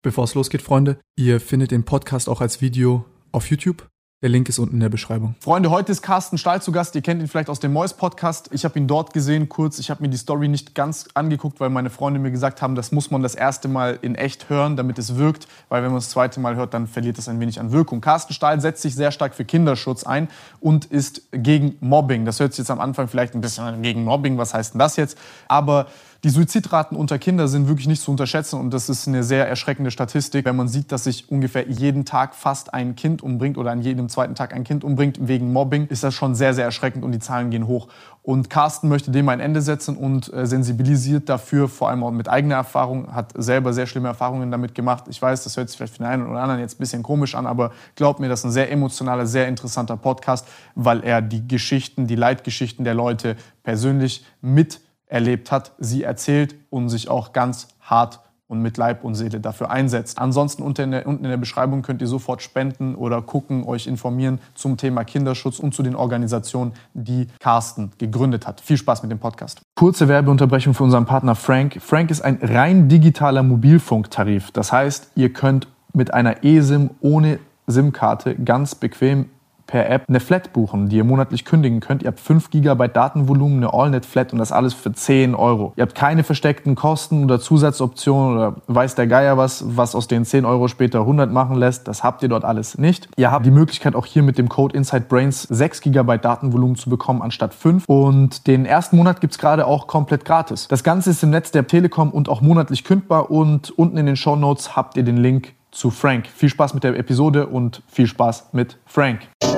Bevor es losgeht, Freunde, ihr findet den Podcast auch als Video auf YouTube. Der Link ist unten in der Beschreibung. Freunde, heute ist Carsten Stahl zu Gast. Ihr kennt ihn vielleicht aus dem Mois Podcast. Ich habe ihn dort gesehen, kurz. Ich habe mir die Story nicht ganz angeguckt, weil meine Freunde mir gesagt haben, das muss man das erste Mal in echt hören, damit es wirkt. Weil wenn man das zweite Mal hört, dann verliert es ein wenig an Wirkung. Carsten Stahl setzt sich sehr stark für Kinderschutz ein und ist gegen Mobbing. Das hört sich jetzt am Anfang vielleicht ein bisschen an, gegen Mobbing. Was heißt denn das jetzt? Aber die Suizidraten unter Kindern sind wirklich nicht zu unterschätzen und das ist eine sehr erschreckende Statistik, wenn man sieht, dass sich ungefähr jeden Tag fast ein Kind umbringt oder an jedem zweiten Tag ein Kind umbringt wegen Mobbing, ist das schon sehr, sehr erschreckend und die Zahlen gehen hoch. Und Carsten möchte dem ein Ende setzen und äh, sensibilisiert dafür, vor allem auch mit eigener Erfahrung, hat selber sehr schlimme Erfahrungen damit gemacht. Ich weiß, das hört sich vielleicht für den einen oder anderen jetzt ein bisschen komisch an, aber glaubt mir, das ist ein sehr emotionaler, sehr interessanter Podcast, weil er die Geschichten, die Leitgeschichten der Leute persönlich mit erlebt hat, sie erzählt und sich auch ganz hart und mit Leib und Seele dafür einsetzt. Ansonsten unten in, der, unten in der Beschreibung könnt ihr sofort spenden oder gucken, euch informieren zum Thema Kinderschutz und zu den Organisationen, die Carsten gegründet hat. Viel Spaß mit dem Podcast. Kurze Werbeunterbrechung für unseren Partner Frank. Frank ist ein rein digitaler Mobilfunktarif. Das heißt, ihr könnt mit einer eSIM ohne SIM-Karte ganz bequem per App eine Flat buchen, die ihr monatlich kündigen könnt. Ihr habt 5 GB Datenvolumen, eine AllNet-Flat und das alles für 10 Euro. Ihr habt keine versteckten Kosten oder Zusatzoptionen oder weiß der Geier was, was aus den 10 Euro später 100 machen lässt. Das habt ihr dort alles nicht. Ihr habt die Möglichkeit auch hier mit dem Code InsideBrains 6 GB Datenvolumen zu bekommen anstatt 5. Und den ersten Monat gibt's gerade auch komplett gratis. Das Ganze ist im Netz der Telekom und auch monatlich kündbar und unten in den Show Notes habt ihr den Link zu Frank. Viel Spaß mit der Episode und viel Spaß mit Frank. Dann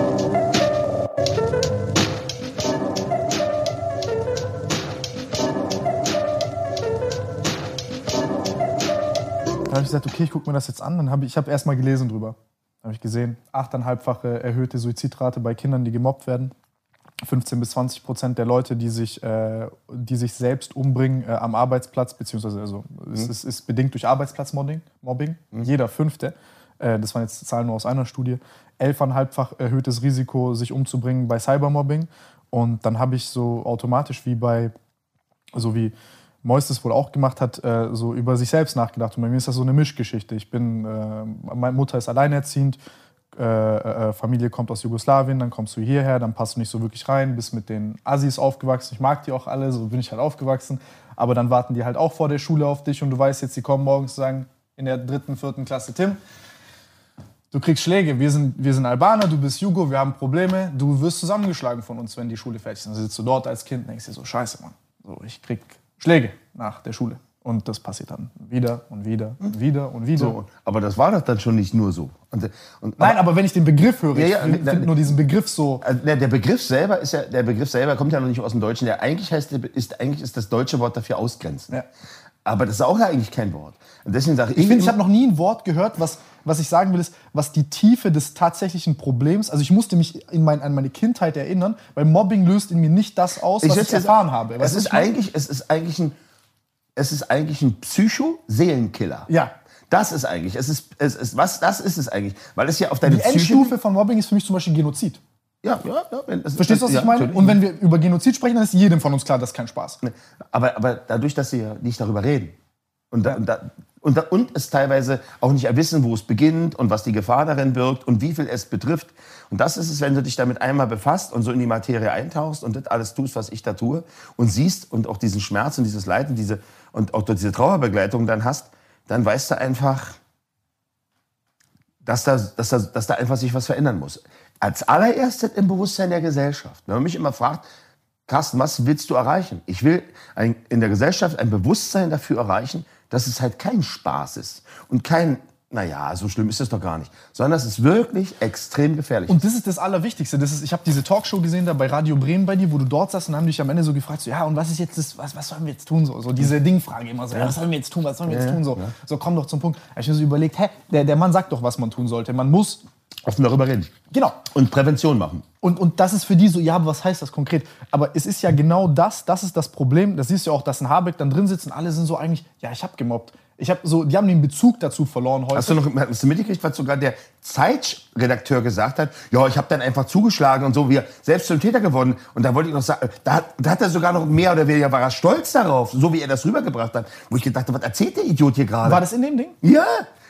habe ich gesagt, okay, ich gucke mir das jetzt an. Dann habe ich, ich habe erst mal gelesen drüber. Dann habe ich gesehen, achteinhalbfache erhöhte Suizidrate bei Kindern, die gemobbt werden. 15 bis 20 Prozent der Leute, die sich, äh, die sich selbst umbringen äh, am Arbeitsplatz, beziehungsweise also, mhm. es ist, ist, bedingt durch Arbeitsplatzmobbing. Mobbing. Mhm. Jeder Fünfte. Äh, das waren jetzt Zahlen nur aus einer Studie. Elfeinhalbfach erhöhtes Risiko, sich umzubringen bei Cybermobbing. Und dann habe ich so automatisch wie bei, so wie Mois das wohl auch gemacht hat, äh, so über sich selbst nachgedacht. Und bei mir ist das so eine Mischgeschichte. Ich bin, äh, meine Mutter ist alleinerziehend, äh, äh, Familie kommt aus Jugoslawien, dann kommst du hierher, dann passt du nicht so wirklich rein, bist mit den Assis aufgewachsen. Ich mag die auch alle, so bin ich halt aufgewachsen. Aber dann warten die halt auch vor der Schule auf dich und du weißt jetzt, die kommen morgens sagen in der dritten, vierten Klasse, Tim, du kriegst Schläge, wir sind, wir sind Albaner, du bist Jugo, wir haben Probleme, du wirst zusammengeschlagen von uns, wenn die Schule fertig ist. Dann sitzt du dort als Kind und denkst dir so, scheiße, Mann, so, ich krieg Schläge nach der Schule. Und das passiert dann wieder und wieder und wieder und wieder. So, aber das war doch dann schon nicht nur so. Und, und, Nein, aber, aber, wenn ich den Begriff höre, ja, ja, ich finde nur diesen Begriff so. Also, der, der, Begriff selber ist ja, der Begriff selber kommt ja noch nicht aus dem Deutschen. Der eigentlich heißt, ist eigentlich ist das deutsche Wort dafür ausgrenzen. Ja. Aber das ist auch eigentlich kein Wort. Und deswegen sage ich. Ich finde, ich habe noch nie ein Wort gehört, was, was ich sagen will, ist, was die Tiefe des tatsächlichen Problems. Also ich musste mich in mein, an meine Kindheit erinnern, weil Mobbing löst in mir nicht das aus, was ich, ich erfahren habe. es ist eigentlich, es ist eigentlich ein es ist eigentlich ein Psycho-Seelenkiller. Ja. Das ist eigentlich, es ist, es ist, was, das ist es eigentlich. Weil es ja auf deine Die Endstufe von Mobbing ist für mich zum Beispiel Genozid. Ja, ja, ja. Wenn, das, Verstehst du, was ja, ich meine? Und wenn wir über Genozid sprechen, dann ist jedem von uns klar, das ist kein Spaß. Aber, aber dadurch, dass sie nicht darüber reden und, da, und, da, und, da, und es teilweise auch nicht wissen, wo es beginnt und was die Gefahr darin birgt und wie viel es betrifft. Und das ist es, wenn du dich damit einmal befasst und so in die Materie eintauchst und das alles tust, was ich da tue und siehst und auch diesen Schmerz und dieses Leid und diese und auch diese Trauerbegleitung dann hast, dann weißt du einfach, dass da, dass da, dass da einfach sich was verändern muss. Als allererstes im Bewusstsein der Gesellschaft. Wenn man mich immer fragt, Carsten, was willst du erreichen? Ich will ein, in der Gesellschaft ein Bewusstsein dafür erreichen, dass es halt kein Spaß ist und kein naja, so schlimm ist es doch gar nicht. Sondern es ist wirklich extrem gefährlich. Und das ist das Allerwichtigste. Das ist, ich habe diese Talkshow gesehen da bei Radio Bremen bei dir, wo du dort saßt und haben dich am Ende so gefragt, so, ja, und was ist jetzt das, was, was sollen wir jetzt tun? So, so diese Dingfrage immer so, ja. was sollen wir jetzt tun, was sollen wir jetzt ja, tun? So, ja. so komm doch zum Punkt. Ich mir so überlegt, hä, der, der Mann sagt doch, was man tun sollte. Man muss offen darüber reden. Genau. Und Prävention machen. Und, und das ist für die so, ja, aber was heißt das konkret? Aber es ist ja genau das, das ist das Problem. Das siehst du ja auch, dass ein Habeck dann drin sitzt und alle sind so eigentlich, ja, ich habe gemobbt. Ich habe so, die haben den Bezug dazu verloren heute. Hast du noch hast du mitgekriegt, was sogar der Zeitredakteur gesagt hat? Ja, ich habe dann einfach zugeschlagen und so, wie er selbst zum Täter geworden. Und da wollte ich noch sagen, da, da hat er sogar noch mehr oder weniger war er stolz darauf, so wie er das rübergebracht hat. Wo ich gedacht habe, was erzählt der Idiot hier gerade? War das in dem Ding? Ja.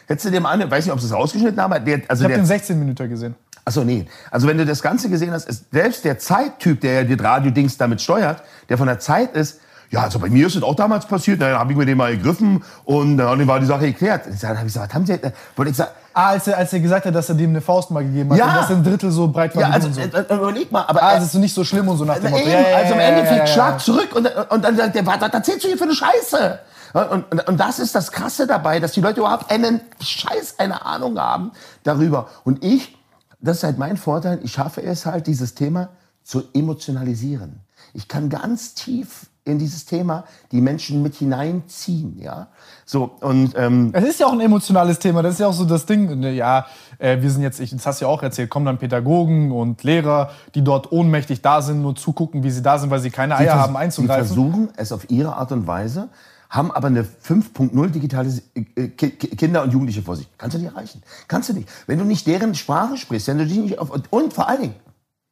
hättest du mal an, weiß nicht, ob sie es rausgeschnitten haben, aber der, also Ich habe den 16 Minuten gesehen. Achso, nee. Also wenn du das Ganze gesehen hast, ist selbst der Zeittyp, der ja das Radio-Dings damit steuert, der von der Zeit ist, ja, also bei mir ist es auch damals passiert, dann habe ich mir den mal gegriffen und dann war die Sache geklärt. Dann habe ich gesagt, was haben Sie, äh, wollte ich sagen, Ah, als er, als er gesagt hat, dass er dem eine Faust mal gegeben hat Ja. und dass er ein Drittel so breit war ja, also und so. äh, äh, überleg mal, aber Ah, es ist nicht so schlimm und so nach dem Motto. eben, Ja, ja, also im Endeffekt schlag zurück und, und dann sagt der, was erzählst du hier für eine Scheiße? Und, und, und das ist das Krasse dabei, dass die Leute überhaupt einen Scheiß, eine Ahnung haben darüber. Und ich, das ist halt mein Vorteil, ich schaffe es halt, dieses Thema zu emotionalisieren. Ich kann ganz tief in dieses Thema die Menschen mit hineinziehen, ja. So, und ähm, Es ist ja auch ein emotionales Thema. Das ist ja auch so das Ding. ne, Ja, äh, wir sind jetzt, ich, das hast du ja auch erzählt, kommen dann Pädagogen und Lehrer, die dort ohnmächtig da sind, nur zugucken, wie sie da sind, weil sie keine Eier haben einzugreifen. Sie versuchen es auf ihre Art und Weise, haben aber eine 5.0 digitale äh, Ki- Kinder und Jugendliche vor sich. Kannst du nicht erreichen. Kannst du nicht. Wenn du nicht deren Sprache sprichst, wenn du dich nicht auf, und vor allen Dingen,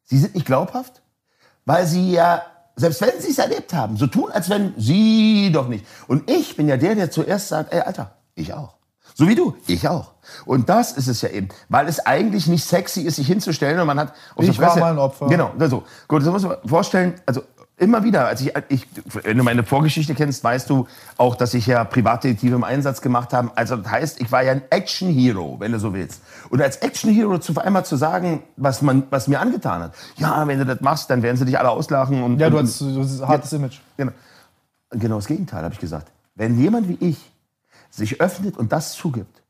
sie sind nicht glaubhaft, weil sie ja, selbst wenn sie es erlebt haben, so tun, als wenn sie doch nicht. Und ich bin ja der, der zuerst sagt, ey, Alter, ich auch. So wie du, ich auch. Und das ist es ja eben, weil es eigentlich nicht sexy ist, sich hinzustellen und man hat auf Ich war mal ein Opfer. Genau, so. Gut, das muss man vorstellen, also immer wieder, als ich, ich, wenn du meine Vorgeschichte kennst, weißt du auch, dass ich ja Privatdetektive im Einsatz gemacht habe. Also das heißt, ich war ja ein Action-Hero, wenn du so willst. Und als Action-Hero zu einmal zu sagen, was man, was mir angetan hat. Ja, wenn du das machst, dann werden sie dich alle auslachen. Und, Ja, du hast du hast ein hartes Image. Genau. Genau das Gegenteil, habe ich gesagt. Wenn jemand wie ich sich öffnet und das zugibt,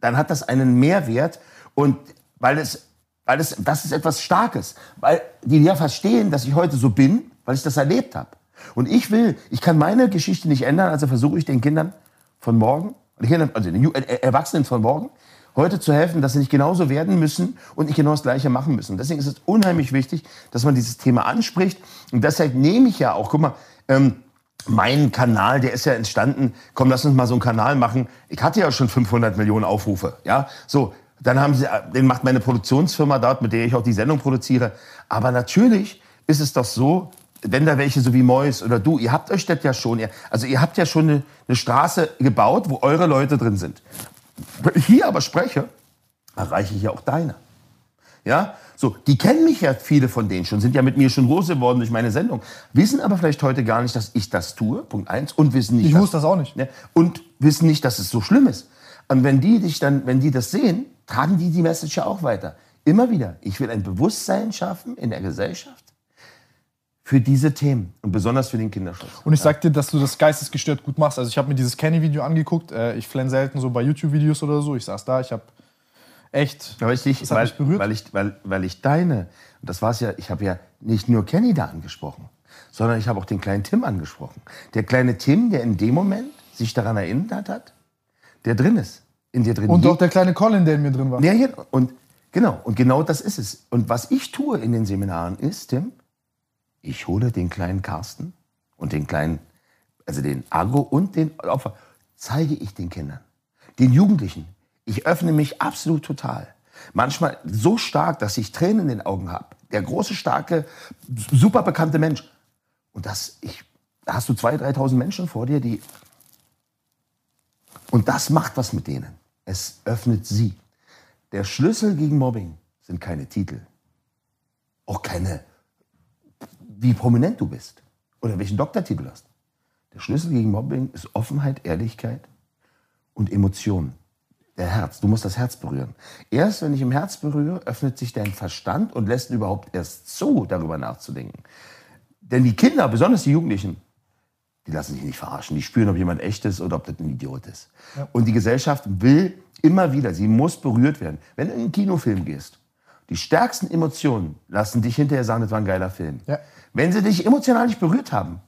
dann hat das einen Mehrwert und weil es, weil es, das ist etwas Starkes, weil die ja verstehen, dass ich heute so bin, weil ich das erlebt habe. Und ich will, ich kann meine Geschichte nicht ändern, also versuche ich den Kindern von morgen, also den Ju- äh, Erwachsenen von morgen, heute zu helfen, dass sie nicht genauso werden müssen und nicht genau das Gleiche machen müssen. Deswegen ist es unheimlich wichtig, dass man dieses Thema anspricht. Und deshalb nehme ich ja auch, guck mal, ähm, mein Kanal, der ist ja entstanden, komm, lass uns mal so einen Kanal machen. Ich hatte ja schon 500 Millionen Aufrufe, ja, so. Dann haben sie, den macht meine Produktionsfirma dort, mit der ich auch die Sendung produziere. Aber natürlich ist es doch so, wenn da welche so wie Mois oder du, ihr habt euch das ja schon, ihr, also ihr habt ja schon eine, eine Straße gebaut, wo eure Leute drin sind. Wenn ich hier aber spreche, erreiche ich ja auch deine. Ja, so, die kennen mich ja viele von denen schon, sind ja mit mir schon groß geworden durch meine Sendung, wissen aber vielleicht heute gar nicht, dass ich das tue, Punkt eins, und wissen nicht, Ich dass- wusste das auch nicht. Ne, und wissen nicht, dass es so schlimm ist. Und wenn die dich dann, wenn die das sehen, tragen die die Message auch weiter. Immer wieder. Ich will ein Bewusstsein schaffen in der Gesellschaft für diese Themen und besonders für den Kinderschutz. Und ich sag dir, dass du das geistesgestört gut machst. Also ich habe mir dieses Kenny-Video angeguckt. Äh, ich flenn selten so bei YouTube-Videos oder so. Ich saß da, ich habe echt. Aber ich dich, Das weil, mich berührt. weil, ich, weil, weil ich deine, und das war's ja, ich habe ja nicht nur Kenny da angesprochen, sondern ich habe auch den kleinen Tim angesprochen. Der kleine Tim, der in dem Moment sich daran erinnert hat, der drin ist, in dir drin. Und auch der kleine Colin, der in mir drin war. Ja, ja, und genau, und genau das ist es. Und was ich tue in den Seminaren ist, Tim, ich hole den kleinen Carsten und den kleinen, also den Agro und den Opfer, zeige ich den Kindern, den Jugendlichen. Ich öffne mich absolut total. Manchmal so stark, dass ich Tränen in den Augen habe. Der große, starke, super bekannte Mensch. Und das, ich, da hast du 2.000, 3.000 Menschen vor dir, die. Und das macht was mit denen. Es öffnet sie. Der Schlüssel gegen Mobbing sind keine Titel. Auch keine, wie prominent du bist oder welchen Doktortitel hast. Der Schlüssel gegen Mobbing ist Offenheit, Ehrlichkeit und Emotionen. Der Herz. Du musst das Herz berühren. Erst wenn ich im Herz berühre, öffnet sich dein Verstand und lässt überhaupt erst zu, darüber nachzudenken. Denn die Kinder, besonders die Jugendlichen, die lassen sich nicht verarschen. Die spüren, ob jemand echt ist oder ob das ein Idiot ist. Und die Gesellschaft will immer wieder, sie muss berührt werden. Wenn du in einen Kinofilm gehst, die stärksten Emotionen lassen dich hinterher sagen, das war ein geiler Film. Ja. Wenn sie dich emotional nicht berührt haben,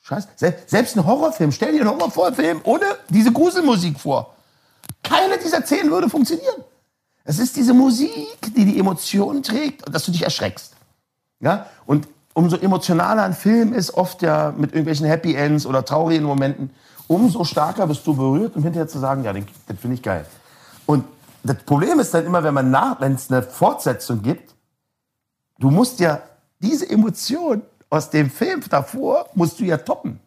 scheiße, Se selbst ein Horrorfilm, stell dir einen Horrorfilm ohne diese Gruselmusik vor. Keine dieser zehn würde funktionieren. Es ist diese Musik, die die Emotionen trägt dass du dich erschreckst. Ja? Und umso emotionaler ein Film ist, oft ja mit irgendwelchen Happy Ends oder traurigen Momenten, umso stärker bist du berührt, um hinterher zu sagen, ja, den- das finde ich geil. Und das Problem ist dann immer, wenn man nach, wenn es eine Fortsetzung gibt, du musst ja diese Emotion aus dem Film davor, musst du ja toppen.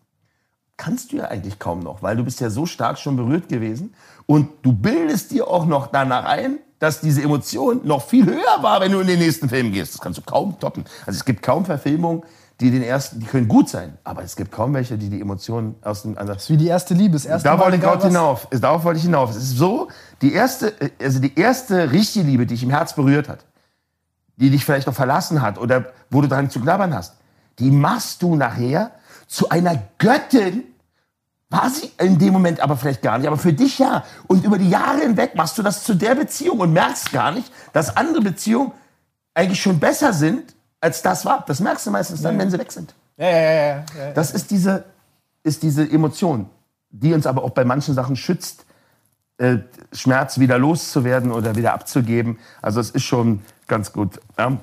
kannst du ja eigentlich kaum noch, weil du bist ja so stark schon berührt gewesen und du bildest dir auch noch danach ein, dass diese Emotion noch viel höher war, wenn du in den nächsten Film gehst. Das kannst du kaum toppen. Also es gibt kaum Verfilmungen, die den ersten, die können gut sein, aber es gibt kaum welche, die die Emotionen aus dem Das ist wie die erste Liebe, das erste da Mal, wollte ich gerade hinauf. Darauf wollte ich hinauf. Es ist so, die erste, also die erste richtige Liebe, die dich im Herz berührt hat, die dich vielleicht noch verlassen hat oder wo du dran zu knabbern hast, die machst du nachher zu einer Göttin. War sie in dem Moment aber vielleicht gar nicht, aber für dich ja. Und über die Jahre hinweg machst du das zu der Beziehung und merkst gar nicht, dass andere Beziehungen eigentlich schon besser sind, als das war. Das merkst du meistens dann, wenn sie weg sind. Ja, ja, ja, ja, ja. Das ist diese, ist diese Emotion, die uns aber auch bei manchen Sachen schützt, äh, Schmerz wieder loszuwerden oder wieder abzugeben. Also es ist schon ganz gut. Ja.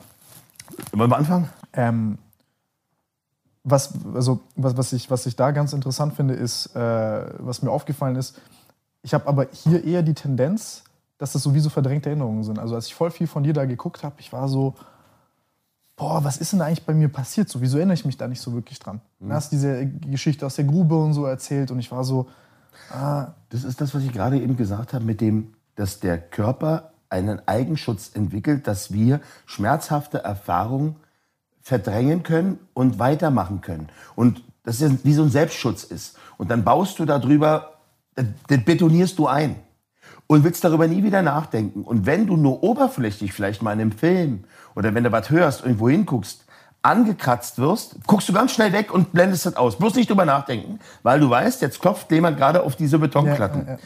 Wollen wir anfangen? Ähm, was, also, was, was, ich, was ich da ganz interessant finde, ist, äh, was mir aufgefallen ist, ich habe aber hier eher die Tendenz, dass das sowieso verdrängte Erinnerungen sind. Also als ich voll viel von dir da geguckt habe, ich war so, boah, was ist denn eigentlich bei mir passiert? So, wieso erinnere ich mich da nicht so wirklich dran? Du hast diese Geschichte aus der Grube und so erzählt und ich war so, ah, Das ist das, was ich gerade eben gesagt habe, mit dem, dass der Körper einen Eigenschutz entwickelt, dass wir schmerzhafte Erfahrungen verdrängen können und weitermachen können. Und das ist wie so ein Selbstschutz ist. Und dann baust du darüber, das betonierst du ein und willst darüber nie wieder nachdenken. Und wenn du nur oberflächlich vielleicht mal in einem Film oder wenn du was hörst, irgendwo hinguckst, angekratzt wirst, guckst du ganz schnell weg und blendest das aus. Bloß nicht drüber nachdenken, weil du weißt, jetzt klopft jemand gerade auf diese Betonplatten. Ja, ja, ja.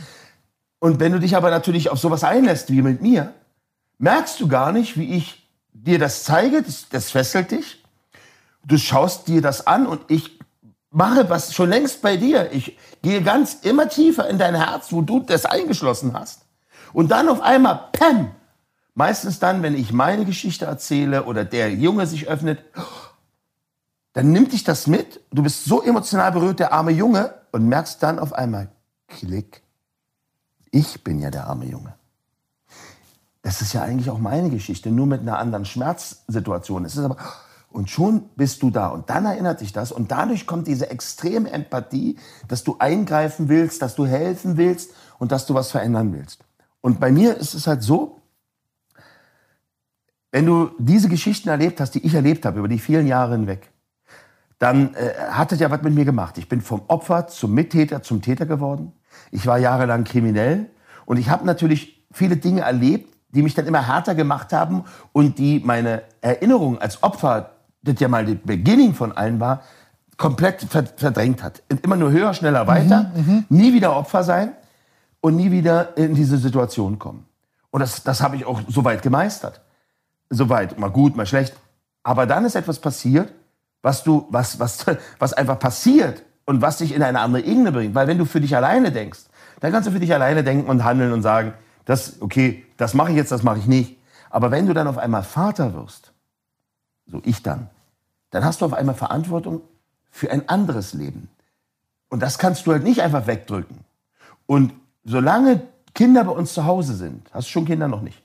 Und wenn du dich aber natürlich auf sowas einlässt wie mit mir, merkst du gar nicht, wie ich dir das zeige, das, das fesselt dich. Du schaust dir das an und ich mache was schon längst bei dir. Ich gehe ganz immer tiefer in dein Herz, wo du das eingeschlossen hast. Und dann auf einmal, pam, meistens dann, wenn ich meine Geschichte erzähle oder der Junge sich öffnet, dann nimmt dich das mit. Du bist so emotional berührt, der arme Junge, und merkst dann auf einmal, klick, ich bin ja der arme Junge. Das ist ja eigentlich auch meine Geschichte, nur mit einer anderen Schmerzsituation. Es ist aber, und schon bist du da. Und dann erinnert dich das. Und dadurch kommt diese extreme Empathie, dass du eingreifen willst, dass du helfen willst und dass du was verändern willst. Und bei mir ist es halt so, wenn du diese Geschichten erlebt hast, die ich erlebt habe, über die vielen Jahre hinweg, dann äh, hat es ja was mit mir gemacht. Ich bin vom Opfer zum Mittäter, zum Täter geworden. Ich war jahrelang kriminell und ich habe natürlich viele Dinge erlebt, die mich dann immer härter gemacht haben und die meine Erinnerung als Opfer, das ja mal der Beginning von allen war, komplett ver verdrängt hat. Und immer nur höher, schneller, weiter, nie wieder Opfer sein und nie wieder in diese Situation kommen. Und das, das habe ich auch soweit gemeistert. Soweit, mal gut, mal schlecht. Aber dann ist etwas passiert, was du, was, was, was einfach passiert und was dich in eine andere Ebene bringt. Weil wenn du für dich alleine denkst, dann kannst du für dich alleine denken und handeln und sagen, das, okay, das mache ich jetzt, das mache ich nicht. Aber wenn du dann auf einmal Vater wirst, so ich dann, dann hast du auf einmal Verantwortung für ein anderes Leben. Und das kannst du halt nicht einfach wegdrücken. Und solange Kinder bei uns zu Hause sind, hast du schon Kinder noch nicht.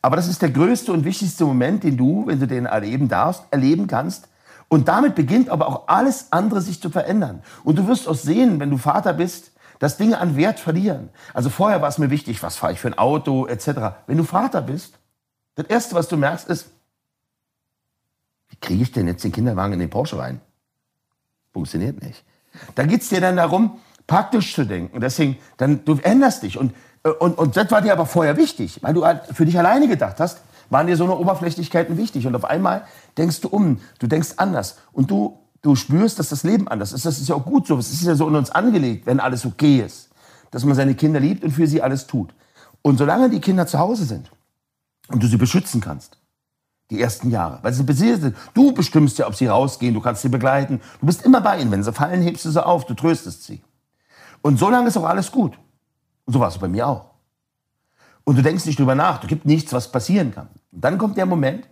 Aber das ist der größte und wichtigste Moment, den du, wenn du den erleben darfst, erleben kannst. Und damit beginnt aber auch alles andere sich zu verändern. Und du wirst auch sehen, wenn du Vater bist, dass Dinge an Wert verlieren. Also vorher war es mir wichtig, was fahre ich für ein Auto etc. Wenn du Vater bist, das Erste, was du merkst, ist, wie kriege ich denn jetzt den Kinderwagen in den Porsche rein? Funktioniert nicht. Da geht es dir dann darum, praktisch zu denken. Deswegen, dann, du änderst dich. Und, äh, und, und das war dir aber vorher wichtig, weil du halt für dich alleine gedacht hast, waren dir so eine Oberflächlichkeiten wichtig. Und auf einmal denkst du um, du denkst anders. Und du, du spürst, dass das Leben anders ist. Das ist ja auch gut so. Es ist ja so in uns angelegt, wenn alles okay ist. Dass man seine Kinder liebt und für sie alles tut. Und solange die Kinder zu Hause sind und du sie beschützen kannst, die ersten Jahre, weil sie besiegt sind, du bestimmst ja, ob sie rausgehen, du kannst sie begleiten, du bist immer bei ihnen. Wenn sie fallen, hebst du sie auf, du tröstest sie. Und solange ist auch alles gut. Und so war es bei mir auch. Und du denkst nicht drüber nach, du gibt nichts, was passieren kann. Und dann kommt der Moment,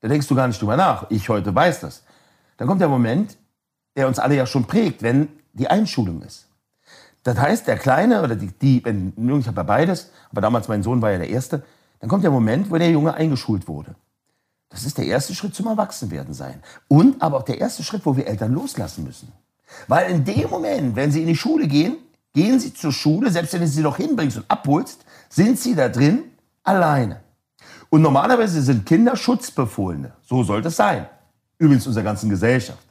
da denkst du gar nicht drüber nach. Ich heute weiß das. Dann kommt der Moment, der uns alle ja schon prägt, wenn die Einschulung ist. Das heißt, der Kleine oder die, die wenn, ich habe ja beides, aber damals mein Sohn war ja der Erste, dann kommt der Moment, wo der Junge eingeschult wurde. Das ist der erste Schritt zum Erwachsenwerden sein. Und aber auch der erste Schritt, wo wir Eltern loslassen müssen. Weil in dem Moment, wenn sie in die Schule gehen, gehen sie zur Schule, selbst wenn du sie noch hinbringst und abholst, sind sie da drin alleine. Und normalerweise sind Kinder Schutzbefohlene. So sollte es sein. Übrigens unserer ganzen Gesellschaft.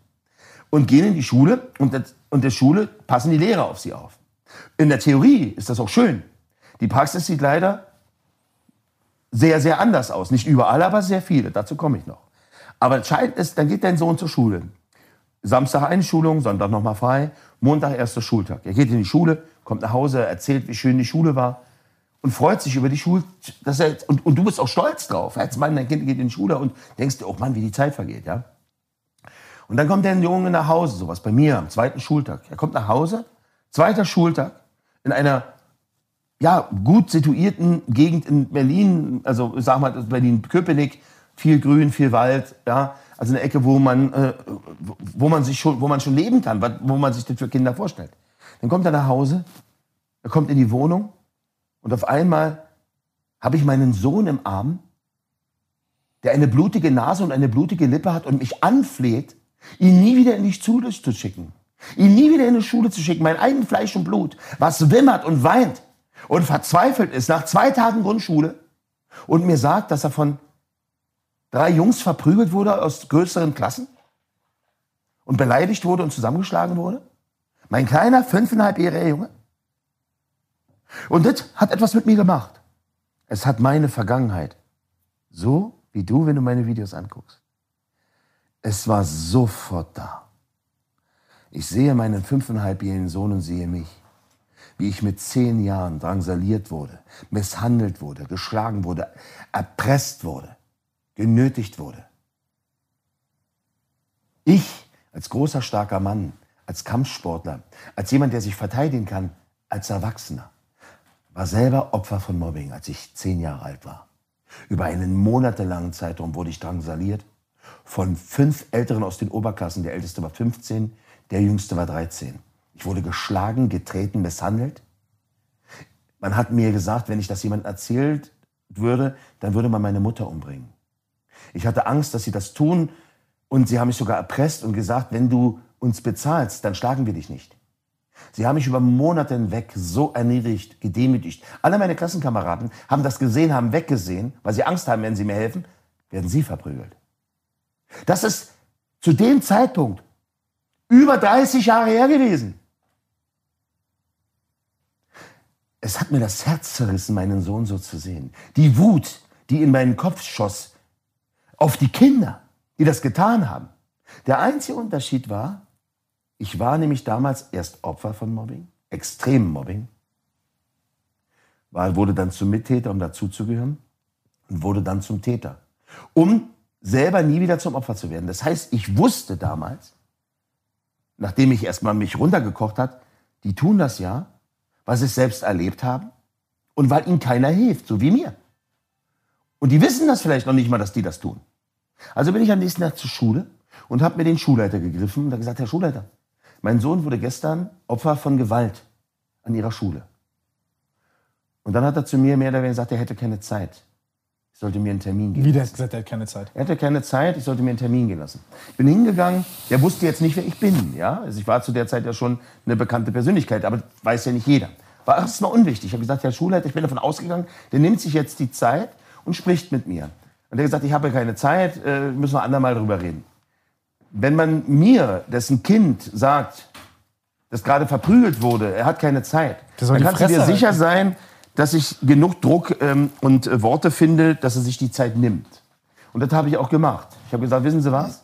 Und gehen in die Schule und, das, und der Schule passen die Lehrer auf sie auf. In der Theorie ist das auch schön. Die Praxis sieht leider sehr, sehr anders aus. Nicht überall, aber sehr viele. Dazu komme ich noch. Aber entscheidend ist, dann geht dein Sohn zur Schule. Samstag Einschulung, Sonntag nochmal frei, Montag erster Schultag. Er geht in die Schule, kommt nach Hause, erzählt, wie schön die Schule war und freut sich über die Schule. Dass er, und, und du bist auch stolz drauf. Als Mann, dein Kind geht in die Schule und denkst dir, oh Mann, wie die Zeit vergeht. Ja? Und dann kommt der Junge nach Hause, sowas bei mir am zweiten Schultag. Er kommt nach Hause, zweiter Schultag, in einer ja, gut situierten Gegend in Berlin, also sag mal Berlin-Köpenick, viel Grün, viel Wald, ja, also eine Ecke, wo man, äh, wo man sich schon, wo man schon leben kann, wo man sich das für Kinder vorstellt. Dann kommt er nach Hause, er kommt in die Wohnung und auf einmal habe ich meinen Sohn im Arm, der eine blutige Nase und eine blutige Lippe hat und mich anfleht, ihn nie wieder in die Schule zu schicken. Ihn nie wieder in die Schule zu schicken, mein eigen Fleisch und Blut, was wimmert und weint und verzweifelt ist nach zwei Tagen Grundschule und mir sagt, dass er von drei Jungs verprügelt wurde aus größeren Klassen und beleidigt wurde und zusammengeschlagen wurde? Mein kleiner, fünfeinhalbjähriger Junge? Und das hat etwas mit mir gemacht. Es hat meine Vergangenheit. So wie du, wenn du meine Videos anguckst. Es war sofort da. Ich sehe meinen fünfeinhalbjährigen Sohn und sehe mich, wie ich mit zehn Jahren drangsaliert wurde, misshandelt wurde, geschlagen wurde, erpresst wurde genötigt wurde. Ich als großer, starker Mann, als Kampfsportler, als jemand, der sich verteidigen kann, als Erwachsener, war selber Opfer von Mobbing, als ich zehn Jahre alt war. Über einen monatelangen Zeitraum wurde ich drangsaliert von fünf Älteren aus den Oberklassen. Der älteste war 15, der jüngste war 13. Ich wurde geschlagen, getreten, misshandelt. Man hat mir gesagt, wenn ich das jemand erzählt würde, dann würde man meine Mutter umbringen. Ich hatte Angst, dass sie das tun und sie haben mich sogar erpresst und gesagt, wenn du uns bezahlst, dann schlagen wir dich nicht. Sie haben mich über Monate hinweg so erniedrigt, gedemütigt. Alle meine Klassenkameraden haben das gesehen, haben weggesehen, weil sie Angst haben, wenn sie mir helfen, werden sie verprügelt. Das ist zu dem Zeitpunkt über 30 Jahre her gewesen. Es hat mir das Herz zerrissen, meinen Sohn so zu sehen. Die Wut, die in meinen Kopf schoss, auf die Kinder, die das getan haben. Der einzige Unterschied war, ich war nämlich damals erst Opfer von Mobbing, extremem Mobbing, war, wurde dann zum Mittäter, um dazuzugehören, und wurde dann zum Täter, um selber nie wieder zum Opfer zu werden. Das heißt, ich wusste damals, nachdem ich erstmal mich runtergekocht hat, die tun das ja, weil sie es selbst erlebt haben und weil ihnen keiner hilft, so wie mir. Und die wissen das vielleicht noch nicht mal, dass die das tun. Also bin ich am nächsten Tag zur Schule und habe mir den Schulleiter gegriffen und gesagt, Herr Schulleiter, mein Sohn wurde gestern Opfer von Gewalt an ihrer Schule. Und dann hat er zu mir mehr oder weniger gesagt, er hätte keine Zeit. Ich sollte mir einen Termin geben. Wie der hat gesagt, er hat keine Zeit? Er hatte keine Zeit, ich sollte mir einen Termin gehen lassen. Ich bin hingegangen, der wusste jetzt nicht, wer ich bin. Ja? Also ich war zu der Zeit ja schon eine bekannte Persönlichkeit, aber weiß ja nicht jeder. War erstmal unwichtig. Ich habe gesagt, Herr Schulleiter, ich bin davon ausgegangen, der nimmt sich jetzt die Zeit und spricht mit mir. Und er hat gesagt, ich habe keine Zeit, äh, müssen wir andermal drüber reden. Wenn man mir, dessen Kind, sagt, das gerade verprügelt wurde, er hat keine Zeit, dann kannst du dir sicher sein, dass ich genug Druck ähm, und äh, Worte finde, dass er sich die Zeit nimmt. Und das habe ich auch gemacht. Ich habe gesagt, wissen Sie was?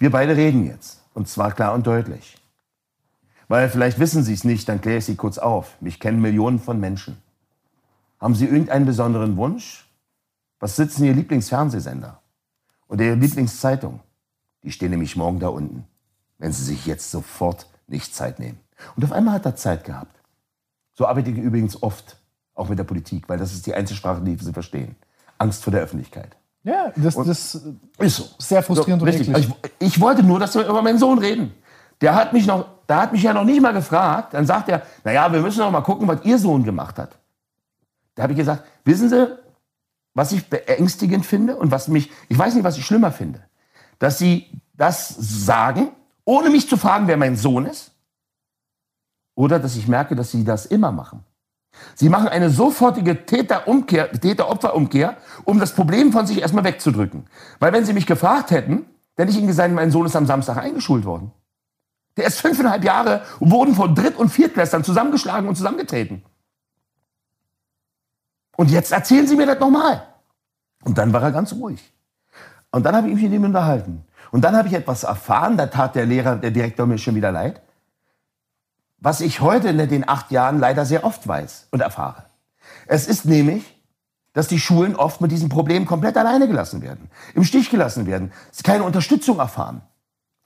Wir beide reden jetzt. Und zwar klar und deutlich. Weil vielleicht wissen Sie es nicht, dann kläre ich Sie kurz auf. Mich kennen Millionen von Menschen. Haben Sie irgendeinen besonderen Wunsch? Was sitzen Ihr Lieblingsfernsehsender? Oder Ihre Lieblingszeitung? Die stehen nämlich morgen da unten, wenn Sie sich jetzt sofort nicht Zeit nehmen. Und auf einmal hat er Zeit gehabt. So arbeite ich übrigens oft, auch mit der Politik, weil das ist die einzige Sprache, die Sie verstehen. Angst vor der Öffentlichkeit. Ja, das, das ist so. sehr frustrierend so, und eklig. Ich, ich, wollte nur, dass wir über meinen Sohn reden. Der hat mich noch, der hat mich ja noch nicht mal gefragt. Dann sagt er, naja, wir müssen noch mal gucken, was Ihr Sohn gemacht hat. Da habe ich gesagt, wissen Sie, was ich beängstigend finde und was mich, ich weiß nicht, was ich schlimmer finde, dass sie das sagen ohne mich zu fragen, wer mein Sohn ist. Oder dass ich merke, dass sie das immer machen. Sie machen eine sofortige Täter-Umkehr, Täter-Opfer-Umkehr, um das Problem von sich erstmal wegzudrücken. Weil wenn sie mich gefragt hätten, dann hätte ich ihnen gesagt, mein Sohn ist am Samstag eingeschult worden. Der ist fünfeinhalb Jahre und wurden von Dritt- und Viertklässlern zusammengeschlagen und zusammengetreten. Und jetzt erzählen Sie mir das nochmal. Und dann war er ganz ruhig. Und dann habe ich mich mit ihm unterhalten. Und dann habe ich etwas erfahren, da tat der Lehrer, der Direktor mir schon wieder leid was ich heute in den acht Jahren leider sehr oft weiß und erfahre. Es ist nämlich, dass die Schulen oft mit diesem Problem komplett alleine gelassen werden, im Stich gelassen werden, keine Unterstützung erfahren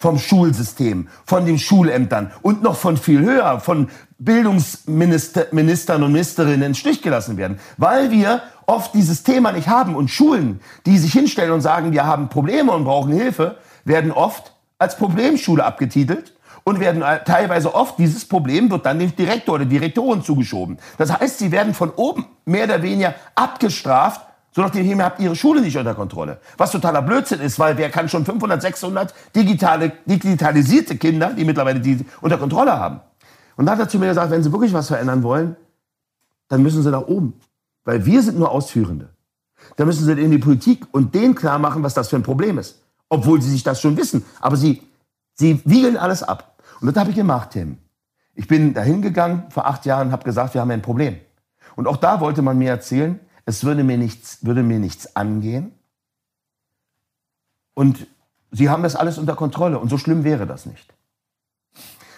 vom Schulsystem, von den Schulämtern und noch von viel höher, von Bildungsministern und Ministerinnen im Stich gelassen werden, weil wir oft dieses Thema nicht haben und Schulen, die sich hinstellen und sagen, wir haben Probleme und brauchen Hilfe, werden oft als Problemschule abgetitelt und werden teilweise oft, dieses Problem wird dann dem Direktor oder Direktoren zugeschoben. Das heißt, sie werden von oben mehr oder weniger abgestraft, so nachdem ihr habt ihre Schule nicht unter Kontrolle. Was totaler Blödsinn ist, weil wer kann schon 500, 600 digitale, digitalisierte Kinder, die mittlerweile die unter Kontrolle haben. Und da hat er zu mir gesagt, wenn sie wirklich was verändern wollen, dann müssen sie nach oben. Weil wir sind nur Ausführende. Da müssen sie in die Politik und denen klar machen, was das für ein Problem ist. Obwohl sie sich das schon wissen. Aber sie, sie wiegeln alles ab. Und das habe ich gemacht, Tim. Ich bin dahin gegangen vor acht Jahren und habe gesagt, wir haben ein Problem. Und auch da wollte man mir erzählen, es würde mir nichts, würde mir nichts angehen. Und sie haben das alles unter Kontrolle und so schlimm wäre das nicht.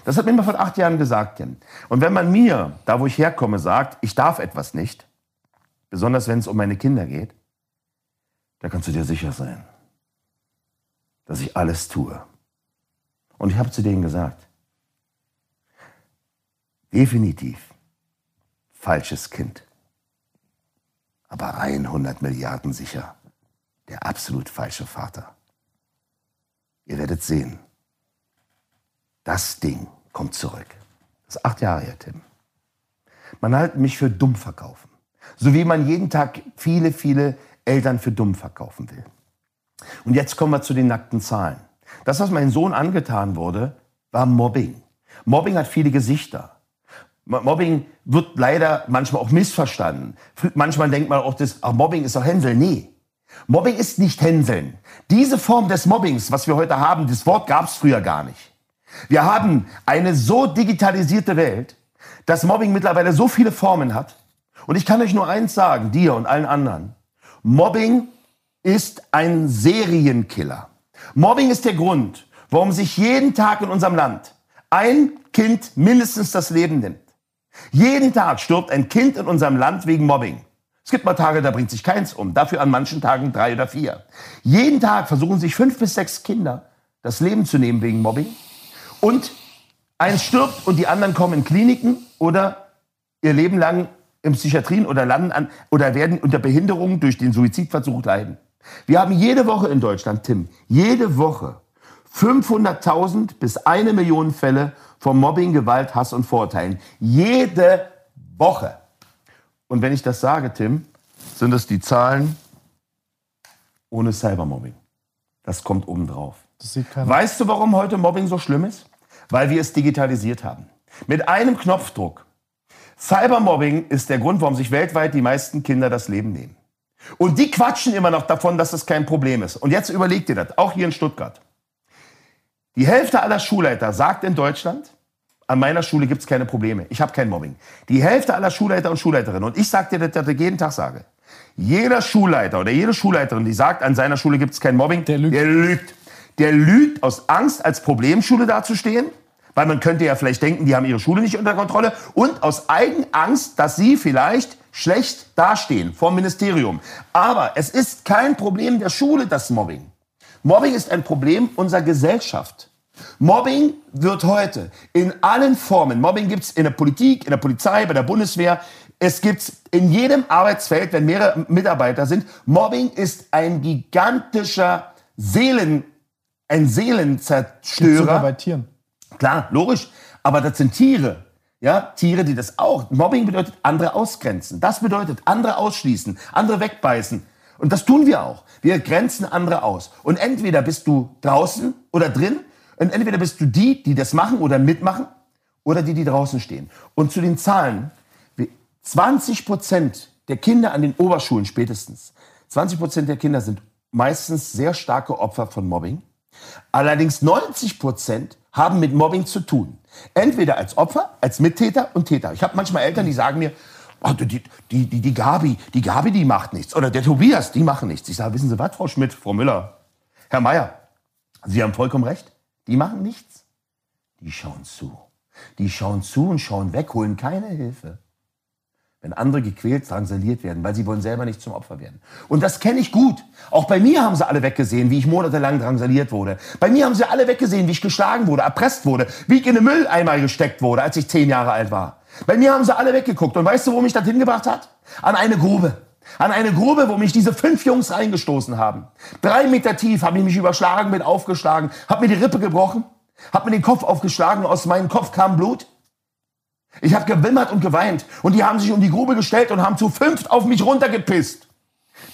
Das hat mir immer vor acht Jahren gesagt, Tim. Und wenn man mir, da wo ich herkomme, sagt, ich darf etwas nicht, besonders wenn es um meine Kinder geht, da kannst du dir sicher sein, dass ich alles tue. Und ich habe zu denen gesagt, Definitiv falsches Kind. Aber rein 100 Milliarden sicher. Der absolut falsche Vater. Ihr werdet sehen. Das Ding kommt zurück. Das ist acht Jahre her, Tim. Man hat mich für dumm verkaufen. So wie man jeden Tag viele, viele Eltern für dumm verkaufen will. Und jetzt kommen wir zu den nackten Zahlen. Das, was meinem Sohn angetan wurde, war Mobbing. Mobbing hat viele Gesichter. Mobbing wird leider manchmal auch missverstanden. Manchmal denkt man auch, das, ach, Mobbing ist doch Hänseln. Nee. Mobbing ist nicht Hänseln. Diese Form des Mobbings, was wir heute haben, das Wort gab es früher gar nicht. Wir haben eine so digitalisierte Welt, dass Mobbing mittlerweile so viele Formen hat. Und ich kann euch nur eins sagen, dir und allen anderen. Mobbing ist ein Serienkiller. Mobbing ist der Grund, warum sich jeden Tag in unserem Land ein Kind mindestens das Leben nimmt. Jeden Tag stirbt ein Kind in unserem Land wegen Mobbing. Es gibt mal Tage, da bringt sich keins um, dafür an manchen Tagen drei oder vier. Jeden Tag versuchen sich fünf bis sechs Kinder das Leben zu nehmen wegen Mobbing. Und eins stirbt und die anderen kommen in Kliniken oder ihr Leben lang in Psychiatrien oder landen an oder werden unter Behinderung durch den Suizidversuch leiden. Wir haben jede Woche in Deutschland, Tim, jede Woche 500.000 bis eine Million Fälle von Mobbing, Gewalt, Hass und Vorurteilen. Jede Woche. Und wenn ich das sage, Tim, sind das die Zahlen ohne Cybermobbing. Das kommt obendrauf. Das sieht keiner. Weißt du, warum heute Mobbing so schlimm ist? Weil wir es digitalisiert haben. Mit einem Knopfdruck. Cybermobbing ist der Grund, warum sich weltweit die meisten Kinder das Leben nehmen. Und die quatschen immer noch davon, dass das kein Problem ist. Und jetzt überlegt ihr das, auch hier in Stuttgart. Die Hälfte aller Schulleiter sagt in Deutschland, an meiner Schule gibt es keine Probleme. Ich habe kein Mobbing. Die Hälfte aller Schulleiter und Schulleiterinnen, und ich sage dir, dass ich jeden Tag sage, jeder Schulleiter oder jede Schulleiterin, die sagt, an seiner Schule gibt es kein Mobbing, der lügt. der lügt. Der lügt aus Angst, als Problemschule dazustehen, weil man könnte ja vielleicht denken, die haben ihre Schule nicht unter Kontrolle, und aus Eigenangst, dass sie vielleicht schlecht dastehen vom Ministerium. Aber es ist kein Problem der Schule, das Mobbing. Mobbing ist ein Problem unserer Gesellschaft. Mobbing wird heute in allen Formen, Mobbing gibt es in der Politik, in der Polizei, bei der Bundeswehr, es gibt in jedem Arbeitsfeld, wenn mehrere Mitarbeiter sind. Mobbing ist ein gigantischer Seelen, ein Seelenzerstörer. Sogar bei Tieren. Klar, logisch. Aber das sind Tiere. Ja, Tiere, die das auch. Mobbing bedeutet andere ausgrenzen. Das bedeutet andere ausschließen, andere wegbeißen. Und das tun wir auch. Wir grenzen andere aus. Und entweder bist du draußen oder drin Und entweder bist du die, die das machen oder mitmachen, oder die, die draußen stehen. Und zu den Zahlen, 20 Prozent der Kinder an den Oberschulen spätestens, 20 Prozent der Kinder sind meistens sehr starke Opfer von Mobbing. Allerdings 90 Prozent haben mit Mobbing zu tun. Entweder als Opfer, als Mittäter und Täter. Ich habe manchmal Eltern, die sagen mir, oh, die, die, die, die Gabi, die Gabi, die macht nichts. Oder der Tobias, die machen nichts. Ich sage, wissen Sie was, Frau Schmidt, Frau Müller, Herr Meier, Sie haben vollkommen recht. Die machen nichts. Die schauen zu. Die schauen zu und schauen weg, holen keine Hilfe wenn andere gequält, drangsaliert werden, weil sie wollen selber nicht zum Opfer werden. Und das kenne ich gut. Auch bei mir haben sie alle weggesehen, wie ich monatelang drangsaliert wurde. Bei mir haben sie alle weggesehen, wie ich geschlagen wurde, erpresst wurde, wie ich in den Mülleimer gesteckt wurde, als ich zehn Jahre alt war. Bei mir haben sie alle weggeguckt. Und weißt du, wo mich das hingebracht hat? An eine Grube. An eine Grube, wo mich diese fünf Jungs reingestoßen haben. Drei Meter tief habe ich mich überschlagen, bin aufgeschlagen, habe mir die Rippe gebrochen, habe mir den Kopf aufgeschlagen, aus meinem Kopf kam Blut. Ich habe gewimmert und geweint. Und die haben sich um die Grube gestellt und haben zu fünft auf mich runtergepisst.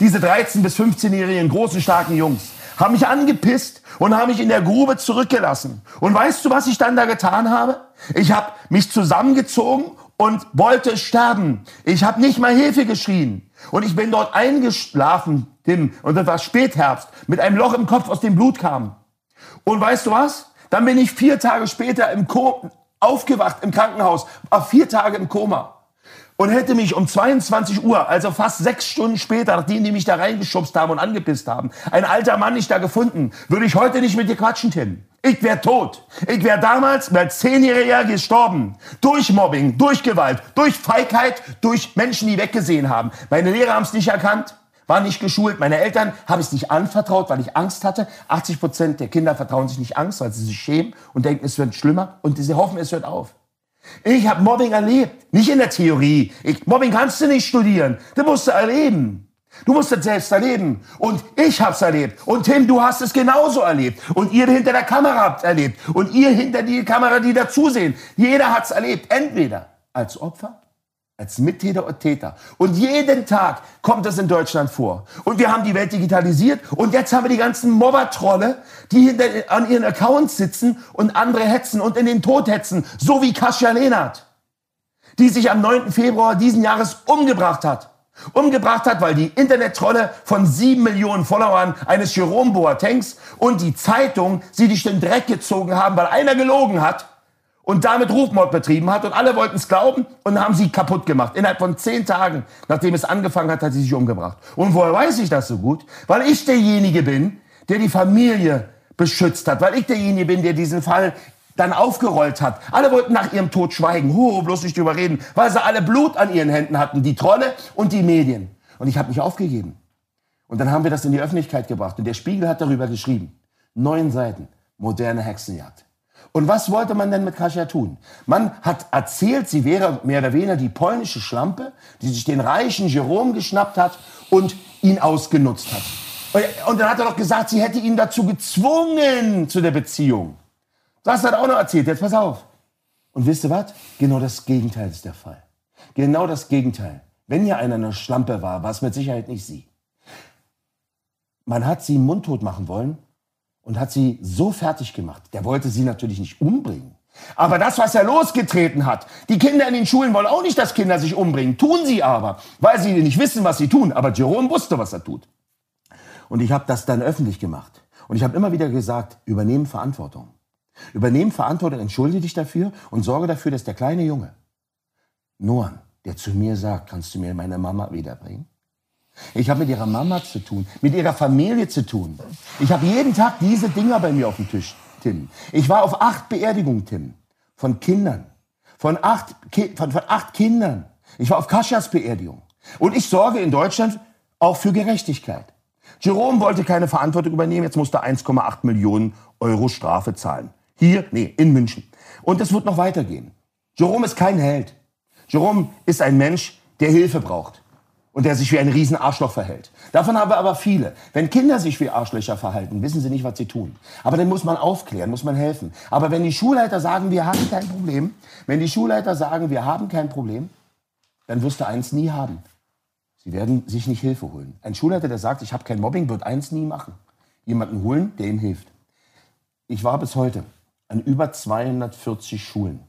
Diese 13- bis 15-jährigen großen, starken Jungs haben mich angepisst und haben mich in der Grube zurückgelassen. Und weißt du, was ich dann da getan habe? Ich habe mich zusammengezogen und wollte sterben. Ich habe nicht mal Hilfe geschrien. Und ich bin dort eingeschlafen, Tim, und das war Spätherbst, mit einem Loch im Kopf, aus dem Blut kam. Und weißt du was? Dann bin ich vier Tage später im Ko aufgewacht im Krankenhaus, war vier Tage im Koma und hätte mich um 22 Uhr, also fast sechs Stunden später, nachdem die mich da reingeschubst haben und angepisst haben, ein alter Mann nicht da gefunden, würde ich heute nicht mit dir quatschen, Tim. Ich wäre tot. Ich wäre damals als Zehnjähriger gestorben. Durch Mobbing, durch Gewalt, durch Feigheit, durch Menschen, die weggesehen haben. Meine Lehrer haben es nicht erkannt war nicht geschult. Meine Eltern habe ich es nicht anvertraut, weil ich Angst hatte. 80 Prozent der Kinder vertrauen sich nicht Angst, weil sie sich schämen und denken, es wird schlimmer und sie hoffen, es hört auf. Ich habe Mobbing erlebt, nicht in der Theorie. Ich, Mobbing kannst du nicht studieren, du musst es erleben. Du musst es selbst erleben. Und ich habe es erlebt. Und Tim, du hast es genauso erlebt. Und ihr hinter der Kamera habt erlebt. Und ihr hinter die Kamera, die dazusehen. Jeder hat es erlebt. Entweder als Opfer als Mittäter und Täter. Und jeden Tag kommt das in Deutschland vor. Und wir haben die Welt digitalisiert und jetzt haben wir die ganzen Mobbertrolle, die hinter, an ihren Accounts sitzen und andere hetzen und in den Tod hetzen, so wie Kasia Lehnert, die sich am 9. Februar diesen Jahres umgebracht hat. Umgebracht hat, weil die Internettrolle von sieben Millionen Followern eines Jerome Boatengs und die Zeitung sie durch den Dreck gezogen haben, weil einer gelogen hat und damit Rufmord betrieben hat und alle wollten es glauben und haben sie kaputt gemacht. Innerhalb von zehn Tagen, nachdem es angefangen hat, hat sie sich umgebracht. Und woher weiß ich das so gut? Weil ich derjenige bin, der die Familie beschützt hat, weil ich derjenige bin, der diesen Fall dann aufgerollt hat. Alle wollten nach ihrem Tod schweigen, huh, bloß nicht drüber reden, weil sie alle Blut an ihren Händen hatten, die Trolle und die Medien. Und ich habe mich aufgegeben. Und dann haben wir das in die Öffentlichkeit gebracht. Und der Spiegel hat darüber geschrieben. Neun Seiten. Moderne Hexenjagd. Und was wollte man denn mit Kasia tun? Man hat erzählt, sie wäre mehr oder weniger die polnische Schlampe, die sich den reichen Jerome geschnappt hat und ihn ausgenutzt hat. Und dann hat er doch gesagt, sie hätte ihn dazu gezwungen zu der Beziehung. Das hat er auch noch erzählt. Jetzt pass auf. Und wisst ihr was? Genau das Gegenteil ist der Fall. Genau das Gegenteil. Wenn hier einer eine Schlampe war, war es mit Sicherheit nicht sie. Man hat sie mundtot machen wollen und hat sie so fertig gemacht. Der wollte sie natürlich nicht umbringen. Aber das, was er losgetreten hat, die Kinder in den Schulen wollen auch nicht, dass Kinder sich umbringen. Tun sie aber, weil sie nicht wissen, was sie tun. Aber Jerome wusste, was er tut. Und ich habe das dann öffentlich gemacht. Und ich habe immer wieder gesagt, übernehmen Verantwortung. Übernehmen Verantwortung, entschuldige dich dafür und sorge dafür, dass der kleine Junge, Noan, der zu mir sagt, kannst du mir meine Mama wiederbringen? Ich habe mit ihrer Mama zu tun, mit ihrer Familie zu tun. Ich habe jeden Tag diese Dinger bei mir auf dem Tisch, Tim. Ich war auf acht Beerdigungen, Tim, von Kindern. Von acht, von, von acht Kindern. Ich war auf Kaschas Beerdigung. Und ich sorge in Deutschland auch für Gerechtigkeit. Jerome wollte keine Verantwortung übernehmen, jetzt musste 1,8 Millionen Euro Strafe zahlen. Hier, nee, in München. Und es wird noch weitergehen. Jerome ist kein Held. Jerome ist ein Mensch, der Hilfe braucht und der sich wie ein Riesenarschloch verhält. Davon haben wir aber viele. Wenn Kinder sich wie Arschlöcher verhalten, wissen sie nicht, was sie tun. Aber dann muss man aufklären, muss man helfen. Aber wenn die Schulleiter sagen, wir haben kein Problem, wenn die Schulleiter sagen, wir haben kein Problem, dann wirst du eins nie haben. Sie werden sich nicht Hilfe holen. Ein Schulleiter, der sagt, ich habe kein Mobbing, wird eins nie machen. Jemanden holen, der ihm hilft. Ich war bis heute an über 240 Schulen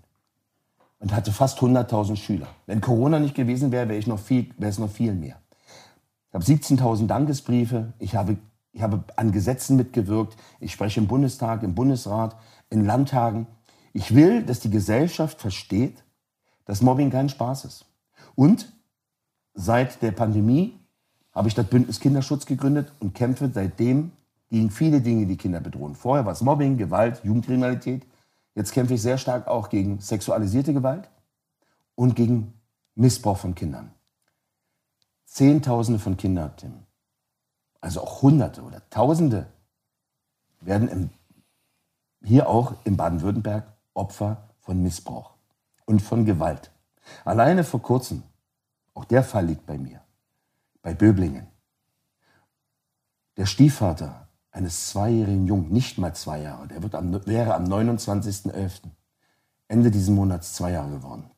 und hatte fast 100.000 Schüler. Wenn Corona nicht gewesen wäre, wäre es noch viel mehr. Ich habe 17.000 Dankesbriefe. Ich habe, ich habe an Gesetzen mitgewirkt. Ich spreche im Bundestag, im Bundesrat, in Landtagen. Ich will, dass die Gesellschaft versteht, dass Mobbing kein Spaß ist. Und seit der Pandemie habe ich das Bündnis Kinderschutz gegründet und kämpfe seitdem gegen viele Dinge, die Kinder bedrohen. Vorher war es Mobbing, Gewalt, Jugendkriminalität. Jetzt kämpfe ich sehr stark auch gegen sexualisierte Gewalt und gegen Missbrauch von Kindern. Zehntausende von Kindern, Tim, also auch Hunderte oder Tausende, werden im, hier auch in Baden-Württemberg Opfer von Missbrauch und von Gewalt. Alleine vor kurzem, auch der Fall liegt bei mir, bei Böblingen. Der Stiefvater eines zweijährigen Jungen, nicht mal zwei Jahre, der wird am, wäre am 29.11. Ende dieses Monats zwei Jahre geworden.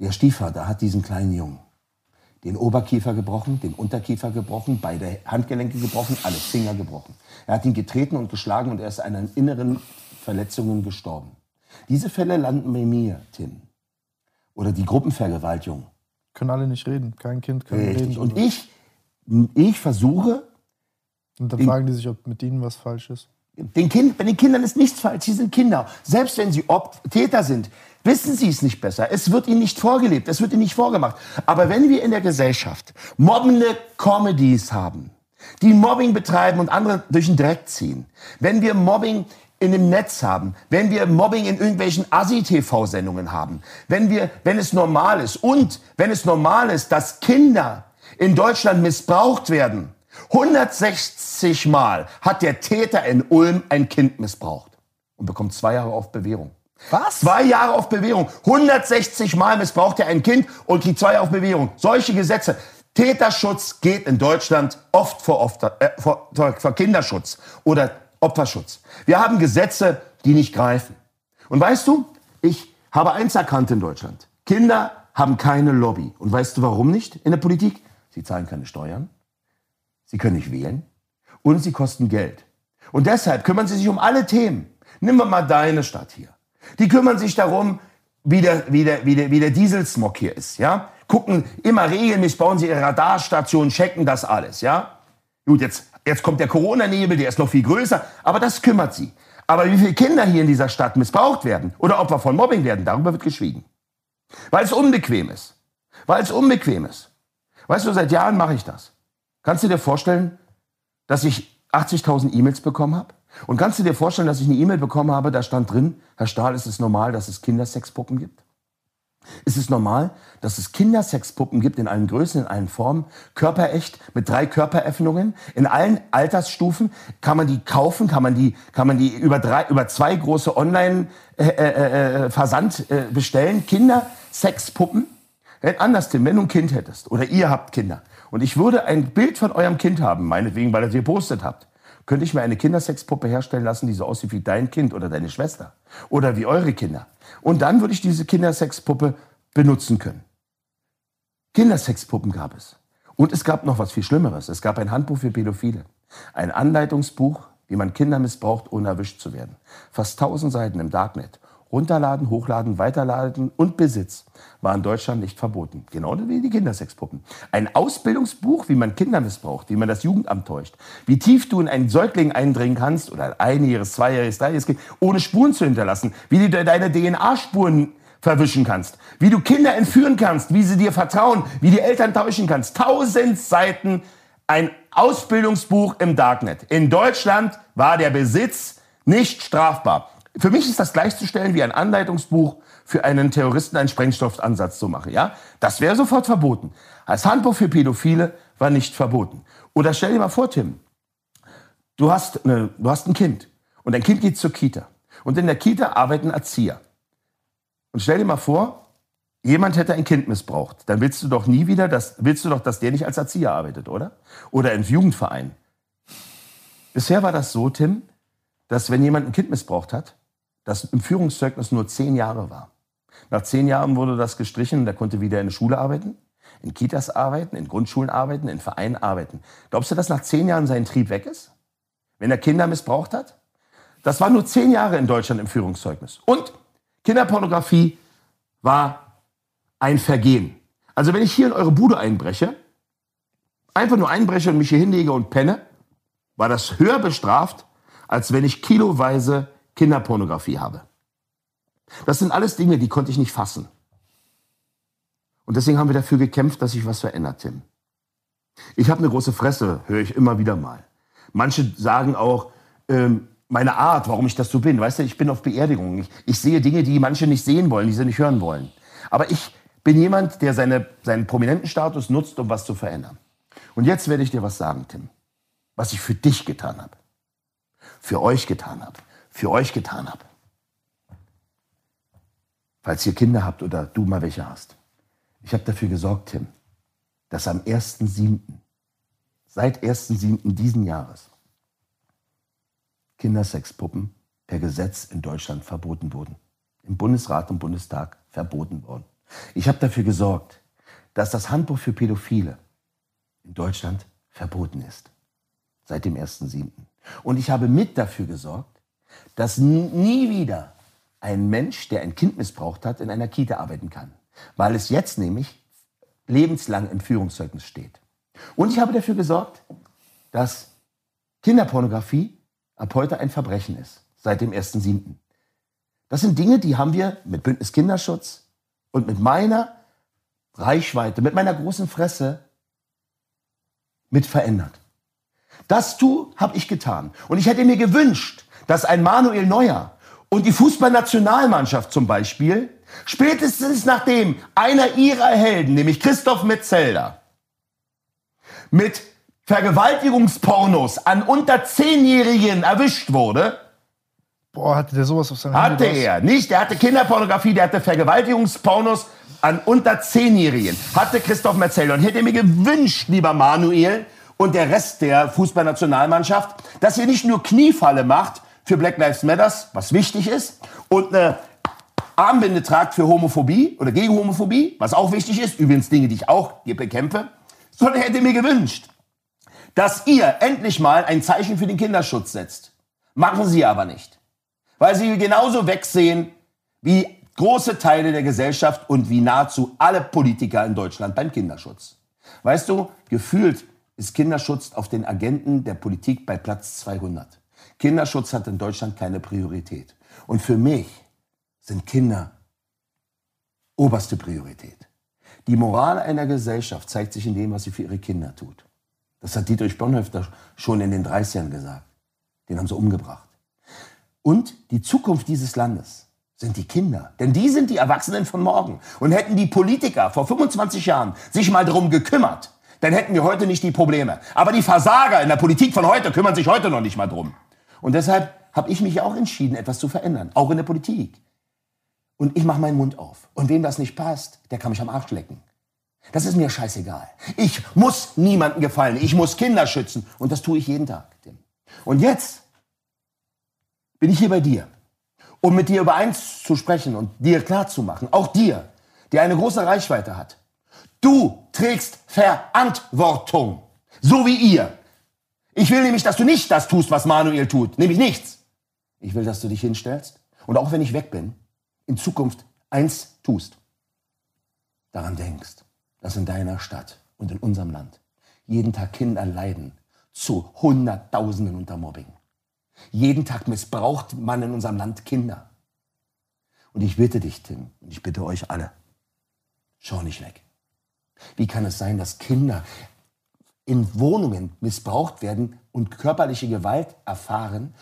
Der Stiefvater hat diesen kleinen Jungen den Oberkiefer gebrochen, den Unterkiefer gebrochen, beide Handgelenke gebrochen, alle Finger gebrochen. Er hat ihn getreten und geschlagen und er ist an inneren Verletzungen gestorben. Diese Fälle landen bei mir, Tim. Oder die Gruppenvergewaltigung. Können alle nicht reden. Kein Kind kann Richtig. reden. Und ich, ich versuche, Und dann Den- fragen die sich, ob mit ihnen was falsch ist. Den kind, bei den Kindern ist nichts falsch. Sie sind Kinder. Selbst wenn sie Op Täter sind, wissen sie es nicht besser. Es wird ihnen nicht vorgelebt, es wird ihnen nicht vorgemacht. Aber wenn wir in der Gesellschaft mobbende Comedies haben, die Mobbing betreiben und andere durch den Dreck ziehen, wenn wir Mobbing in dem Netz haben, wenn wir Mobbing in irgendwelchen Asi-TV-Sendungen haben, wenn, wir, wenn es normal ist und wenn es normal ist, dass Kinder in Deutschland missbraucht werden, 160 Mal hat der Täter in Ulm ein Kind missbraucht und bekommt zwei Jahre auf Bewährung. Was? Zwei Jahre auf Bewährung. 160 Mal missbraucht er ein Kind und kriegt zwei Jahre auf Bewährung. Solche Gesetze. Täterschutz geht in Deutschland oft vor, oft, äh, vor, vor Kinderschutz oder Opferschutz. Wir haben Gesetze, die nicht greifen. Und weißt du, ich habe eins erkannt in Deutschland. Kinder haben keine Lobby. Und weißt du warum nicht in der Politik? Sie zahlen keine Steuern. Sie können nicht wählen und sie kosten Geld. Und deshalb kümmern sie sich um alle Themen. Nimm mal deine Stadt hier. Die kümmern sich darum, wie der, wie der, wie der, wie der Dieselsmog hier ist. Ja? Gucken immer regelmäßig, bauen sie ihre Radarstationen, checken das alles. Ja? Gut, jetzt, jetzt kommt der Corona-Nebel, der ist noch viel größer, aber das kümmert sie. Aber wie viele Kinder hier in dieser Stadt missbraucht werden oder Opfer von Mobbing werden, darüber wird geschwiegen. Weil es unbequem ist. Weil es unbequem ist. Weißt du, seit Jahren mache ich das. Kannst du dir vorstellen, dass ich 80.000 E-Mails bekommen habe? Und kannst du dir vorstellen, dass ich eine E-Mail bekommen habe, da stand drin, Herr Stahl, ist es normal, dass es Kindersexpuppen gibt? Ist es normal, dass es Kindersexpuppen gibt in allen Größen, in allen Formen, körperecht, mit drei Körperöffnungen, in allen Altersstufen? Kann man die kaufen? Kann man die, kann man die über, drei, über zwei große Online-Versand äh, äh, bestellen? Kindersexpuppen? Äh, Anders, Tim, wenn du ein Kind hättest oder ihr habt Kinder und ich würde ein Bild von eurem Kind haben, meinetwegen, weil ihr sie gepostet habt, könnte ich mir eine Kindersexpuppe herstellen lassen, die so aussieht wie dein Kind oder deine Schwester oder wie eure Kinder. Und dann würde ich diese Kindersexpuppe benutzen können. Kindersexpuppen gab es. Und es gab noch was viel Schlimmeres. Es gab ein Handbuch für Pädophile. Ein Anleitungsbuch, wie man Kinder missbraucht, ohne erwischt zu werden. Fast 1000 Seiten im Darknet. Runterladen, hochladen, weiterladen und Besitz war in Deutschland nicht verboten. Genau wie die Kindersexpuppen. Ein Ausbildungsbuch, wie man Kinder missbraucht, wie man das Jugendamt täuscht. Wie tief du in einen Säugling eindringen kannst oder ein einjähriges, zweijähriges, dreijähriges Kind, ohne Spuren zu hinterlassen. Wie du deine DNA-Spuren verwischen kannst. Wie du Kinder entführen kannst, wie sie dir vertrauen, wie die Eltern täuschen kannst. Tausend Seiten ein Ausbildungsbuch im Darknet. In Deutschland war der Besitz nicht strafbar. Für mich ist das gleichzustellen wie ein Anleitungsbuch für einen Terroristen einen Sprengstoffansatz zu machen. Ja, das wäre sofort verboten. Als Handbuch für Pädophile war nicht verboten. Oder stell dir mal vor, Tim, du hast, eine, du hast ein Kind und dein Kind geht zur Kita und in der Kita arbeiten Erzieher. Und stell dir mal vor, jemand hätte ein Kind missbraucht. Dann willst du doch nie wieder, das, willst du doch, dass der nicht als Erzieher arbeitet, oder? Oder im Jugendverein. Bisher war das so, Tim, dass wenn jemand ein Kind missbraucht hat, das im Führungszeugnis nur zehn Jahre war. Nach zehn Jahren wurde das gestrichen und er konnte wieder in der Schule arbeiten, in Kitas arbeiten, in Grundschulen arbeiten, in Vereinen arbeiten. Glaubst du, dass nach zehn Jahren sein Trieb weg ist? Wenn er Kinder missbraucht hat? Das war nur zehn Jahre in Deutschland im Führungszeugnis. Und Kinderpornografie war ein Vergehen. Also wenn ich hier in eure Bude einbreche, einfach nur einbreche und mich hier hinlege und penne, war das höher bestraft, als wenn ich kiloweise Kinderpornografie habe. Das sind alles Dinge, die konnte ich nicht fassen. Und deswegen haben wir dafür gekämpft, dass sich was verändert, Tim. Ich habe eine große Fresse, höre ich immer wieder mal. Manche sagen auch, ähm, meine Art, warum ich das so bin. Weißt du, ich bin auf Beerdigungen. Ich, ich sehe Dinge, die manche nicht sehen wollen, die sie nicht hören wollen. Aber ich bin jemand, der seine, seinen prominenten Status nutzt, um was zu verändern. Und jetzt werde ich dir was sagen, Tim. Was ich für dich getan habe. Für euch getan habe. Für euch getan habe. Falls ihr Kinder habt oder du mal welche hast. Ich habe dafür gesorgt, Tim, dass am 1.7., seit 1.7. diesen Jahres, Kindersexpuppen per Gesetz in Deutschland verboten wurden. Im Bundesrat und Bundestag verboten worden. Ich habe dafür gesorgt, dass das Handbuch für Pädophile in Deutschland verboten ist. Seit dem 1.7. Und ich habe mit dafür gesorgt, dass nie wieder ein Mensch, der ein Kind missbraucht hat, in einer Kita arbeiten kann. Weil es jetzt nämlich lebenslang im Führungszeugnis steht. Und ich habe dafür gesorgt, dass Kinderpornografie ab heute ein Verbrechen ist, seit dem 1.7. Das sind Dinge, die haben wir mit Bündnis Kinderschutz und mit meiner Reichweite, mit meiner großen Fresse mit verändert. Das habe ich getan. Und ich hätte mir gewünscht, dass ein Manuel Neuer und die Fußballnationalmannschaft zum Beispiel, spätestens nachdem einer ihrer Helden, nämlich Christoph Metzelder, mit Vergewaltigungspornos an unter Zehnjährigen erwischt wurde. Boah, hatte der sowas auf seinem Hatte er. Nicht, der hatte Kinderpornografie, der hatte Vergewaltigungspornos an unter Zehnjährigen. Hatte Christoph Metzelder. Und hätte mir gewünscht, lieber Manuel und der Rest der Fußballnationalmannschaft, dass ihr nicht nur Kniefalle macht für Black Lives Matters, was wichtig ist, und eine Armbinde tragt für Homophobie oder gegen Homophobie, was auch wichtig ist, übrigens Dinge, die ich auch bekämpfe, sondern hätte mir gewünscht, dass ihr endlich mal ein Zeichen für den Kinderschutz setzt. Machen sie aber nicht. Weil sie genauso wegsehen wie große Teile der Gesellschaft und wie nahezu alle Politiker in Deutschland beim Kinderschutz. Weißt du, gefühlt ist Kinderschutz auf den Agenten der Politik bei Platz 200. Kinderschutz hat in Deutschland keine Priorität. Und für mich sind Kinder oberste Priorität. Die Moral einer Gesellschaft zeigt sich in dem, was sie für ihre Kinder tut. Das hat Dietrich Bonhoeffer schon in den 30ern gesagt. Den haben sie umgebracht. Und die Zukunft dieses Landes sind die Kinder. Denn die sind die Erwachsenen von morgen. Und hätten die Politiker vor 25 Jahren sich mal darum gekümmert, dann hätten wir heute nicht die Probleme. Aber die Versager in der Politik von heute kümmern sich heute noch nicht mal drum. Und deshalb habe ich mich auch entschieden, etwas zu verändern, auch in der Politik. Und ich mache meinen Mund auf. Und wem das nicht passt, der kann mich am Arsch lecken. Das ist mir scheißegal. Ich muss niemandem gefallen. Ich muss Kinder schützen. Und das tue ich jeden Tag. Und jetzt bin ich hier bei dir, um mit dir über eins zu sprechen und dir klarzumachen, auch dir, der eine große Reichweite hat. Du trägst Verantwortung. So wie ihr. Ich will nämlich, dass du nicht das tust, was Manuel tut. Nämlich nichts. Ich will, dass du dich hinstellst und auch wenn ich weg bin, in Zukunft eins tust. Daran denkst dass in deiner Stadt und in unserem Land jeden Tag Kinder leiden zu Hunderttausenden unter Mobbing. Jeden Tag missbraucht man in unserem Land Kinder. Und ich bitte dich, Tim, und ich bitte euch alle, schau nicht weg. Wie kann es sein, dass Kinder in Wohnungen missbraucht werden und körperliche Gewalt erfahren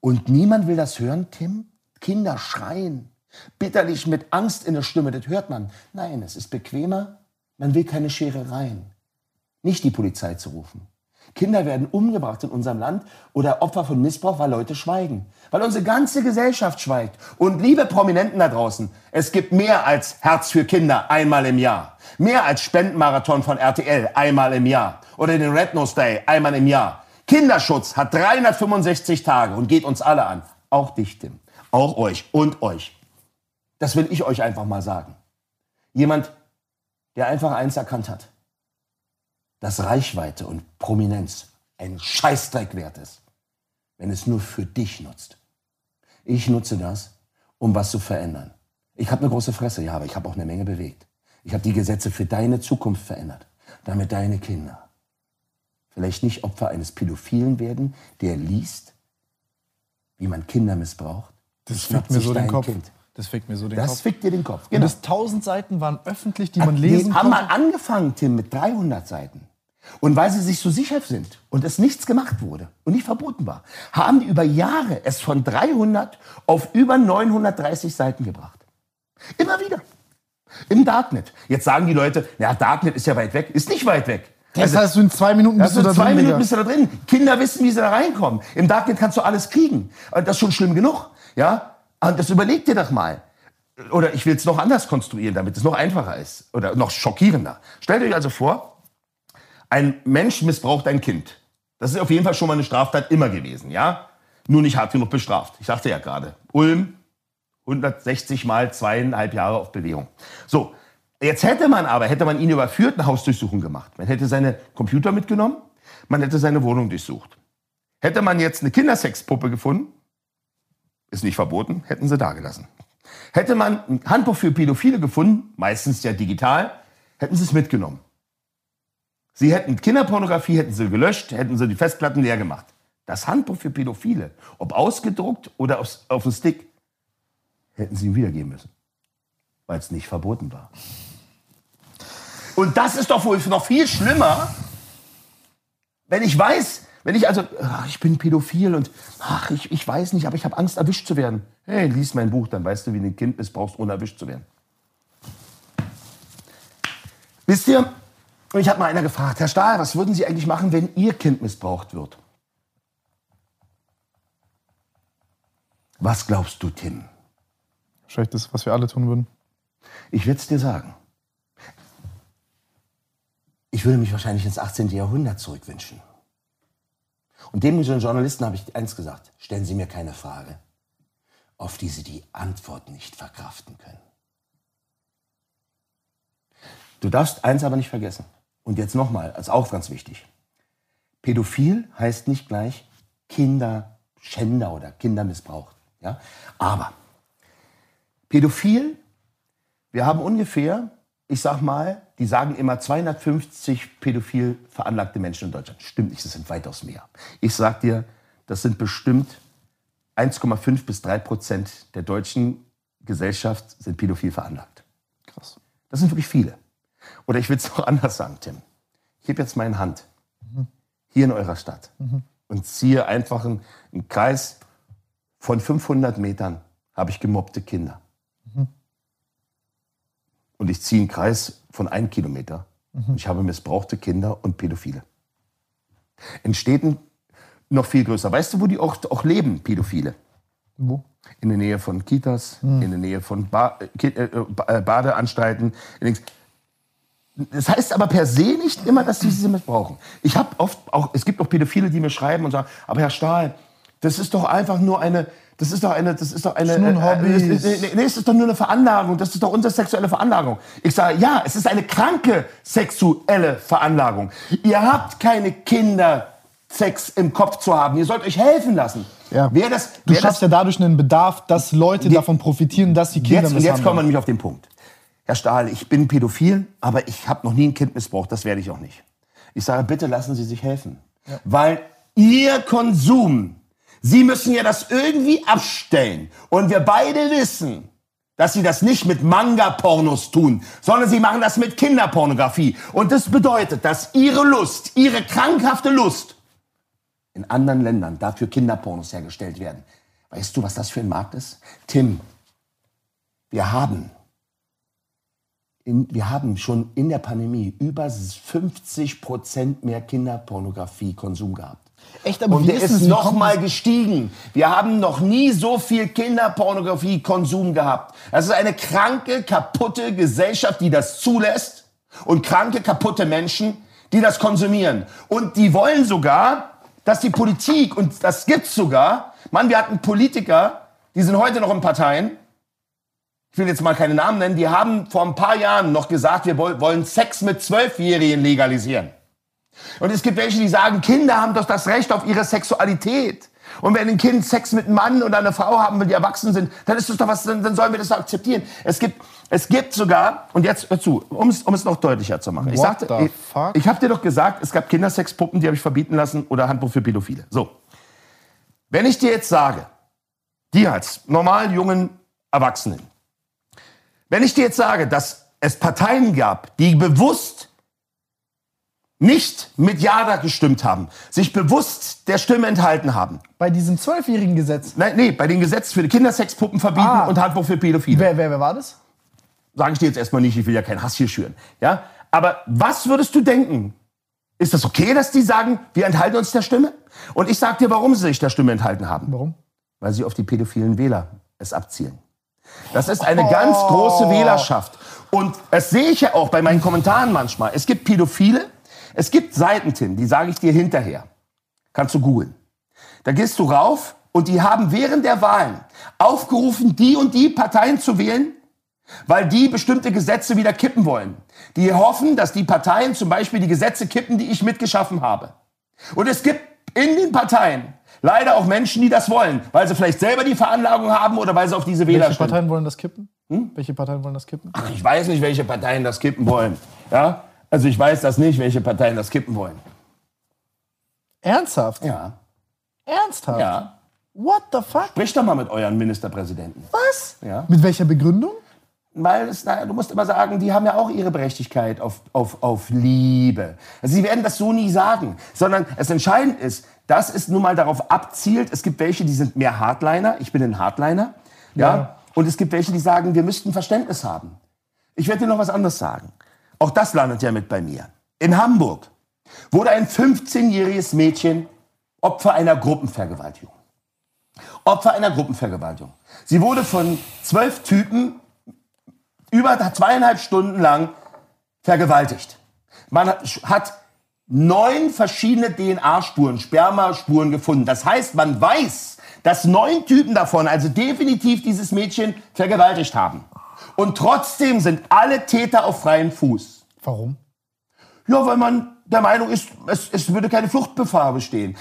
und niemand will das hören, Tim? Kinder schreien, bitterlich mit Angst in der Stimme, das hört man. Nein, es ist bequemer, man will keine Scherereien. Nicht die Polizei zu rufen. Kinder werden umgebracht in unserem Land oder Opfer von Missbrauch, weil Leute schweigen. Weil unsere ganze Gesellschaft schweigt. Und liebe Prominenten da draußen, es gibt mehr als Herz für Kinder einmal im Jahr. Mehr als Spendenmarathon von RTL einmal im Jahr. Oder den Red Nose Day einmal im Jahr. Kinderschutz hat 365 Tage und geht uns alle an. Auch dich, Tim. Auch euch und euch. Das will ich euch einfach mal sagen. Jemand, der einfach eins erkannt hat, dass Reichweite und Prominenz ein Scheißdreck wert ist, wenn es nur für dich nutzt Ich nutze das, um was zu verändern. Ich habe eine große Fresse, ja, aber ich habe auch eine Menge bewegt. Ich habe die Gesetze für deine Zukunft verändert, damit deine Kinder vielleicht nicht Opfer eines Pädophilen werden, der liest, wie man Kinder missbraucht. Das fickt mir so den Kopf. Kind. Das fickt mir so den Das Kopf. fickt dir den Kopf. Und das 1000 Seiten waren öffentlich, die man lesen haben konnte. mal angefangen, Tim, mit 300 Seiten. Und weil sie sich so sicher sind und es nichts gemacht wurde und nicht verboten war, haben die über Jahre es von 300 auf über 930 Seiten gebracht. Immer wieder. Im Darknet. Jetzt sagen die Leute, ja, Darknet ist ja weit weg. Ist nicht weit weg. Das heißt, du in zwei Minuten bist Also du da zwei drin, Minuten Digga. bist du da drin. Kinder wissen, wie sie da reinkommen. Im Darknet kannst du alles kriegen. Und Das ist schon schlimm genug. Ja? Und das überleg dir doch mal. Oder ich will es noch anders konstruieren, damit es noch einfacher ist. Oder noch schockierender. Stellt euch also vor, ein Mensch missbraucht ein Kind. Das ist auf jeden Fall schon mal eine Straftat immer gewesen, ja? Nur nicht hart genug bestraft. Ich sagte ja gerade. Ulm, 160 mal zweieinhalb Jahre auf Bewährung. So, jetzt hätte man aber, hätte man ihn überführt, eine Hausdurchsuchung gemacht. Man hätte seine Computer mitgenommen, man hätte seine Wohnung durchsucht. Hätte man jetzt eine Kindersexpuppe gefunden, ist nicht verboten, hätten sie da gelassen. Hätte man ein Handbuch für Pädophile gefunden, meistens ja digital, hätten sie es mitgenommen. Sie hätten Kinderpornografie, hätten sie gelöscht, hätten sie die Festplatten leer gemacht. Das Handbuch für Pädophile, ob ausgedruckt oder aufs, auf dem Stick, hätten sie ihm wiedergeben müssen, weil es nicht verboten war. Und das ist doch wohl noch viel schlimmer, wenn ich weiß, wenn ich also, ach, ich bin pädophil und ach, ich, ich weiß nicht, aber ich habe Angst, erwischt zu werden. Hey, lies mein Buch, dann weißt du, wie du ein Kind missbrauchst, ohne erwischt zu werden. Wisst ihr, ich habe mal einer gefragt, Herr Stahl, was würden Sie eigentlich machen, wenn Ihr Kind missbraucht wird? Was glaubst du, Tim? Wahrscheinlich das, was wir alle tun würden. Ich werde es dir sagen. Ich würde mich wahrscheinlich ins 18. Jahrhundert zurückwünschen. Und dem Journalisten habe ich eins gesagt. Stellen Sie mir keine Frage, auf die Sie die Antwort nicht verkraften können. Du darfst eins aber nicht vergessen. Und jetzt nochmal, als auch ganz wichtig. Pädophil heißt nicht gleich Kinderschänder oder Kindermissbrauch. Ja? Aber Pädophil wir haben ungefähr, ich sag mal, die sagen immer 250 pädophil veranlagte Menschen in Deutschland. Stimmt nicht, das sind weitaus mehr. Ich sag dir, das sind bestimmt 1,5 bis 3 Prozent der deutschen Gesellschaft sind pädophil veranlagt. Krass. Das sind wirklich viele. Oder ich will es noch anders sagen, Tim. Ich heb jetzt meine Hand hier in eurer Stadt und ziehe einfach einen, einen Kreis von 500 Metern, habe ich gemobbte Kinder. Und ich ziehe einen Kreis von einem Kilometer. Und ich habe missbrauchte Kinder und Pädophile. In Städten noch viel größer. Weißt du, wo die auch, auch leben, Pädophile? Wo? In der Nähe von Kitas, in der Nähe von ba äh, äh, Ba- äh, Badeanstalten. Das heißt aber per se nicht immer, dass sie sie missbrauchen. Ich habe oft auch, es gibt auch Pädophile, die mir schreiben und sagen, aber Herr Stahl, das ist doch einfach nur eine, das ist doch eine, das ist doch eine, Das ist nur ein Hobby. äh, äh, nee, nee, es ist doch nur eine Veranlagung, das ist doch unsere sexuelle Veranlagung. Ich sage, ja, es ist eine kranke sexuelle Veranlagung. Ihr habt keine Kinder, Sex im Kopf zu haben. Ihr sollt euch helfen lassen. Ja. Wer das, Du wer schaffst das, ja dadurch einen Bedarf, dass Leute Je- davon profitieren, dass sie Kinder Jetzt, und jetzt kommen wir misshandeln. nämlich auf den Punkt. Herr Stahl, ich bin pädophil, aber ich habe noch nie ein Kind missbraucht. Das werde ich auch nicht. Ich sage, bitte lassen Sie sich helfen. Weil Ihr Konsum, Sie müssen ja das irgendwie abstellen. Und wir beide wissen, dass Sie das nicht mit Manga-Pornos tun, sondern Sie machen das mit Kinderpornografie. Und das bedeutet, dass Ihre Lust, Ihre krankhafte Lust in anderen Ländern dafür Kinderpornos hergestellt werden. Weißt du, was das für ein Markt ist? Tim, wir haben, in, wir haben schon in der Pandemie über 50 Prozent mehr Kinderpornografie-Konsum gehabt. Echt, aber Und der ist ist es? Wie noch kommt mal es- gestiegen. Wir haben noch nie so viel Kinderpornografie-Konsum gehabt. Das ist eine kranke, kaputte Gesellschaft, die das zulässt. Und kranke, kaputte Menschen, die das konsumieren. Und die wollen sogar, dass die Politik, und das gibt's sogar, Mann, wir hatten Politiker, die sind heute noch in Parteien, ich will jetzt mal keine Namen nennen, die haben vor ein paar Jahren noch gesagt, wir woll- wollen Sex mit Zwölfjährigen legalisieren. Und es gibt welche, die sagen, Kinder haben doch das Recht auf ihre Sexualität. Und wenn ein Kind Sex mit einem Mann oder einer Frau haben will, die erwachsen sind, dann ist das doch was, dann, dann sollen wir das doch akzeptieren. Es gibt, es gibt sogar, und jetzt hör zu, um es, um es noch deutlicher zu machen. Ich What sagte, the ich, ich habe dir doch gesagt, es gab Kindersexpuppen, die habe ich verbieten lassen oder Handbuch für Pädophile. So. Wenn ich dir jetzt sage, dir als normalen jungen Erwachsenen, wenn ich dir jetzt sage, dass es Parteien gab, die bewusst nicht mit Ja gestimmt haben, sich bewusst der Stimme enthalten haben. Bei diesem zwölfjährigen Gesetz. Nein, nee, bei den Gesetzen für Kindersexpuppen verbieten Ah. und Handbuch für Pädophile. Wer, wer, wer war das? Sage ich dir jetzt erstmal nicht, ich will ja keinen Hass hier schüren. Ja? Aber was würdest du denken? Ist das okay, dass die sagen, wir enthalten uns der Stimme? Und ich sage dir, warum sie sich der Stimme enthalten haben. Warum? Weil sie auf die pädophilen Wähler es abzielen. Das ist eine ganz große Wählerschaft. Und das sehe ich ja auch bei meinen Kommentaren manchmal. Es gibt Pädophile, es gibt Seiten, Tim, die sage ich dir hinterher. Kannst du googeln. Da gehst du rauf und die haben während der Wahlen aufgerufen, die und die Parteien zu wählen, weil die bestimmte Gesetze wieder kippen wollen. Die hoffen, dass die Parteien zum Beispiel die Gesetze kippen, die ich mitgeschaffen habe. Und es gibt in den Parteien leider auch Menschen, die das wollen, weil sie vielleicht selber die Veranlagung haben oder weil sie auf diese Wähler Welche. Parteien wollen das kippen? Hm? Welche Parteien wollen das kippen? Ich weiß nicht, welche Parteien das kippen wollen. Ja? Also ich weiß das nicht, welche Parteien das kippen wollen. Ernsthaft? Ja. Ernsthaft? Ja. What the fuck? Sprich doch mal mit euren Ministerpräsidenten. Was? Ja. Mit welcher Begründung? Weil es, na, du musst immer sagen, die haben ja auch ihre Berechtigkeit auf, auf, auf Liebe. Also sie werden das so nie sagen, sondern es entscheidend ist, dass es nun mal darauf abzielt, es gibt welche, die sind mehr Hardliner, ich bin ein Hardliner, ja, Ja. und es gibt welche, die sagen, wir müssten Verständnis haben. Ich werde dir noch was anderes sagen. Auch das landet ja mit bei mir. In Hamburg wurde ein 15-jähriges Mädchen Opfer einer Gruppenvergewaltigung. Opfer einer Gruppenvergewaltigung. Sie wurde von zwölf Typen über zweieinhalb Stunden lang vergewaltigt. Man hat- neun verschiedene DNA-Spuren, Spermaspuren gefunden. Das heißt, man weiß, dass neun Typen davon also definitiv dieses Mädchen vergewaltigt haben. Und trotzdem sind alle Täter auf freiem Fuß. Warum? Ja, weil man der Meinung ist, es, es würde keine Fluchtgefahr bestehen.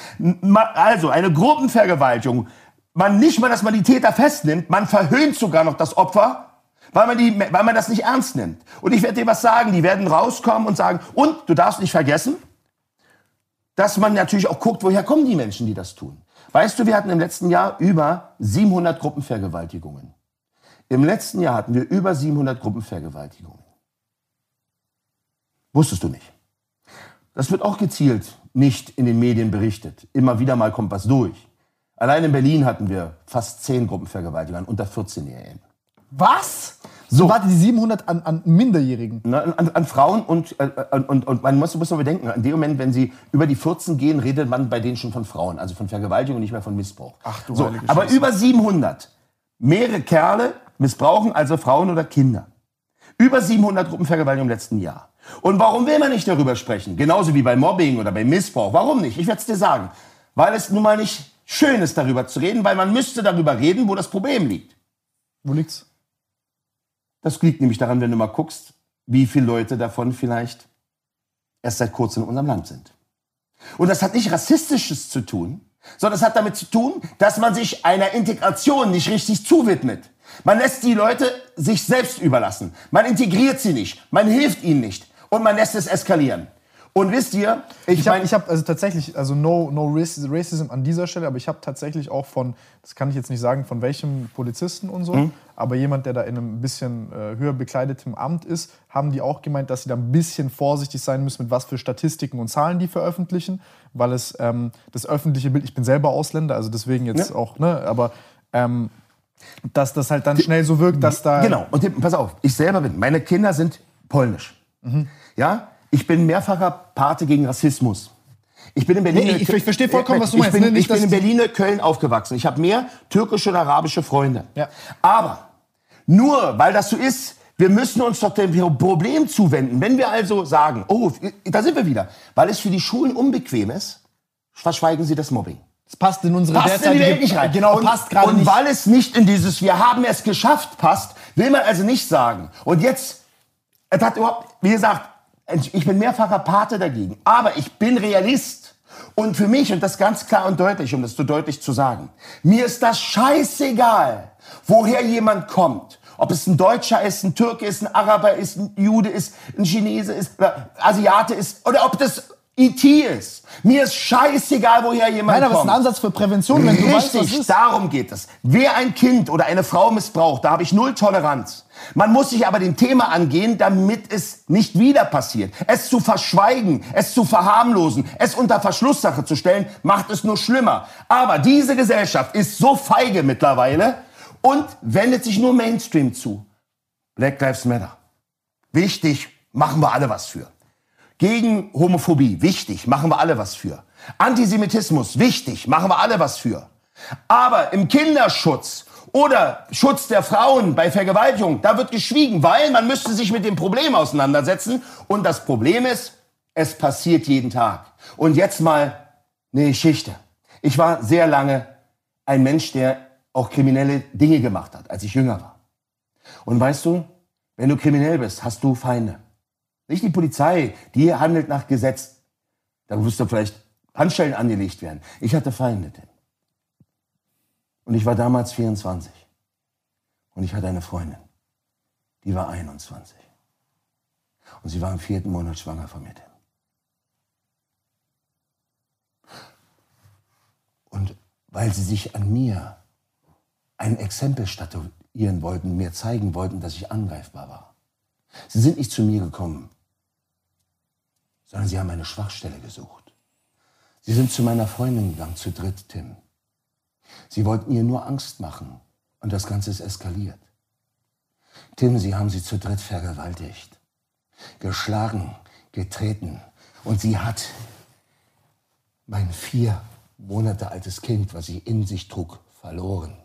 Also eine Gruppenvergewaltigung. Man nicht mal, dass man die Täter festnimmt, man verhöhnt sogar noch das Opfer, weil man, die, weil man das nicht ernst nimmt. Und ich werde dir was sagen, die werden rauskommen und sagen, und du darfst nicht vergessen, dass man natürlich auch guckt, woher kommen die Menschen, die das tun. Weißt du, wir hatten im letzten Jahr über 700 Gruppenvergewaltigungen. Im letzten Jahr hatten wir über 700 Gruppenvergewaltigungen. Wusstest du nicht. Das wird auch gezielt nicht in den Medien berichtet. Immer wieder mal kommt was durch. Allein in Berlin hatten wir fast 10 Gruppenvergewaltigungen unter 14-Jährigen. Was? So. Warte, die 700 an, an Minderjährigen. Ne, An, an Frauen und, äh, und, und, man muss, muss mal bedenken, in dem Moment, wenn sie über die 14 gehen, redet man bei denen schon von Frauen, also von Vergewaltigung und nicht mehr von Missbrauch. Ach du so, Aber über 700. Mehrere Kerle missbrauchen also Frauen oder Kinder. Über 700 Gruppenvergewaltigungen im letzten Jahr. Und warum will man nicht darüber sprechen? Genauso wie bei Mobbing oder bei Missbrauch. Warum nicht? Ich werde es dir sagen. Weil es nun mal nicht schön ist, darüber zu reden, weil man müsste darüber reden, wo das Problem liegt. Wo liegt's? Das liegt nämlich daran, wenn du mal guckst, wie viele Leute davon vielleicht erst seit kurzem in unserem Land sind. Und das hat nicht rassistisches zu tun, sondern es hat damit zu tun, dass man sich einer Integration nicht richtig zuwidmet. Man lässt die Leute sich selbst überlassen. Man integriert sie nicht. Man hilft ihnen nicht. Und man lässt es eskalieren. Und wisst ihr, ich, Ich habe meine, ich hab also tatsächlich, also no, no Racis- Racism an dieser Stelle, aber ich habe tatsächlich auch von, das kann ich jetzt nicht sagen, von welchem Polizisten und so, aber jemand, der da in einem bisschen äh, höher bekleidetem Amt ist, haben die auch gemeint, dass sie da ein bisschen vorsichtig sein müssen, mit was für Statistiken und Zahlen die veröffentlichen, weil es ähm, das öffentliche Bild, ich bin selber Ausländer, also deswegen jetzt Ja. auch, ne, aber ähm, dass das halt dann schnell so wirkt, dass da. Genau. Und pass auf, ich selber bin, meine Kinder sind polnisch. Ja, ich bin mehrfacher Pate gegen Rassismus. Ich bin in Berlin. Nee, ich- ich verstehe vollkommen, was du ich meinst, Bin, ne? Ich bin in Berlin, Köln aufgewachsen. Ich habe mehr türkische und arabische Freunde. Ja. Aber nur weil das so ist, wir müssen uns doch dem Problem zuwenden. Wenn wir also sagen, oh, da sind wir wieder, weil es für die Schulen unbequem ist, verschweigen sie das Mobbing. Das passt in unsere Passt in die Welt nicht rein. Genau, und, passt gerade Und weil es nicht in dieses Wir haben es geschafft passt, will man also nicht sagen. Und jetzt, es hat überhaupt, wie gesagt, ich bin mehrfacher Pate dagegen. Aber ich bin Realist. Und für mich, und das ganz klar und deutlich, um das so deutlich zu sagen, mir ist das scheißegal, woher jemand kommt. Ob es ein Deutscher ist, ein Türke ist, ein Araber ist, ein Jude ist, ein Chinese ist, oder Asiate ist, oder ob das IT ist. Mir ist scheißegal, woher jemand Nein, aber es ist kommt. ein Ansatz für Prävention, wenn du weißt, was Richtig, ist. darum geht es. Wer ein Kind oder eine Frau missbraucht, da habe ich null Toleranz. Man muss sich aber dem Thema angehen, damit es nicht wieder passiert. Es zu verschweigen, es zu verharmlosen, es unter Verschlusssache zu stellen, macht es nur schlimmer. Aber diese Gesellschaft ist so feige mittlerweile und wendet sich nur Mainstream zu. Black Lives Matter. Wichtig, machen wir alle was für. Gegen Homophobie, wichtig, machen wir alle was für. Antisemitismus, wichtig, machen wir alle was für. Aber im Kinderschutz oder Schutz der Frauen bei Vergewaltigung, da wird geschwiegen, weil man müsste sich mit dem Problem auseinandersetzen. Und das Problem ist, es passiert jeden Tag. Und jetzt mal eine Geschichte. Ich war sehr lange ein Mensch, der auch kriminelle Dinge gemacht hat, als ich jünger war. Und weißt du, wenn du kriminell bist, hast du Feinde. Nicht die Polizei, die handelt nach Gesetz. Da müsste vielleicht Handschellen angelegt werden. Ich hatte Feinde, Tim. Und ich war damals 24. Und ich hatte eine Freundin. Die war 21. Und sie war im vierten Monat schwanger von mir, Tim. Und weil sie sich an mir ein Exempel statuieren wollten, mir zeigen wollten, dass ich angreifbar war. Sie sind nicht zu mir gekommen, sondern sie haben eine Schwachstelle gesucht. Sie sind zu meiner Freundin gegangen, zu dritt, Tim. Sie wollten ihr nur Angst machen und das Ganze ist eskaliert. Tim, sie haben sie zu dritt vergewaltigt, geschlagen, getreten und sie hat mein vier Monate altes Kind, was sie in sich trug, verloren.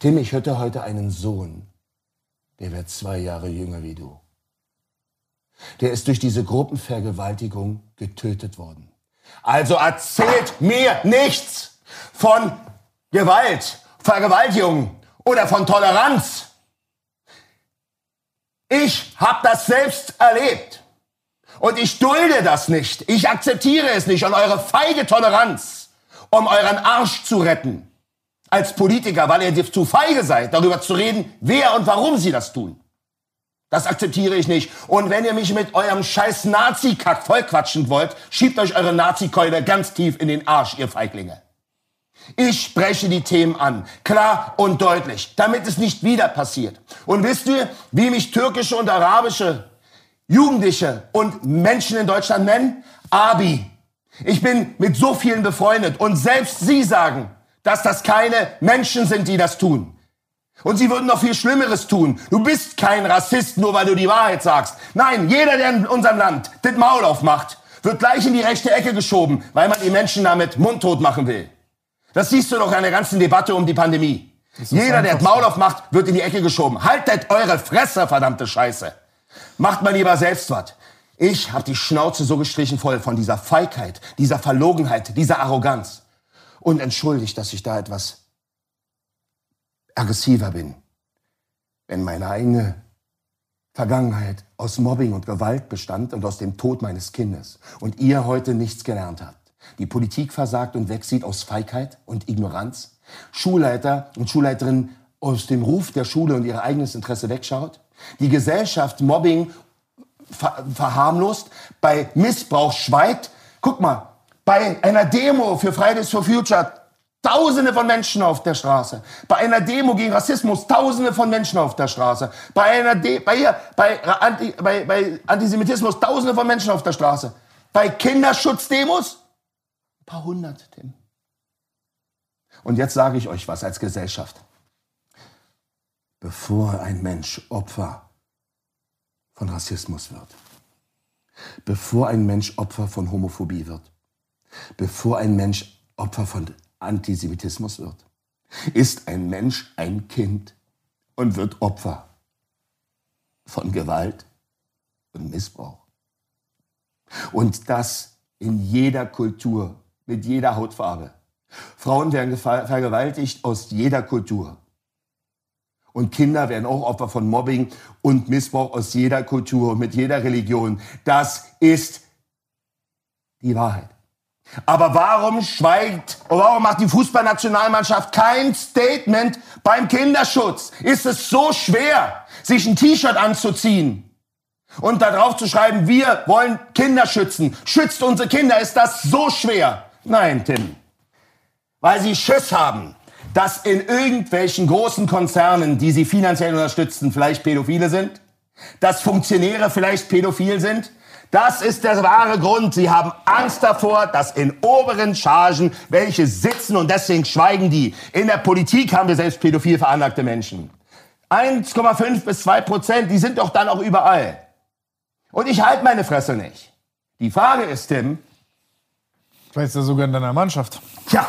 Tim, ich hätte heute einen Sohn, der wird zwei Jahre jünger wie du. Der ist durch diese Gruppenvergewaltigung getötet worden. Also erzählt mir nichts von Gewalt, Vergewaltigung oder von Toleranz. Ich habe das selbst erlebt. Und ich dulde das nicht. Ich akzeptiere es nicht. Und eure feige Toleranz, um euren Arsch zu retten, als Politiker, weil ihr zu feige seid, darüber zu reden, wer und warum sie das tun. Das akzeptiere ich nicht. Und wenn ihr mich mit eurem scheiß Nazi-Kack vollquatschen wollt, schiebt euch eure Nazi-Keule ganz tief in den Arsch, ihr Feiglinge. Ich spreche die Themen an, klar und deutlich, damit es nicht wieder passiert. Und wisst ihr, wie mich türkische und arabische Jugendliche und Menschen in Deutschland nennen? Abi. Ich bin mit so vielen befreundet und selbst sie sagen, dass das keine Menschen sind, die das tun. Und sie würden noch viel Schlimmeres tun. Du bist kein Rassist, nur weil du die Wahrheit sagst. Nein, jeder, der in unserem Land das Maul aufmacht, wird gleich in die rechte Ecke geschoben, weil man die Menschen damit mundtot machen will. Das siehst du doch an der ganzen Debatte um die Pandemie. Jeder, der das Maul aufmacht, wird in die Ecke geschoben. Haltet eure Fresse, verdammte Scheiße. Macht mal lieber selbst was. Ich hab die Schnauze so gestrichen voll von dieser Feigheit, dieser Verlogenheit, dieser Arroganz. Und entschuldigt, dass ich da etwas aggressiver bin. Wenn meine eigene Vergangenheit aus Mobbing und Gewalt bestand und aus dem Tod meines Kindes und ihr heute nichts gelernt habt. Die Politik versagt und wegsieht aus Feigheit und Ignoranz. Schulleiter und Schulleiterinnen aus dem Ruf der Schule und ihr eigenes Interesse wegschaut. Die Gesellschaft Mobbing ver verharmlost, bei Missbrauch schweigt. Guck mal, bei einer Demo für Fridays for Future Tausende von Menschen auf der Straße. Bei einer Demo gegen Rassismus Tausende von Menschen auf der Straße. Bei einer De bei, hier, bei, Anti bei, bei Antisemitismus Tausende von Menschen auf der Straße. Bei Kinderschutzdemos ein paar hundert, Tim. Und jetzt sage ich euch was als Gesellschaft. Bevor ein Mensch Opfer von Rassismus wird, bevor ein Mensch Opfer von Homophobie wird, bevor ein Mensch Opfer von Antisemitismus wird, ist ein Mensch ein Kind und wird Opfer von Gewalt und Missbrauch. Und das in jeder Kultur, mit jeder Hautfarbe. Frauen werden vergewaltigt aus jeder Kultur. Und Kinder werden auch Opfer von Mobbing und Missbrauch aus jeder Kultur mit jeder Religion. Das ist die Wahrheit. Aber warum schweigt, warum macht die Fußballnationalmannschaft kein Statement beim Kinderschutz? Ist es so schwer, sich ein T-Shirt anzuziehen und da drauf zu schreiben, wir wollen Kinder schützen, schützt unsere Kinder, ist das so schwer? Nein, Tim. Weil sie Schiss haben, dass in irgendwelchen großen Konzernen, die sie finanziell unterstützen, vielleicht Pädophile sind, dass Funktionäre vielleicht pädophil sind, das ist der wahre Grund. Sie haben Angst davor, dass in oberen Chargen welche sitzen und deswegen schweigen die. In der Politik haben wir selbst pädophil veranlagte Menschen. 1,5 bis 2 Prozent, die sind doch dann auch überall. Und ich halte meine Fresse nicht. Die Frage ist, Tim. Vielleicht ist er sogar in deiner Mannschaft. Tja,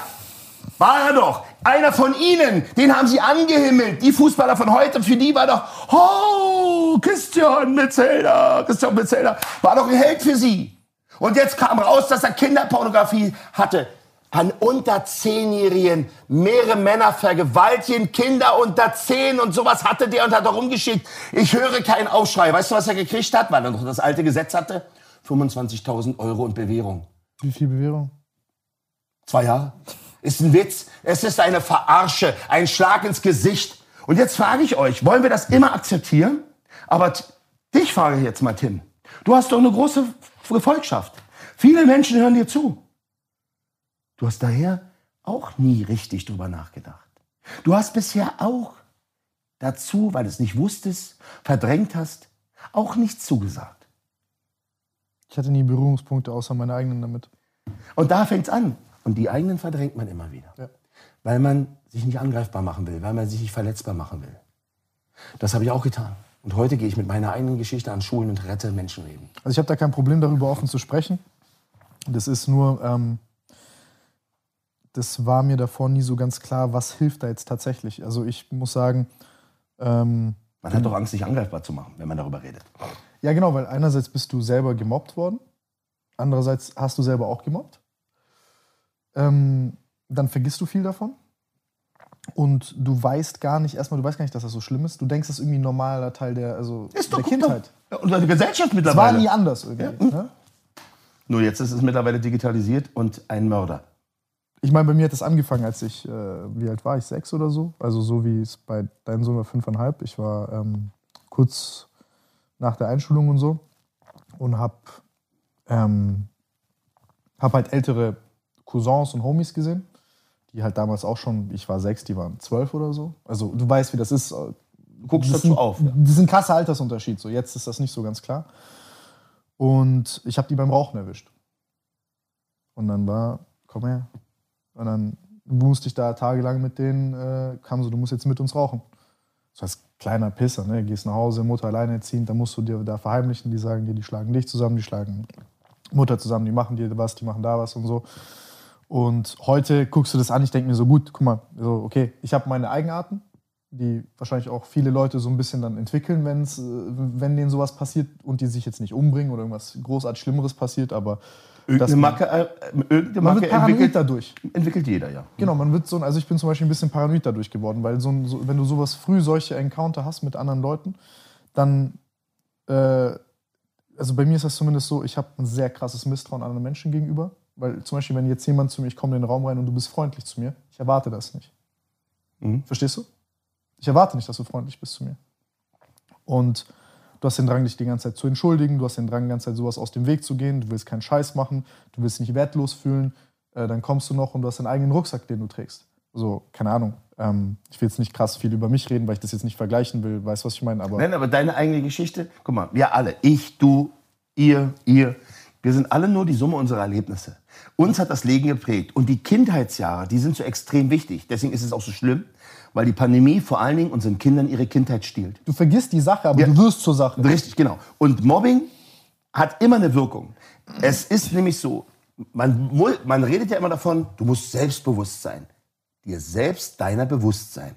war er doch. Einer von ihnen, den haben sie angehimmelt. Die Fußballer von heute, für die war doch, oh, Christian Metzelder, Christian Metzelder, war doch ein Held für sie. Und jetzt kam raus, dass er Kinderpornografie hatte. An unter Zehnjährigen mehrere Männer vergewaltigen, Kinder unter zehn und sowas hatte der und hat er rumgeschickt. Ich höre keinen Aufschrei. Weißt du, was er gekriegt hat, weil er noch das alte Gesetz hatte? 25.000 Euro und Bewährung. Wie viel Bewährung? Zwei Jahre. Ist ein Witz. Es ist eine Verarsche, ein Schlag ins Gesicht. Und jetzt frage ich euch, wollen wir das immer akzeptieren? Aber dich frage ich jetzt mal, Tim. Du hast doch eine große Gefolgschaft. Viele Menschen hören dir zu. Du hast daher auch nie richtig drüber nachgedacht. Du hast bisher auch dazu, weil du es nicht wusstest, verdrängt hast, auch nichts zugesagt. Ich hatte nie Berührungspunkte außer meine eigenen damit. Und da fängt's an. Und die eigenen verdrängt man immer wieder. Ja. Weil man sich nicht angreifbar machen will, weil man sich nicht verletzbar machen will. Das habe ich auch getan. Und heute gehe ich mit meiner eigenen Geschichte an Schulen und rette Menschenleben. Also ich habe da kein Problem darüber offen zu sprechen. Das ist nur, ähm, das war mir davor nie so ganz klar, was hilft da jetzt tatsächlich. Also ich muss sagen, ähm, Man hat doch Angst, sich angreifbar zu machen, wenn man darüber redet. ja genau, weil einerseits bist du selber gemobbt worden, andererseits hast du selber auch gemobbt. Ähm, dann vergisst du viel davon. Und du weißt gar nicht, erstmal, du weißt gar nicht, dass das so schlimm ist. Du denkst, das ist irgendwie ein normaler Teil der, also Ist doch der guck Kindheit. doch. Ja, Unsere Gesellschaft Es war mittlerweile. nie anders irgendwie. Ne? Nur jetzt ist es mittlerweile digitalisiert und ein Mörder. Ich meine, bei mir hat das angefangen, als ich, äh, wie alt war ich, sechs oder so? Also so wie es bei deinem Sohn war, fünfeinhalb. Ich war ähm, kurz nach der Einschulung und so und hab, ähm, hab halt ältere Cousins und Homies gesehen, die halt damals auch schon, ich war sechs, die waren zwölf oder so. Also du weißt, wie das ist. Du guckst das dazu ein- auf, ja. Das ist ein krasser Altersunterschied. So, jetzt ist das nicht so ganz klar. Und ich habe die beim Rauchen erwischt. Und dann war, komm her. Und dann musste ich da tagelang mit denen, äh, kam so, du musst jetzt mit uns rauchen. So als kleiner Pisser, ne? Gehst nach Hause, Mutter alleinerziehend, dann musst du dir da verheimlichen, die sagen dir, die schlagen dich zusammen, die schlagen Mutter zusammen, die machen dir was, die machen da was und so. Und heute guckst du das an, ich denke mir so, gut, guck mal, so, okay, ich habe meine Eigenarten, die wahrscheinlich auch viele Leute so ein bisschen dann entwickeln, wenn's, äh, wenn denen sowas passiert und die sich jetzt nicht umbringen oder irgendwas großartig Schlimmeres passiert, aber Irgendeine Macke, äh, irgendeine man wird paranoid entwickelt, dadurch. entwickelt jeder, ja. Genau, man wird so, also ich bin zum Beispiel ein bisschen paranoid dadurch geworden, weil so, ein- so wenn du sowas früh solche Encounter hast mit anderen Leuten, dann, äh, also bei mir ist das zumindest so, ich habe ein sehr krasses Misstrauen anderen Menschen gegenüber, weil zum Beispiel, wenn jetzt jemand zu mir, ich komme in den Raum rein und du bist freundlich zu mir, ich erwarte das nicht. Mhm. Verstehst du? Ich erwarte nicht, dass du freundlich bist zu mir. Und du hast den Drang, dich die ganze Zeit zu entschuldigen, du hast den Drang, die ganze Zeit sowas aus dem Weg zu gehen, du willst keinen Scheiß machen, du willst dich nicht wertlos fühlen, äh, dann kommst du noch und du hast deinen eigenen Rucksack, den du trägst. So, keine Ahnung. Ähm, ich will jetzt nicht krass viel über mich reden, weil ich das jetzt nicht vergleichen will, weißt du, was ich meine? Aber Nein, aber deine eigene Geschichte, guck mal, wir alle, ich, du, ihr, ihr, wir sind alle nur die Summe unserer Erlebnisse. Uns hat das Leben geprägt. Und die Kindheitsjahre, die sind so extrem wichtig. Deswegen ist es auch so schlimm, weil die Pandemie vor allen Dingen unseren Kindern ihre Kindheit stiehlt. du vergisst die Sache, aber Ja. du wirst zur Sache. Richtig, genau. Und Mobbing hat immer eine Wirkung. Es ist nämlich so, man, man redet ja immer davon, du musst selbstbewusst sein. Dir selbst deiner bewusst sein.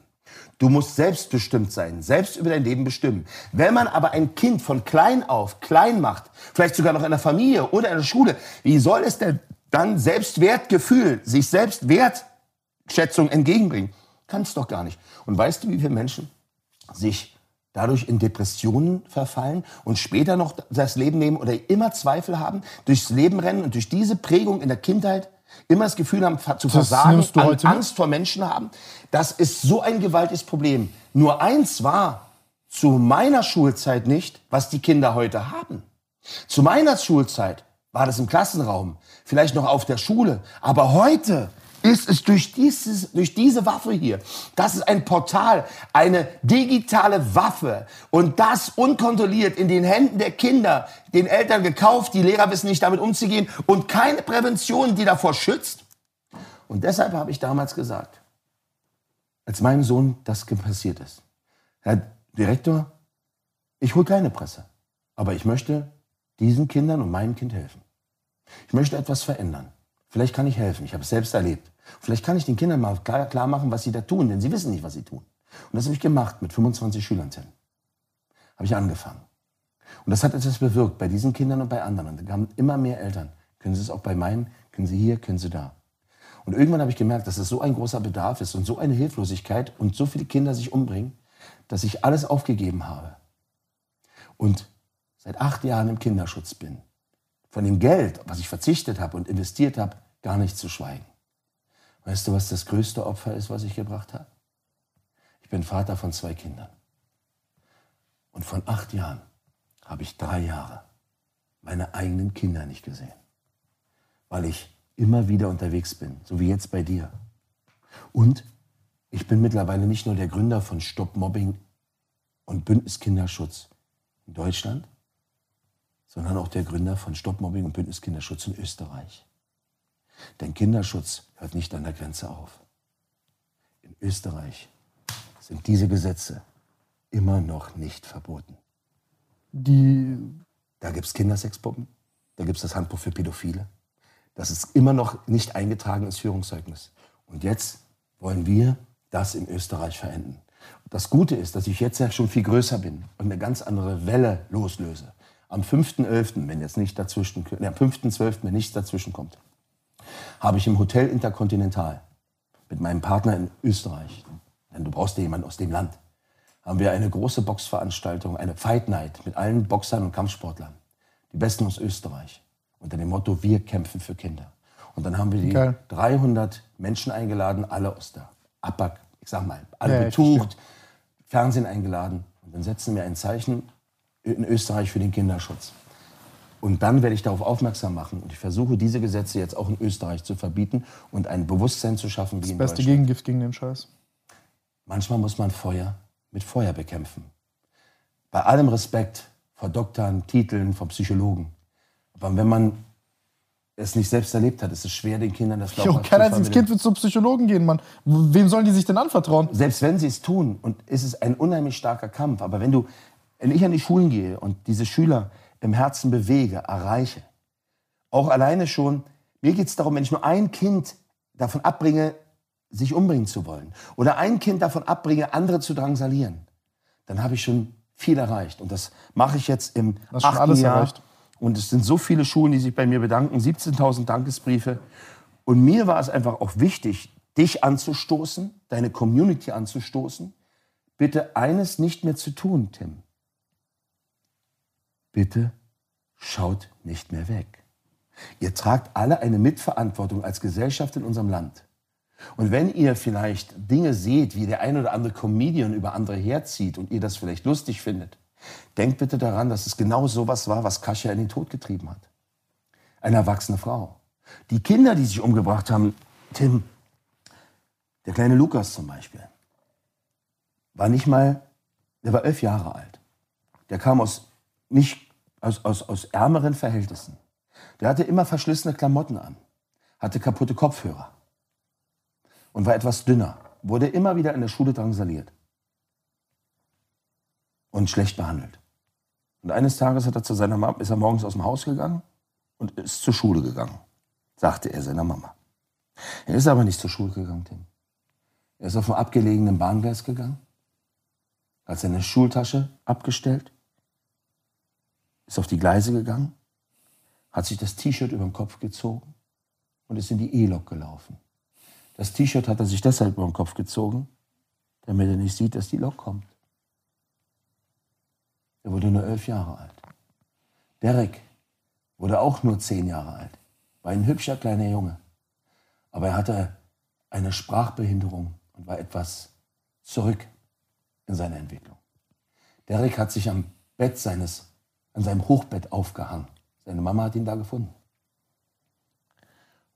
Du musst selbstbestimmt sein, selbst über dein Leben bestimmen. Wenn man aber ein Kind von klein auf klein macht, vielleicht sogar noch in der Familie oder in der Schule, wie soll es denn dann Selbstwertgefühl, sich Selbstwertschätzung entgegenbringen? Kann es doch gar nicht. Und weißt du, wie viele Menschen sich dadurch in Depressionen verfallen und später noch das Leben nehmen oder immer Zweifel haben, durchs Leben rennen und durch diese Prägung in der Kindheit immer das Gefühl haben zu versagen, an-? Angst vor Menschen haben. Das ist so ein gewaltiges Problem. Nur eins war zu meiner Schulzeit nicht, was die Kinder heute haben. Zu meiner Schulzeit war das im Klassenraum, vielleicht noch auf der Schule. Aber heute ist es durch, dieses, durch diese Waffe hier. Das ist ein Portal, eine digitale Waffe. Und das unkontrolliert in den Händen der Kinder, den Eltern gekauft. Die Lehrer wissen nicht damit umzugehen und keine Prävention, die davor schützt. Und deshalb habe ich damals gesagt, als meinem Sohn das passiert ist, Herr Direktor, ich hole keine Presse, aber ich möchte diesen Kindern und meinem Kind helfen. Ich möchte etwas verändern. Vielleicht kann ich helfen. Ich habe es selbst erlebt. Vielleicht kann ich den Kindern mal klar, klar machen, was sie da tun, denn sie wissen nicht, was sie tun. Und das habe ich gemacht mit 25 Schülern. Habe ich angefangen. Und das hat etwas bewirkt bei diesen Kindern und bei anderen. Und da kamen immer mehr Eltern. Können Sie es auch bei meinen? Können Sie hier? Können Sie da? Und irgendwann habe ich gemerkt, dass es so ein großer Bedarf ist und so eine Hilflosigkeit und so viele Kinder sich umbringen, dass ich alles aufgegeben habe. Und seit acht Jahren im Kinderschutz bin. Von dem Geld, was ich verzichtet habe und investiert habe, gar nicht zu schweigen. Weißt du, was das größte Opfer ist, was ich gebracht habe? Ich bin Vater von zwei Kindern. Und von acht Jahren habe ich drei Jahre meine eigenen Kinder nicht gesehen. Weil ich immer wieder unterwegs bin, so wie jetzt bei dir. Und ich bin mittlerweile nicht nur der Gründer von Stopp Mobbing und Bündnis Kinderschutz in Deutschland, sondern auch der Gründer von Stopp Mobbing und Bündnis Kinderschutz in Österreich. Denn Kinderschutz hört nicht an der Grenze auf. In Österreich sind diese Gesetze immer noch nicht verboten. Die Da gibt es Kindersexpuppen, da gibt es das Handbuch für Pädophile. Das ist immer noch nicht eingetragen ins Führungszeugnis. Und jetzt wollen wir das in Österreich verenden. Das Gute ist, dass ich jetzt ja schon viel größer bin und eine ganz andere Welle loslöse. Am 5.11., wenn jetzt nicht dazwischen, ne, am 5.12., wenn nichts dazwischen kommt, habe ich im Hotel Intercontinental mit meinem Partner in Österreich, denn du brauchst ja jemanden aus dem Land, haben wir eine große Boxveranstaltung, eine Fight Night mit allen Boxern und Kampfsportlern. Die Besten aus Österreich. Unter dem Motto, wir kämpfen für Kinder. Und dann haben wir die Geil. 300 Menschen eingeladen, alle aus der APAC, ich sag mal, alle Ja, betucht, Fernsehen eingeladen. Und dann setzen wir ein Zeichen in Österreich für den Kinderschutz. Und dann werde ich darauf aufmerksam machen. Und ich versuche, diese Gesetze jetzt auch in Österreich zu verbieten und ein Bewusstsein zu schaffen wie in beste Deutschland. Gegengift gegen den Scheiß. Manchmal muss man Feuer mit Feuer bekämpfen. Bei allem Respekt vor Doktoren, Titeln, vor Psychologen. Aber wenn man es nicht selbst erlebt hat, ist es schwer, den Kindern das glaubhaft kein zu einziges vermitteln. Kind wird zum Psychologen gehen, Mann. Wem sollen die sich denn anvertrauen? Selbst wenn sie es tun, und es ist ein unheimlich starker Kampf, aber wenn du, wenn ich an die Schulen gehe und diese Schüler im Herzen bewege, erreiche, auch alleine schon, mir geht es darum, wenn ich nur ein Kind davon abbringe, sich umbringen zu wollen, oder ein Kind davon abbringe, andere zu drangsalieren, dann habe ich schon viel erreicht. Und das mache ich jetzt im achten Jahr. erreicht. Und es sind so viele Schulen, die sich bei mir bedanken, 17.000 Dankesbriefe. Und mir war es einfach auch wichtig, dich anzustoßen, deine Community anzustoßen, bitte eines nicht mehr zu tun, Tim. Bitte schaut nicht mehr weg. Ihr tragt alle eine Mitverantwortung als Gesellschaft in unserem Land. Und wenn ihr vielleicht Dinge seht, wie der ein oder andere Comedian über andere herzieht und ihr das vielleicht lustig findet, denkt bitte daran, dass es genau sowas war, was Kasia in den Tod getrieben hat. Eine erwachsene Frau. Die Kinder, die sich umgebracht haben, Tim, der kleine Lukas zum Beispiel, war nicht mal, der war elf Jahre alt. Der kam aus, nicht, aus, aus, aus ärmeren Verhältnissen. Der hatte immer verschlissene Klamotten an, hatte kaputte Kopfhörer und war etwas dünner, wurde immer wieder in der Schule drangsaliert und schlecht behandelt. Und eines Tages hat er zu seiner Mama, ist er morgens aus dem Haus gegangen und ist zur Schule gegangen, sagte er seiner Mama. Er ist aber nicht zur Schule gegangen, Tim. Er ist auf einem abgelegenen Bahngleis gegangen, hat seine Schultasche abgestellt, ist auf die Gleise gegangen, hat sich das T-Shirt über den Kopf gezogen und ist in die E-Lok gelaufen. Das T-Shirt hat er sich deshalb über den Kopf gezogen, damit er nicht sieht, dass die Lok kommt. Er wurde nur elf Jahre alt. Derek wurde auch nur zehn Jahre alt. War ein hübscher kleiner Junge. Aber er hatte eine Sprachbehinderung und war etwas zurück in seiner Entwicklung. Derek hat sich am Bett seines, an seinem Hochbett aufgehangen. Seine Mama hat ihn da gefunden.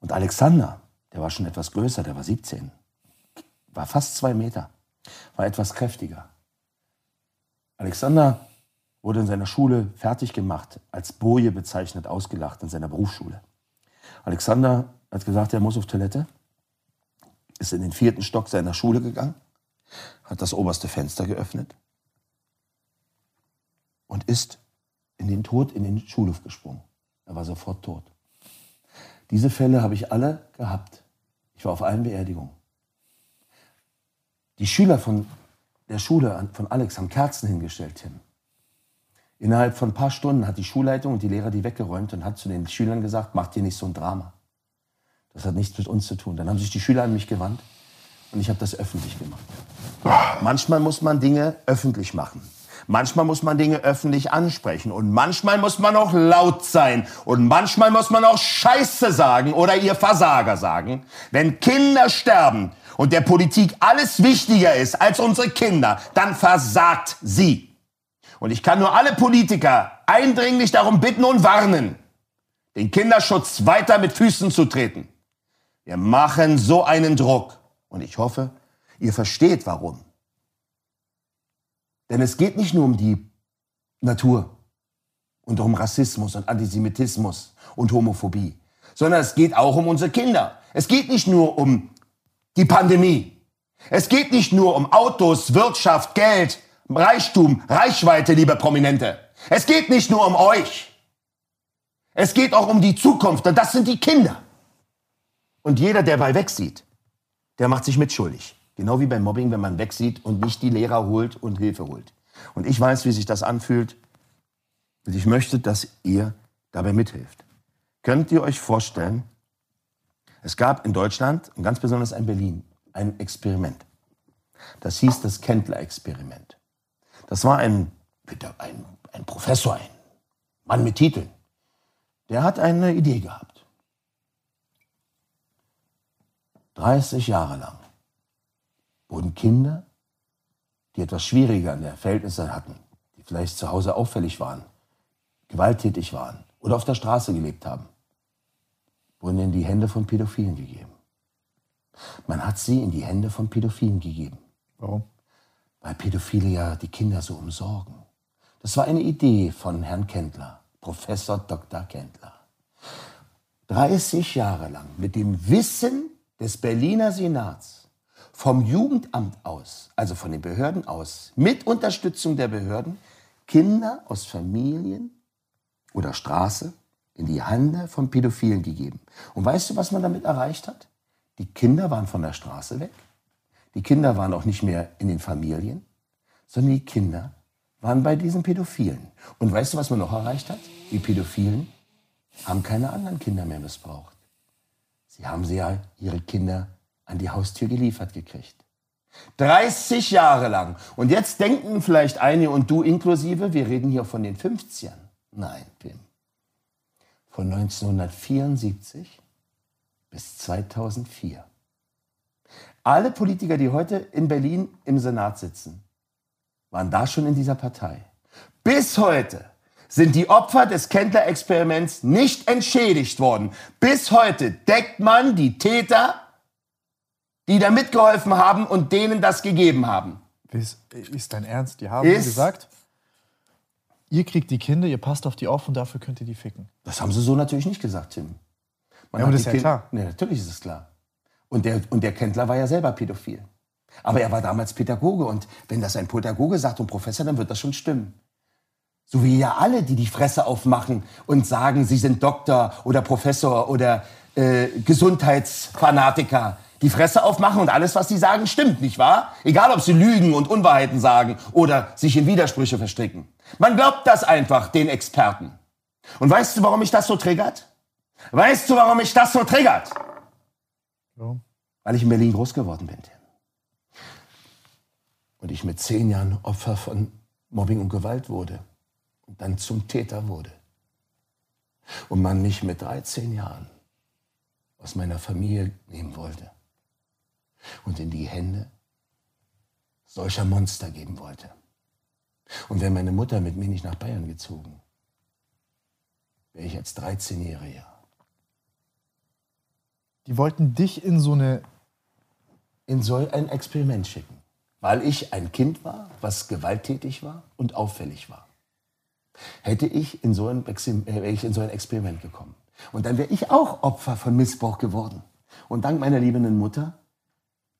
Und Alexander, der war schon etwas größer, der war 17, war fast zwei Meter, war etwas kräftiger. Alexander wurde in seiner Schule fertig gemacht, als Boje bezeichnet, ausgelacht in seiner Berufsschule. Alexander hat gesagt, er muss auf Toilette, ist in den vierten Stock seiner Schule gegangen, hat das oberste Fenster geöffnet und ist in den Tod in den Schulhof gesprungen. Er war sofort tot. Diese Fälle habe ich alle gehabt. Ich war auf allen Beerdigungen. Die Schüler von der Schule von Alex haben Kerzen hingestellt, Tim. Innerhalb von ein paar Stunden hat die Schulleitung und die Lehrer die weggeräumt und hat zu den Schülern gesagt, macht ihr nicht so ein Drama. Das hat nichts mit uns zu tun. Dann haben sich die Schüler an mich gewandt und ich habe das öffentlich gemacht. Manchmal muss man Dinge öffentlich machen. Manchmal muss man Dinge öffentlich ansprechen und manchmal muss man auch laut sein und manchmal muss man auch Scheiße sagen oder ihr Versager sagen. Wenn Kinder sterben und der Politik alles wichtiger ist als unsere Kinder, dann versagt sie. Und ich kann nur alle Politiker eindringlich darum bitten und warnen, den Kinderschutz weiter mit Füßen zu treten. Wir machen so einen Druck. Und ich hoffe, ihr versteht warum. Denn es geht nicht nur um die Natur und um Rassismus und Antisemitismus und Homophobie, sondern es geht auch um unsere Kinder. Es geht nicht nur um die Pandemie. Es geht nicht nur um Autos, Wirtschaft, Geld, Reichtum, Reichweite, liebe Prominente. Es geht nicht nur um euch. Es geht auch um die Zukunft und das sind die Kinder. Und jeder, der bei wegsieht, der macht sich mitschuldig. Genau wie beim Mobbing, wenn man wegsieht und nicht die Lehrer holt und Hilfe holt. Und ich weiß, wie sich das anfühlt. Und ich möchte, dass ihr dabei mithilft. Könnt ihr euch vorstellen, es gab in Deutschland und ganz besonders in Berlin ein Experiment. Das hieß das Kendler-Experiment. Das war ein, ein, ein Professor, ein Mann mit Titeln. Der hat eine Idee gehabt. 30 Jahre lang wurden Kinder, die etwas schwieriger an der Verhältnisse hatten, die vielleicht zu Hause auffällig waren, gewalttätig waren oder auf der Straße gelebt haben, wurden in die Hände von Pädophilen gegeben. Man hat sie in die Hände von Pädophilen gegeben. Warum? Weil Pädophile ja die Kinder so umsorgen. Das war eine Idee von Herrn Kendler, Professor Dr. Kendler. 30 Jahre lang mit dem Wissen des Berliner Senats vom Jugendamt aus, also von den Behörden aus, mit Unterstützung der Behörden, Kinder aus Familien oder Straße in die Hände von Pädophilen gegeben. Und weißt du, was man damit erreicht hat? Die Kinder waren von der Straße weg. Die Kinder waren auch nicht mehr in den Familien, sondern die Kinder waren bei diesen Pädophilen. Und weißt du, was man noch erreicht hat? Die Pädophilen haben keine anderen Kinder mehr missbraucht. Sie haben sie ja ihre Kinder an die Haustür geliefert gekriegt. 30 Jahre lang. Und jetzt denken vielleicht einige und du inklusive, wir reden hier von den 50ern. Nein, Pim. Von 1974 bis 2004. Alle Politiker, die heute in Berlin im Senat sitzen, waren da schon in dieser Partei. Bis heute sind die Opfer des Kendler-Experiments nicht entschädigt worden. Bis heute deckt man die Täter die da mitgeholfen haben und denen das gegeben haben. Ist, ist dein Ernst? Die haben Ist- gesagt, ihr kriegt die Kinder, ihr passt auf die auf und dafür könnt ihr die ficken. Das haben sie so natürlich nicht gesagt, Tim. Man Ja, aber das ist ja Kind- klar. Nee, natürlich ist es klar. Und der, und der Kendler war ja selber pädophil. Aber er war damals Pädagoge und wenn das ein Pädagoge sagt und Professor, dann wird das schon stimmen. So wie ja alle, die die Fresse aufmachen und sagen, sie sind Doktor oder Professor oder äh, Gesundheitsfanatiker, die Fresse aufmachen und alles, was sie sagen, stimmt, nicht wahr? Egal, ob sie Lügen und Unwahrheiten sagen oder sich in Widersprüche verstricken. Man glaubt das einfach den Experten. Und weißt du, warum mich das so triggert? Weißt du, warum mich das so triggert? Warum? Weil ich in Berlin groß geworden bin. Und ich mit zehn Jahren Opfer von Mobbing und Gewalt wurde und dann zum Täter wurde. Und man mich mit 13 Jahren aus meiner Familie nehmen wollte und in die Hände solcher Monster geben wollte. Und wäre meine Mutter mit mir nicht nach Bayern gezogen, wäre ich als 13-Jähriger. Die wollten dich in so eine. In so ein Experiment schicken, weil ich ein Kind war, was gewalttätig war und auffällig war. Hätte ich in so ein, äh, wäre ich in so ein Experiment gekommen. Und dann wäre ich auch Opfer von Missbrauch geworden. Und dank meiner liebenden Mutter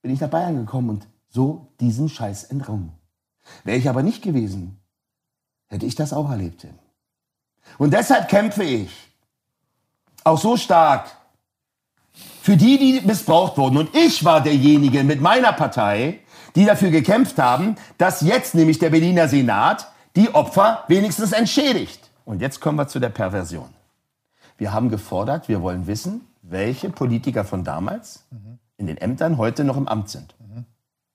bin ich nach Bayern gekommen und so diesen Scheiß entrungen. Wäre ich aber nicht gewesen, hätte ich das auch erlebt. Und deshalb kämpfe ich auch so stark für die, die missbraucht wurden. Und ich war derjenige mit meiner Partei, die dafür gekämpft haben, dass jetzt nämlich der Berliner Senat die Opfer wenigstens entschädigt. Und jetzt kommen wir zu der Perversion. Wir haben gefordert, wir wollen wissen, welche Politiker von damals in den Ämtern heute noch im Amt sind.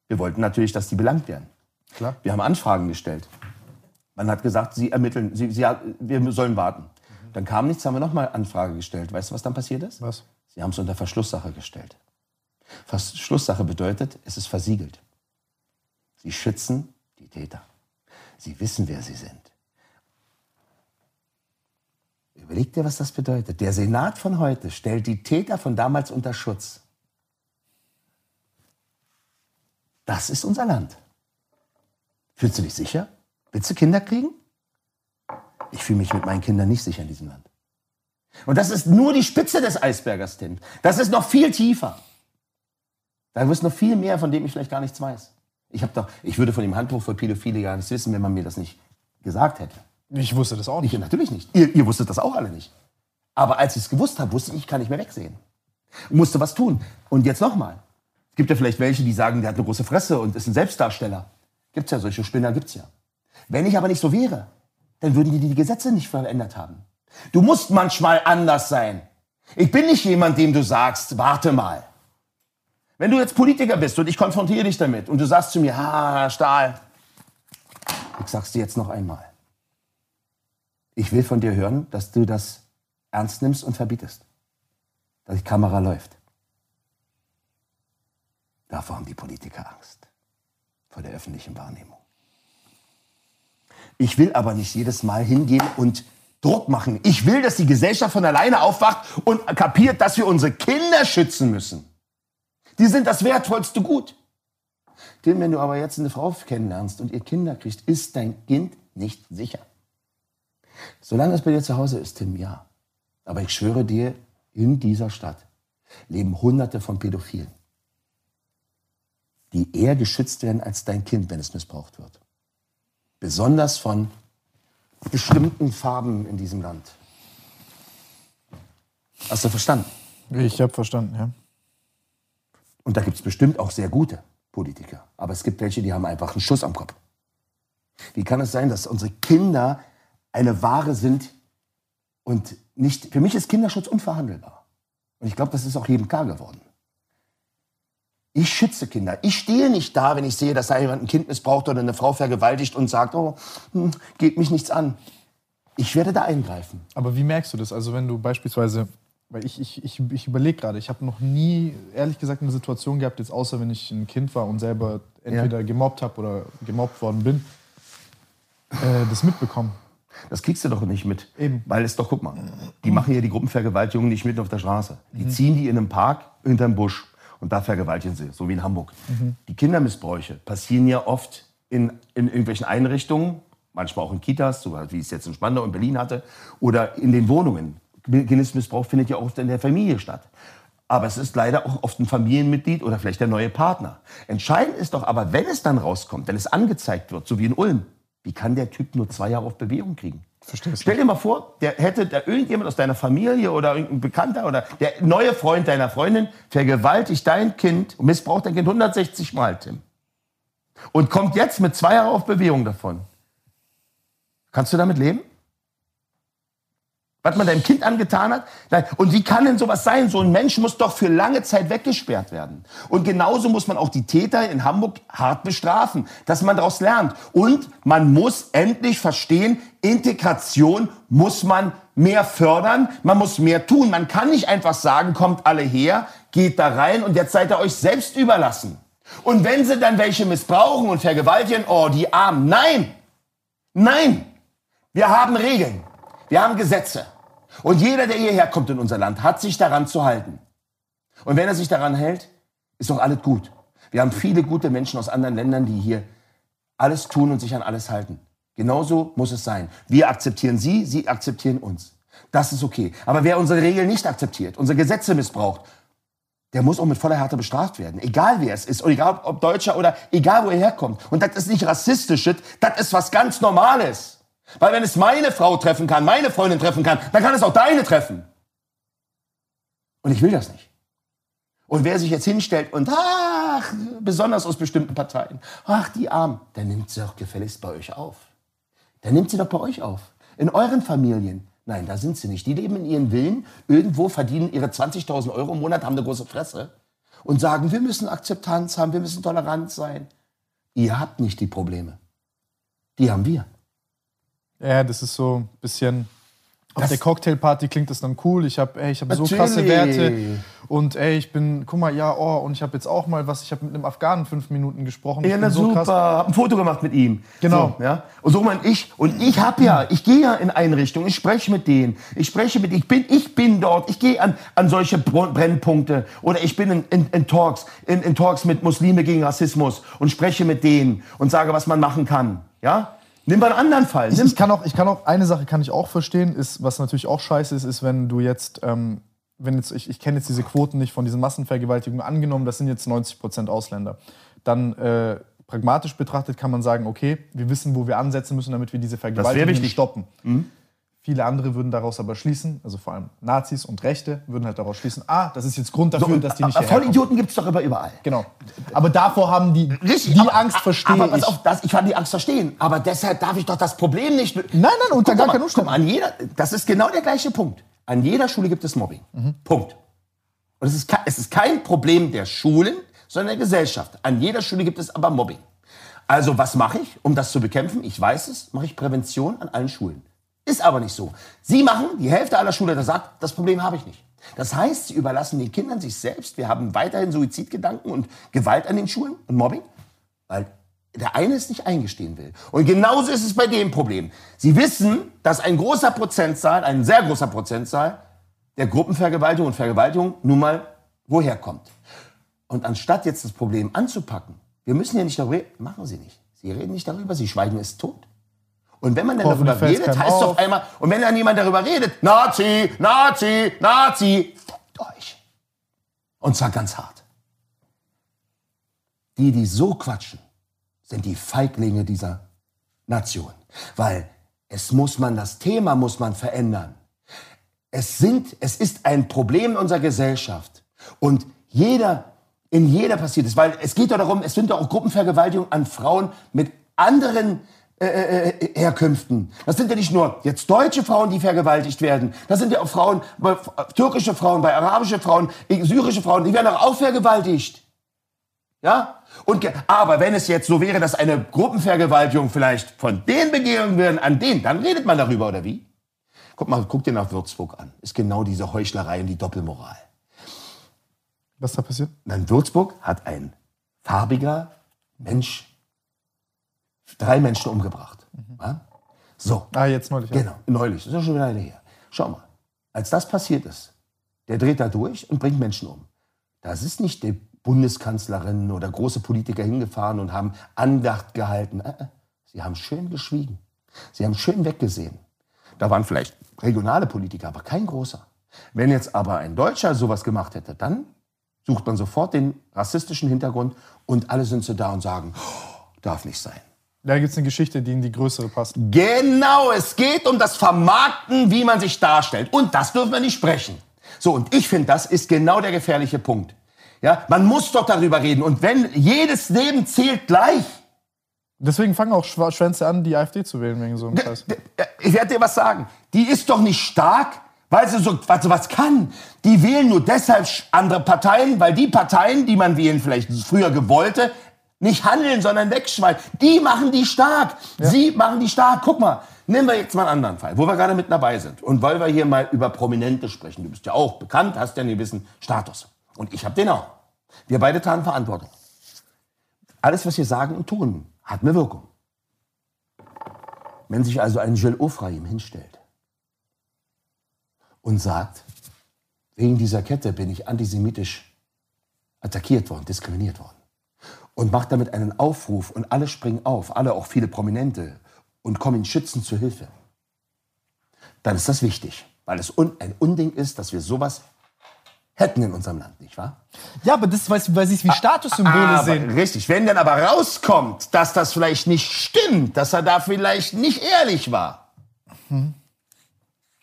Wir wollten natürlich, dass die belangt werden. Klar. Wir haben Anfragen gestellt. Man hat gesagt, Sie ermitteln, Sie, Sie, wir sollen warten. Dann kam nichts, haben wir nochmal Anfrage gestellt. Weißt du, was dann passiert ist? Was? Sie haben es unter Verschlusssache gestellt. Verschlusssache bedeutet, es ist versiegelt. Sie schützen die Täter. Sie wissen, wer sie sind. Überleg dir, was das bedeutet. Der Senat von heute stellt die Täter von damals unter Schutz. Das ist unser Land. Fühlst du dich sicher? Willst du Kinder kriegen? Ich fühle mich mit meinen Kindern nicht sicher in diesem Land. Und das ist nur die Spitze des Eisbergers, Tim. Das ist noch viel tiefer. Da ist noch viel mehr, von dem ich vielleicht gar nichts weiß. Ich, hab doch, ich würde von dem Handbuch für Pädophile gar nichts wissen, wenn man mir das nicht gesagt hätte. Ich wusste das auch Ich, nicht. natürlich nicht. Ihr, ihr wusstet das auch alle nicht. Aber als ich es gewusst habe, wusste ich, ich kann nicht mehr wegsehen. Musste was tun. Und jetzt nochmal. Es gibt ja vielleicht welche, die sagen, der hat eine große Fresse und ist ein Selbstdarsteller. Gibt's ja, solche Spinner gibt's ja. Wenn ich aber nicht so wäre, dann würden die die Gesetze nicht verändert haben. Du musst manchmal anders sein. Ich bin nicht jemand, dem du sagst, warte mal. Wenn du jetzt Politiker bist und ich konfrontiere dich damit und du sagst zu mir, ha, Stahl, ich sag's dir jetzt noch einmal. Ich will von dir hören, dass du das ernst nimmst und verbietest. Dass die Kamera läuft. Davor haben die Politiker Angst. Vor der öffentlichen Wahrnehmung. Ich will aber nicht jedes Mal hingehen und Druck machen. Ich will, dass die Gesellschaft von alleine aufwacht und kapiert, dass wir unsere Kinder schützen müssen. Die sind das wertvollste Gut. Tim, wenn du aber jetzt eine Frau kennenlernst und ihr Kinder kriegst, ist dein Kind nicht sicher. Solange es bei dir zu Hause ist, Tim, ja. Aber ich schwöre dir, in dieser Stadt leben Hunderte von Pädophilen, die eher geschützt werden als dein Kind, wenn es missbraucht wird. Besonders von bestimmten Farben in diesem Land. Hast du verstanden? Ich habe verstanden, ja. Und da gibt es bestimmt auch sehr gute Politiker. Aber es gibt welche, die haben einfach einen Schuss am Kopf. Wie kann es sein, dass unsere Kinder eine Ware sind und nicht. Für mich ist Kinderschutz unverhandelbar. Und ich glaube, das ist auch jedem klar geworden. Ich schütze Kinder. Ich stehe nicht da, wenn ich sehe, dass da jemand ein Kind missbraucht oder eine Frau vergewaltigt und sagt, oh, hm, geht mich nichts an. Ich werde da eingreifen. Aber wie merkst du das? Also wenn du beispielsweise, weil ich, ich, ich, ich überlege gerade, ich habe noch nie, ehrlich gesagt, eine Situation gehabt, jetzt außer wenn ich ein Kind war und selber entweder gemobbt habe oder gemobbt worden bin, äh, das mitbekommen. Das kriegst du doch nicht mit. Eben. Weil es doch, guck mal, die machen ja die Gruppenvergewaltigung nicht mitten auf der Straße. Die ziehen die in einem Park hinterm Busch und da vergewaltigen sie, so wie in Hamburg. Die Kindermissbräuche passieren ja oft in, in irgendwelchen Einrichtungen, manchmal auch in Kitas, so wie ich es jetzt in Spandau und Berlin hatte, oder in den Wohnungen. Kindesmissbrauch findet ja oft in der Familie statt. Aber es ist leider auch oft ein Familienmitglied oder vielleicht der neue Partner. Entscheidend ist doch aber, wenn es dann rauskommt, wenn es angezeigt wird, so wie in Ulm, wie kann der Typ nur zwei Jahre auf Bewährung kriegen? Verstehst Stell dir mal vor, der hätte da irgendjemand aus deiner Familie oder irgendein Bekannter oder der neue Freund deiner Freundin vergewaltigt dein Kind und missbraucht dein Kind 160 Mal, Tim. Und kommt jetzt mit zwei Jahren auf Bewährung davon. Kannst du damit leben? Was man deinem Kind angetan hat? Und wie kann denn sowas sein? So ein Mensch muss doch für lange Zeit weggesperrt werden. Und genauso muss man auch die Täter in Hamburg hart bestrafen, dass man daraus lernt. Und man muss endlich verstehen, Integration muss man mehr fördern, man muss mehr tun. Man kann nicht einfach sagen, kommt alle her, geht da rein und jetzt seid ihr euch selbst überlassen. Und wenn sie dann welche missbrauchen und vergewaltigen, oh, die Armen. Nein! Nein! Wir haben Regeln. Wir haben Gesetze. Und jeder, der hierher kommt in unser Land, hat sich daran zu halten. Und wenn er sich daran hält, ist doch alles gut. Wir haben viele gute Menschen aus anderen Ländern, die hier alles tun und sich an alles halten. Genauso muss es sein. Wir akzeptieren sie, sie akzeptieren uns. Das ist okay. Aber wer unsere Regeln nicht akzeptiert, unsere Gesetze missbraucht, der muss auch mit voller Härte bestraft werden. Egal wer es ist, oder egal ob Deutscher oder egal wo er herkommt. Und das ist nicht rassistisch, das ist was ganz Normales. Weil wenn es meine Frau treffen kann, meine Freundin treffen kann, dann kann es auch deine treffen. Und ich will das nicht. Und wer sich jetzt hinstellt und, ach, besonders aus bestimmten Parteien, ach, die Armen, der nimmt sie doch gefälligst bei euch auf. Der nimmt sie doch bei euch auf. In euren Familien. Nein, da sind sie nicht. Die leben in ihren Villen, irgendwo verdienen ihre 20.000 Euro im Monat, haben eine große Fresse und sagen, wir müssen Akzeptanz haben, wir müssen tolerant sein. Ihr habt nicht die Probleme. Die haben wir. Ja, das ist so ein bisschen. Auf Das- der Cocktailparty klingt das dann cool. Ich habe ich hab so Natürlich. krasse Werte. Und ey, ich bin, guck mal, ja, oh, und ich habe jetzt auch mal was, ich habe mit einem Afghanen fünf Minuten gesprochen. Ich Ja, na so super. krass. Hab ein Foto gemacht mit ihm. Genau. So, ja. Und so mein ich. Und ich hab ja, ich gehe ja in Einrichtungen, ich spreche mit denen. Ich spreche mit, ich bin, ich bin dort. Ich gehe an, an solche Br- Brennpunkte. Oder ich bin in, in, in Talks, in, in Talks mit Muslime gegen Rassismus und spreche mit denen und sage, was man machen kann. Ja? Nimm mal einen anderen Fall. Ich, ich kann auch, ich kann auch, eine Sache kann ich auch verstehen, ist, was natürlich auch scheiße ist, ist, wenn du jetzt, ähm, wenn jetzt, ich, ich kenne jetzt diese Quoten nicht von diesen Massenvergewaltigungen angenommen, das sind jetzt 90 Prozent Ausländer. Dann äh, pragmatisch betrachtet kann man sagen, okay, wir wissen, wo wir ansetzen müssen, damit wir diese Vergewaltigungen stoppen. Viele andere würden daraus aber schließen, also vor allem Nazis und Rechte würden halt daraus schließen, ah, das ist jetzt Grund dafür, dass die nicht hierher kommen. Vollidioten gibt es doch immer überall. Genau. Aber davor haben die, Richtig, die aber- Angst verstehe aber pass ich. auf, das, ich kann die Angst verstehen. Aber deshalb darf ich doch das Problem nicht. Nein, nein, unter gar keinen Umständen. An jeder, das ist genau der gleiche Punkt. An jeder Schule gibt es Mobbing. Mhm. Punkt. Und es ist, es ist kein Problem der Schulen, sondern der Gesellschaft. An jeder Schule gibt es aber Mobbing. Also was mache ich, um das zu bekämpfen? Ich weiß es, mache ich Prävention an allen Schulen. Ist aber nicht so. Sie machen, die Hälfte aller Schüler sagt, das Problem habe ich nicht. Das heißt, sie überlassen den Kindern sich selbst. Wir haben weiterhin Suizidgedanken und Gewalt an den Schulen und Mobbing, weil der eine es nicht eingestehen will. Und genauso ist es bei dem Problem. Sie wissen, dass ein großer Prozentzahl, ein sehr großer Prozentzahl der Gruppenvergewaltigung und Vergewaltigung nun mal woher kommt. Und anstatt jetzt das Problem anzupacken, wir müssen ja nicht darüber reden, machen Sie nicht. Sie reden nicht darüber, Sie schweigen es tot. Und wenn man dann darüber redet, heißt es auf. auf einmal, und wenn dann jemand darüber redet, Nazi, Nazi, Nazi, fickt euch. Und zwar ganz hart. Die, die so quatschen, sind die Feiglinge dieser Nation. Weil es muss man, das Thema muss man verändern. Es sind, es ist ein Problem in unserer Gesellschaft. Und jeder, in jeder passiert es, weil es geht doch darum, es sind doch auch Gruppenvergewaltigungen an Frauen mit anderen äh, äh, Herkünften. Das sind ja nicht nur jetzt deutsche Frauen, die vergewaltigt werden. Das sind ja auch Frauen, bei, türkische Frauen, bei arabische Frauen, syrische Frauen, die werden auch vergewaltigt. Ja? Und, aber wenn es jetzt so wäre, dass eine Gruppenvergewaltigung vielleicht von denen begehen werden an denen, dann redet man darüber, oder wie? Guck mal, guck dir nach Würzburg an. Ist genau diese Heuchlerei und die Doppelmoral. Was da passiert? In Würzburg hat ein farbiger Mensch drei Menschen umgebracht. Ja? So, Ah, jetzt neulich. ja. genau, neulich, das ist ja schon wieder eine her. Schau mal, als das passiert ist, der dreht da durch und bringt Menschen um. Das ist nicht die Bundeskanzlerin oder große Politiker hingefahren und haben Andacht gehalten. Äh, äh, Sie haben schön geschwiegen. Sie haben schön weggesehen. Da waren vielleicht regionale Politiker, aber kein großer. Wenn jetzt aber ein Deutscher sowas gemacht hätte, dann sucht man sofort den rassistischen Hintergrund und alle sind so da und sagen, oh, darf nicht sein. Da gibt es eine Geschichte, die in die größere passt. Genau, es geht um das Vermarkten, wie man sich darstellt. Und das dürfen wir nicht sprechen. So, und ich finde, das ist genau der gefährliche Punkt. Ja, man muss doch darüber reden. Und wenn jedes Leben zählt gleich, Deswegen fangen auch Schwänze an, die AfD zu wählen wegen so einem Scheiß. ich werde dir was sagen. die ist doch nicht stark, weil sie so was, was kann. Die wählen nur deshalb andere Parteien, weil die Parteien, die man wählen vielleicht früher gewollte, nicht handeln, sondern wegschweigen. Die machen die stark. Sie machen die stark. Guck mal, nehmen wir jetzt mal einen anderen Fall, wo wir gerade mit dabei sind. Und weil wir hier mal über Prominente sprechen. Du bist ja auch bekannt, hast ja einen gewissen Status. Und ich habe den auch. Wir beide tragen Verantwortung. Alles, was wir sagen und tun, hat eine Wirkung. Wenn sich also ein Gilles Ofraim hinstellt und sagt, wegen dieser Kette bin ich antisemitisch attackiert worden, diskriminiert worden und macht damit einen Aufruf und alle springen auf, alle auch viele Prominente und kommen ihnen schützend zu Hilfe, dann ist das wichtig, weil es un ein Unding ist, dass wir sowas hätten in unserem Land, nicht wahr? Ja, aber das, weil, weil sie es wie Statussymbole Aber, sehen. richtig, wenn dann aber rauskommt, dass das vielleicht nicht stimmt, dass er da vielleicht nicht ehrlich war,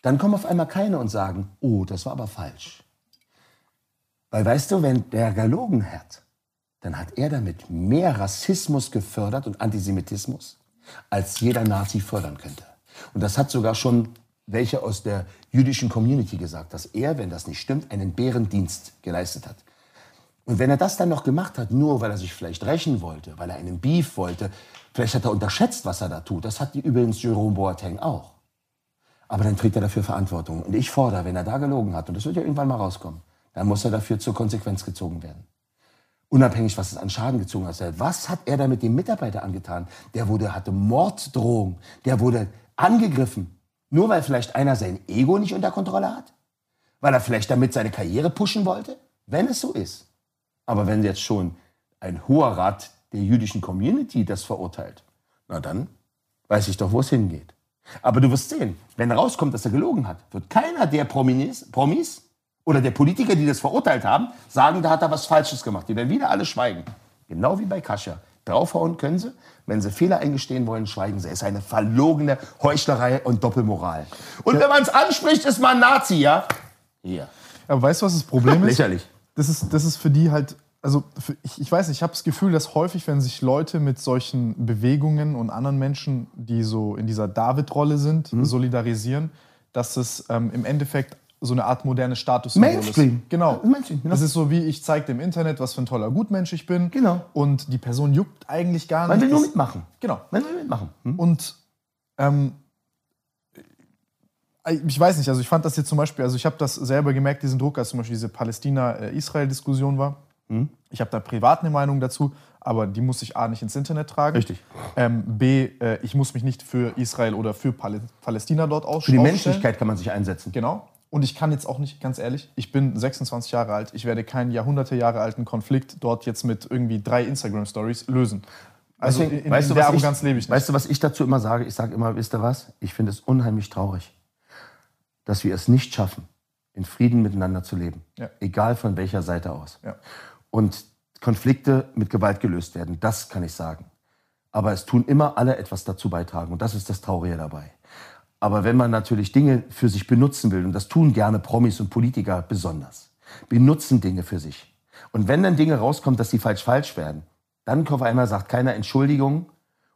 dann kommen auf einmal keine und sagen, oh, das war aber falsch. Weil weißt du, wenn der gelogen hat, dann hat er damit mehr Rassismus gefördert und Antisemitismus, als jeder Nazi fördern könnte. Und das hat sogar schon welche aus der jüdischen Community gesagt, dass er, wenn das nicht stimmt, einen Bärendienst geleistet hat. Und wenn er das dann noch gemacht hat, nur weil er sich vielleicht rächen wollte, weil er einen Beef wollte, vielleicht hat er unterschätzt, was er da tut. Das hat übrigens Jerome Boateng auch. Aber dann trägt er dafür Verantwortung. Und ich fordere, wenn er da gelogen hat, und das wird ja irgendwann mal rauskommen, dann muss er dafür zur Konsequenz gezogen werden. Unabhängig, was es an Schaden gezogen hat. Was hat er da mit dem Mitarbeiter angetan? Der wurde, hatte Morddrohung. Der wurde angegriffen. Nur weil vielleicht einer sein Ego nicht unter Kontrolle hat? Weil er vielleicht damit seine Karriere pushen wollte? Wenn es so ist. Aber wenn jetzt schon ein hoher Rat der jüdischen Community das verurteilt, na dann weiß ich doch, wo es hingeht. Aber du wirst sehen, wenn rauskommt, dass er gelogen hat, wird keiner der Promis, Promis oder der Politiker, die das verurteilt haben, sagen, da hat er was Falsches gemacht. Die werden wieder alle schweigen. Genau wie bei Kascha. Draufhauen können sie. Wenn sie Fehler eingestehen wollen, schweigen sie. Es ist eine verlogene Heuchlerei und Doppelmoral. Und wenn man es anspricht, ist man Nazi, ja? Hier. Aber weißt du, was das Problem ist? Lächerlich. Das ist, das ist für die halt, also ich, ich weiß nicht, ich habe das Gefühl, dass häufig, wenn sich Leute mit solchen Bewegungen und anderen Menschen, die so in dieser David-Rolle sind, Mhm. solidarisieren, dass es ähm, im Endeffekt so eine Art modernes Statussymbol Mainstream. ist. Genau. Mainstream, genau. Das ist so wie ich zeige im Internet, was für ein toller Gutmensch ich bin. Genau. Und die Person juckt eigentlich gar Man nicht. will nur Das- mitmachen. Genau. Man will mitmachen. Hm? Und ähm, ich weiß nicht, also ich fand das jetzt zum Beispiel, also ich habe das selber gemerkt, diesen Druck, als zum Beispiel diese Palästina-Israel-Diskussion war. Mhm. Ich habe da privat eine Meinung dazu, aber die muss ich A nicht ins Internet tragen. Richtig. Ähm, B, äh, ich muss mich nicht für Israel oder für Paläs Palästina dort aus Für die. Menschlichkeit kann man sich einsetzen. Genau. Und ich kann jetzt auch nicht, ganz ehrlich, ich bin 26 Jahre alt, ich werde keinen Jahrhunderte Jahre alten Konflikt dort jetzt mit irgendwie drei Instagram-Stories lösen. Also Deswegen, in, weißt in du, der was Arroganz lebe ich nicht. Weißt du, was ich dazu immer sage? Ich sage immer, wisst ihr was? Ich finde es unheimlich traurig, dass wir es nicht schaffen, in Frieden miteinander zu leben. Ja. Egal von welcher Seite aus. Ja. Und Konflikte mit Gewalt gelöst werden, das kann ich sagen. Aber es tun immer alle etwas dazu beitragen. Und das ist das Traurige dabei. Aber wenn man natürlich Dinge für sich benutzen will, und das tun gerne Promis und Politiker besonders, benutzen Dinge für sich. Und wenn dann Dinge rauskommen, dass sie falsch falsch werden, dann auf einmal sagt keiner Entschuldigung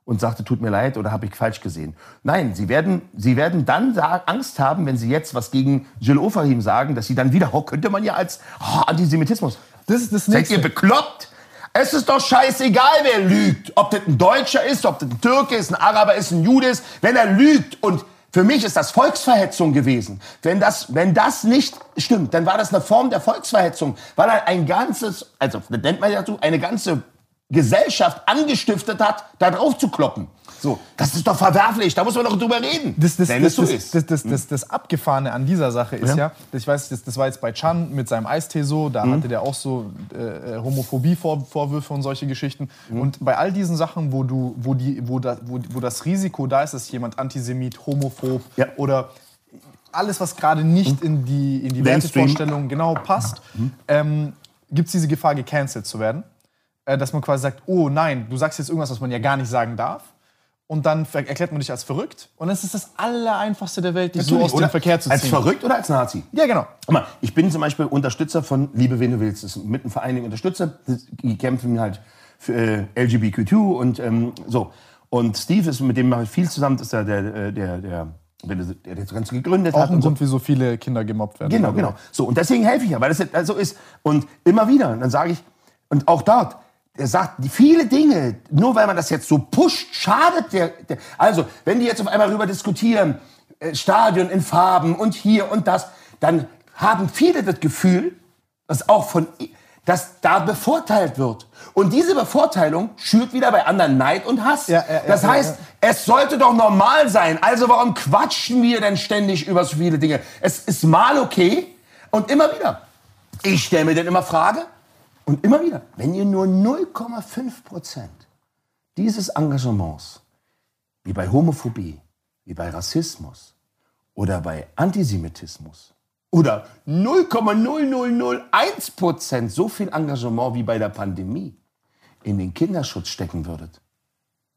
und sagte, tut mir leid oder habe ich falsch gesehen. Nein, sie werden, sie werden dann Angst haben, wenn sie jetzt was gegen Jill Ofahim sagen, dass sie dann wieder, oh, könnte man ja als oh, Antisemitismus. Das ist das Seid Nächste. ihr bekloppt? Es ist doch scheißegal, wer lügt. Ob das ein Deutscher ist, ob das ein Türke ist, ein Araber ist, ein Jude ist. Wenn er lügt und für mich ist das Volksverhetzung gewesen. Wenn das, wenn das nicht stimmt, dann war das eine Form der Volksverhetzung, weil er ein ganzes, also nennt man ja so, eine ganze Gesellschaft angestiftet hat, da drauf zu kloppen. So, das ist doch verwerflich, da muss man doch drüber reden. Das, das, das, so das, ist. das, das, das, das Abgefahrene an dieser Sache ist ja, Ja. ich weiß, das, das war jetzt bei Chan mit seinem Eistee so, da hatte der auch so äh, äh, Homophobie-Vorwürfe und solche Geschichten. Und bei all diesen Sachen, wo, du, wo, die, wo, da, wo, wo das Risiko da ist, dass jemand Antisemit, homophob Ja. oder alles, was gerade nicht in die, in die. Wertevorstellung genau passt, ähm, gibt es diese Gefahr, gecancelt zu werden. Äh, dass man quasi sagt, oh nein, du sagst jetzt irgendwas, was man ja gar nicht sagen darf. Und dann erklärt man dich als verrückt. Und das ist das Allereinfachste der Welt, dich so aus dem? Verkehr zu Als ziehen. verrückt oder als Nazi? Ja, genau. Guck mal, ich bin zum Beispiel Unterstützer von Liebe, wen du willst. Das ist mit einem Verein Unterstützer. Die kämpfen halt für äh, LGBTQ und ähm, so. Und Steve ist, mit dem mache ich viel zusammen, das ist ja der, äh, der, der Der der das Ganze gegründet Auch hat. ein und so. Grund, wieso viele Kinder gemobbt werden. Genau, genau. So, und deswegen helfe ich ja, weil das so ist. Und immer wieder, und dann sage ich, und auch dort, er sagt, viele Dinge, nur weil man das jetzt so pusht, schadet der, der also, wenn die jetzt auf einmal darüber diskutieren, äh, Stadion in Farben und hier und das, dann haben viele das Gefühl, dass auch von, dass da bevorteilt wird. Und diese Bevorteilung schürt wieder bei anderen Neid und Hass. Ja, ja, das ja, heißt, es sollte doch normal sein. Also warum quatschen wir denn ständig über so viele Dinge? Es ist mal okay und immer wieder. Ich stelle mir dann immer Frage und immer wieder, wenn ihr nur 0,5 Prozent dieses Engagements, wie bei Homophobie, wie bei Rassismus oder bei Antisemitismus oder 0,0001 Prozent so viel Engagement wie bei der Pandemie in den Kinderschutz stecken würdet,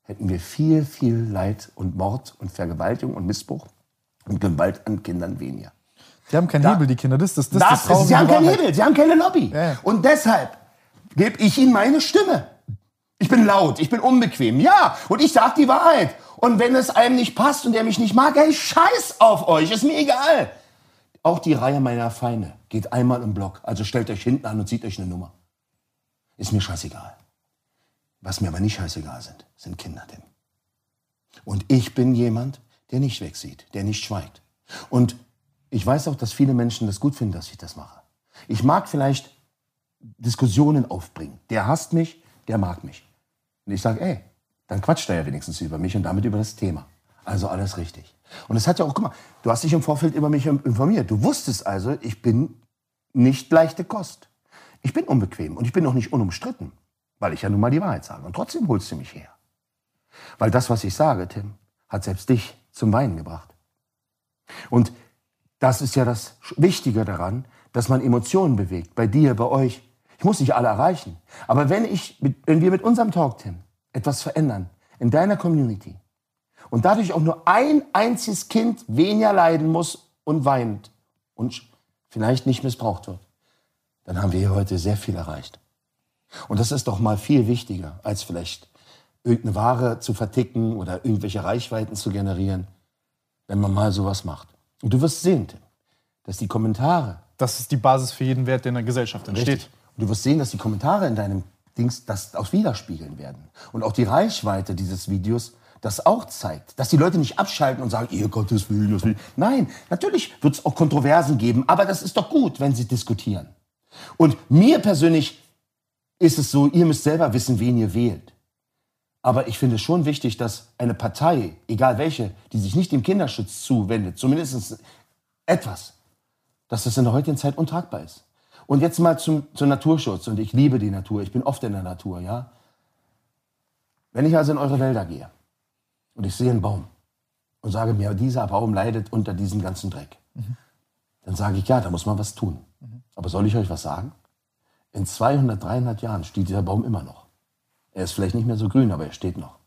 hätten wir viel, viel Leid und Mord und Vergewaltigung und Missbrauch und Gewalt an Kindern weniger. Die haben keinen Da- Hebel, die Kinder. Das, das, das, Das das sie haben keinen. Hebel, sie haben keine Lobby. Ja. Und deshalb gebe ich ihnen meine Stimme. Ich bin laut, ich bin unbequem, ja. Und ich sage die Wahrheit. Und wenn es einem nicht passt und der mich nicht mag, hey, scheiß auf euch, ist mir egal. Auch die Reihe meiner Feinde geht einmal im Block. Also stellt euch hinten an und zieht euch eine Nummer. Ist mir scheißegal. Was mir aber nicht scheißegal sind, sind Kinder, Tim. Und ich bin jemand, der nicht wegsieht, der nicht schweigt. Und ich weiß auch, dass viele Menschen das gut finden, dass ich das mache. Ich mag vielleicht Diskussionen aufbringen. Der hasst mich, der mag mich. Und ich sage, ey, dann quatscht er ja wenigstens über mich und damit über das Thema. Also alles richtig. Und es hat ja auch, guck mal, du hast dich im Vorfeld über mich informiert. Du wusstest also, ich bin nicht leichte Kost. Ich bin unbequem und ich bin auch nicht unumstritten, weil ich ja nun mal die Wahrheit sage. Und trotzdem holst du mich her. Weil das, was ich sage, Tim, hat selbst dich zum Weinen gebracht. Und das ist ja das Wichtige daran, dass man Emotionen bewegt. Bei dir, bei euch. Ich muss nicht alle erreichen. Aber wenn, ich, wenn wir mit unserem Talk, Tim, etwas verändern in deiner Community und dadurch auch nur ein einziges Kind weniger leiden muss und weint und vielleicht nicht missbraucht wird, dann haben wir hier heute sehr viel erreicht. Und das ist doch mal viel wichtiger, als vielleicht irgendeine Ware zu verticken oder irgendwelche Reichweiten zu generieren, wenn man mal sowas macht. Und du wirst sehen, Tim, dass die Kommentare, Das ist die Basis für jeden Wert, der in der Gesellschaft entsteht. Und du wirst sehen, dass die Kommentare in deinem Dings das auch widerspiegeln werden. Und auch die Reichweite dieses Videos das auch zeigt. Dass die Leute nicht abschalten und sagen, ihr Gottes Willen, das will. Nein, natürlich wird es auch Kontroversen geben, aber das ist doch gut, wenn sie diskutieren. Und mir persönlich ist es so, ihr müsst selber wissen, wen ihr wählt. Aber ich finde es schon wichtig, dass eine Partei, egal welche, die sich nicht dem Kinderschutz zuwendet, zumindest etwas, dass das in der heutigen Zeit untragbar ist. Und jetzt mal zum, zum Naturschutz. Und ich liebe die Natur. Ich bin oft in der Natur, ja. Wenn ich also in eure Wälder gehe und ich sehe einen Baum und sage mir, dieser Baum leidet unter diesem ganzen Dreck, dann sage ich, ja, da muss man was tun. Aber soll ich euch was sagen? In 200, 300 Jahren steht dieser Baum immer noch. Er ist vielleicht nicht mehr so grün, aber er steht noch.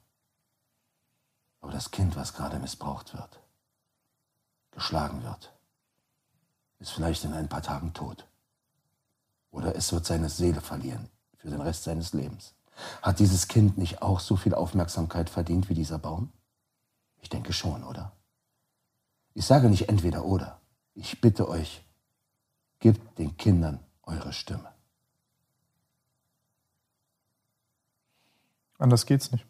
Aber das Kind, was gerade missbraucht wird, geschlagen wird, ist vielleicht in ein paar Tagen tot. Oder es wird seine Seele verlieren für den Rest seines Lebens. Hat dieses Kind nicht auch so viel Aufmerksamkeit verdient wie dieser Baum? Ich denke schon, oder? Ich sage nicht entweder oder. Ich bitte euch, gebt den Kindern eure Stimme. Anders geht's nicht.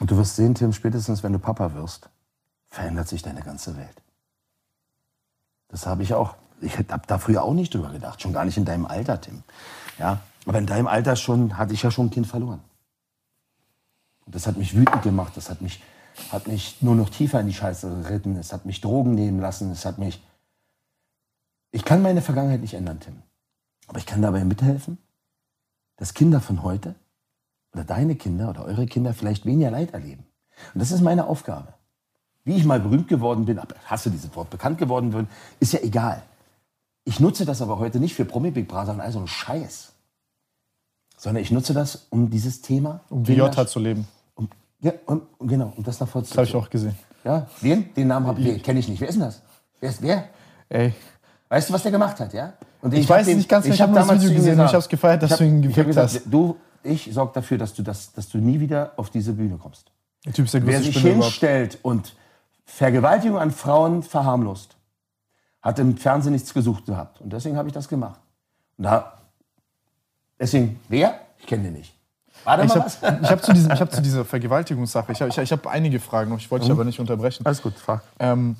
Und du wirst sehen, Tim, spätestens wenn du Papa wirst, verändert sich deine ganze Welt. Das habe ich auch. Ich habe da früher auch nicht drüber gedacht, schon gar nicht in deinem Alter, Tim. Ja, aber in deinem Alter schon hatte ich ja schon ein Kind verloren. Und das hat mich wütend gemacht. Das hat mich, hat mich nur noch tiefer in die Scheiße geritten. Es hat mich Drogen nehmen lassen. Es hat mich. Ich kann meine Vergangenheit nicht ändern, Tim. Aber ich kann dabei mithelfen, dass Kinder von heute oder deine Kinder oder eure Kinder vielleicht weniger Leid erleben. Und das ist meine Aufgabe. Wie ich mal berühmt geworden bin, hasse dieses Wort, bekannt geworden bin, ist ja egal. Ich nutze das aber heute nicht für Promi Big Brother und all so einen Scheiß. Sondern ich nutze das, um dieses Thema. Um wie Jota zu leben. Um, ja, um, genau, um das nach vorne zu Das habe ich auch gesehen. Ja, wen? Den Namen habe ich, kenne ich nicht. Wer ist denn das? Wer ist wer? Ey, Weißt du, was der gemacht hat, ja? Und Ich hab weiß nicht ganz, ich hab nur das damals Video gesehen und ich hab's gefeiert, dass ich hab- du ihn ich hab gesagt, hast. Du, ich sorge dafür, dass du, das, dass du nie wieder auf diese Bühne kommst. der Typ ist der Wer sich überhaupt. hinstellt und Vergewaltigung an Frauen verharmlost. Hat im Fernsehen nichts gesucht gehabt. Und deswegen habe ich das gemacht. Und da, deswegen, wer? Ich kenne den nicht. Warte Ich mal habe was. hab zu, diesem- ich hab zu dieser Vergewaltigungssache, ich habe ich, ich hab einige Fragen noch, ich wollte dich aber nicht unterbrechen. Alles gut, frag. Ähm,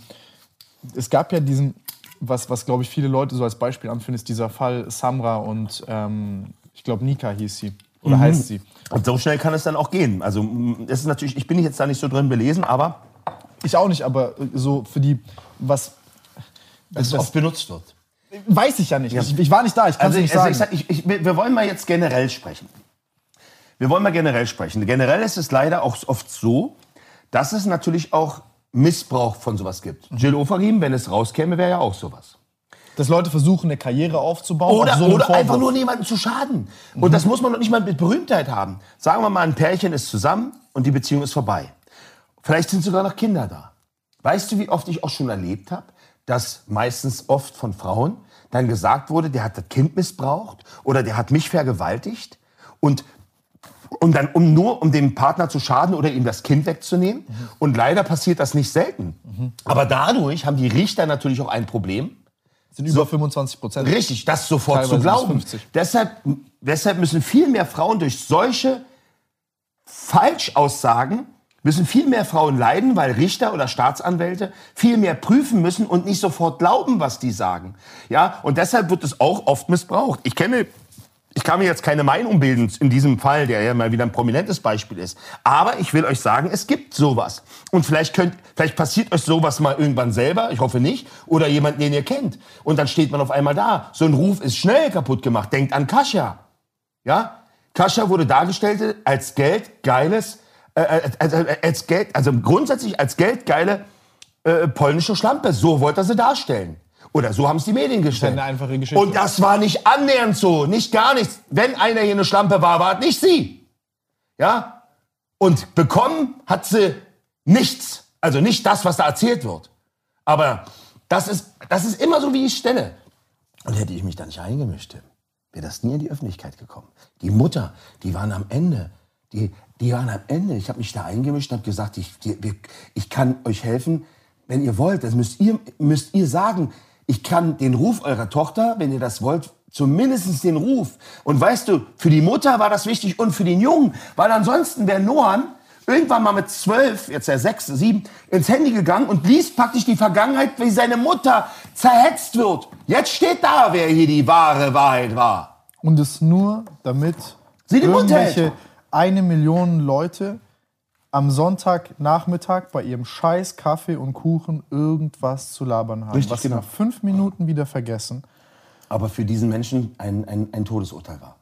es gab ja diesen, was, was glaube ich viele Leute so als Beispiel anführen, ist dieser Fall Samra und ähm, ich glaube Nika hieß sie. Oder Mhm. heißt sie. Und so schnell kann es dann auch gehen. Also, mm, es ist natürlich, ich bin jetzt da nicht so drin belesen, aber Ich auch nicht, aber äh, so für die, was. Es das- oft benutzt wird. Weiß ich ja nicht. Ich, ich war nicht da, ich kann es Also, nicht also sagen. sag, ich, ich, wir wollen mal jetzt generell sprechen. Wir wollen mal generell sprechen. Generell ist es leider auch oft so, dass es natürlich auch Missbrauch von sowas gibt. Jill Ofarim, wenn es rauskäme, wäre ja auch sowas. dass Leute versuchen, eine Karriere aufzubauen. Oder, auf so oder einfach nur niemanden zu schaden. Und das muss man noch nicht mal mit Berühmtheit haben. Sagen wir mal, ein Pärchen ist zusammen und die Beziehung ist vorbei. Vielleicht sind sogar noch Kinder da. Weißt du, wie oft ich auch schon erlebt habe, dass meistens oft von Frauen dann gesagt wurde, der hat das Kind missbraucht oder der hat mich vergewaltigt und und dann um nur um dem Partner zu schaden oder ihm das Kind wegzunehmen. Und leider passiert das nicht selten. Aber dadurch haben die Richter natürlich auch ein Problem, sind über 25 Prozent. Richtig, das sofort Teilweise zu glauben. bis 50. Deshalb, deshalb müssen viel mehr Frauen durch solche Falschaussagen, müssen viel mehr Frauen leiden, weil Richter oder Staatsanwälte viel mehr prüfen müssen und nicht sofort glauben, was die sagen. Ja, und deshalb wird es auch oft missbraucht. Ich kenne ich kann mir jetzt keine Meinung bilden in diesem Fall, der ja mal wieder ein prominentes Beispiel ist. Aber ich will euch sagen, es gibt sowas. Und vielleicht könnt, vielleicht passiert euch sowas mal irgendwann selber, ich hoffe nicht, oder jemand, den ihr kennt. Und dann steht man auf einmal da. So ein Ruf ist schnell kaputt gemacht. Denkt an Kascha. Ja? Kascha wurde dargestellt als geldgeiles, äh, äh, als, äh, als Geld, also grundsätzlich als geldgeile äh, polnische Schlampe. So wollte er sie darstellen. Oder so haben es die Medien gestellt. eine einfache Geschichte. Und das war nicht annähernd so, nicht gar nichts. Wenn einer hier eine Schlampe war, war es nicht sie. Ja? Und bekommen hat sie nichts. Also nicht das, was da erzählt wird. Aber das ist, das ist immer so, wie ich stelle. Und hätte ich mich da nicht eingemischt, wäre das nie in die Öffentlichkeit gekommen. Die Mutter, die waren am Ende. Die, die waren am Ende. Ich habe mich da eingemischt und habe gesagt, ich, die, wir- ich kann euch helfen, wenn ihr wollt. Das müsst ihr, müsst ihr sagen. Ich kann den Ruf eurer Tochter, wenn ihr das wollt, zumindest den Ruf. Und weißt du, für die Mutter war das wichtig und für den Jungen, weil ansonsten wäre Noah irgendwann mal mit zwölf, jetzt er sechs, sieben, ins Handy gegangen und liest praktisch die Vergangenheit, wie seine Mutter zerhetzt wird. Jetzt steht da, wer hier die wahre Wahrheit war. Und es nur, damit Sie Mund irgendwelche hält. Eine Million Leute am Sonntagnachmittag bei ihrem scheiß Kaffee und Kuchen irgendwas zu labern haben, Richtig, was sie genau. nach fünf Minuten wieder vergessen. Aber für diesen Menschen ein, ein, ein Todesurteil war.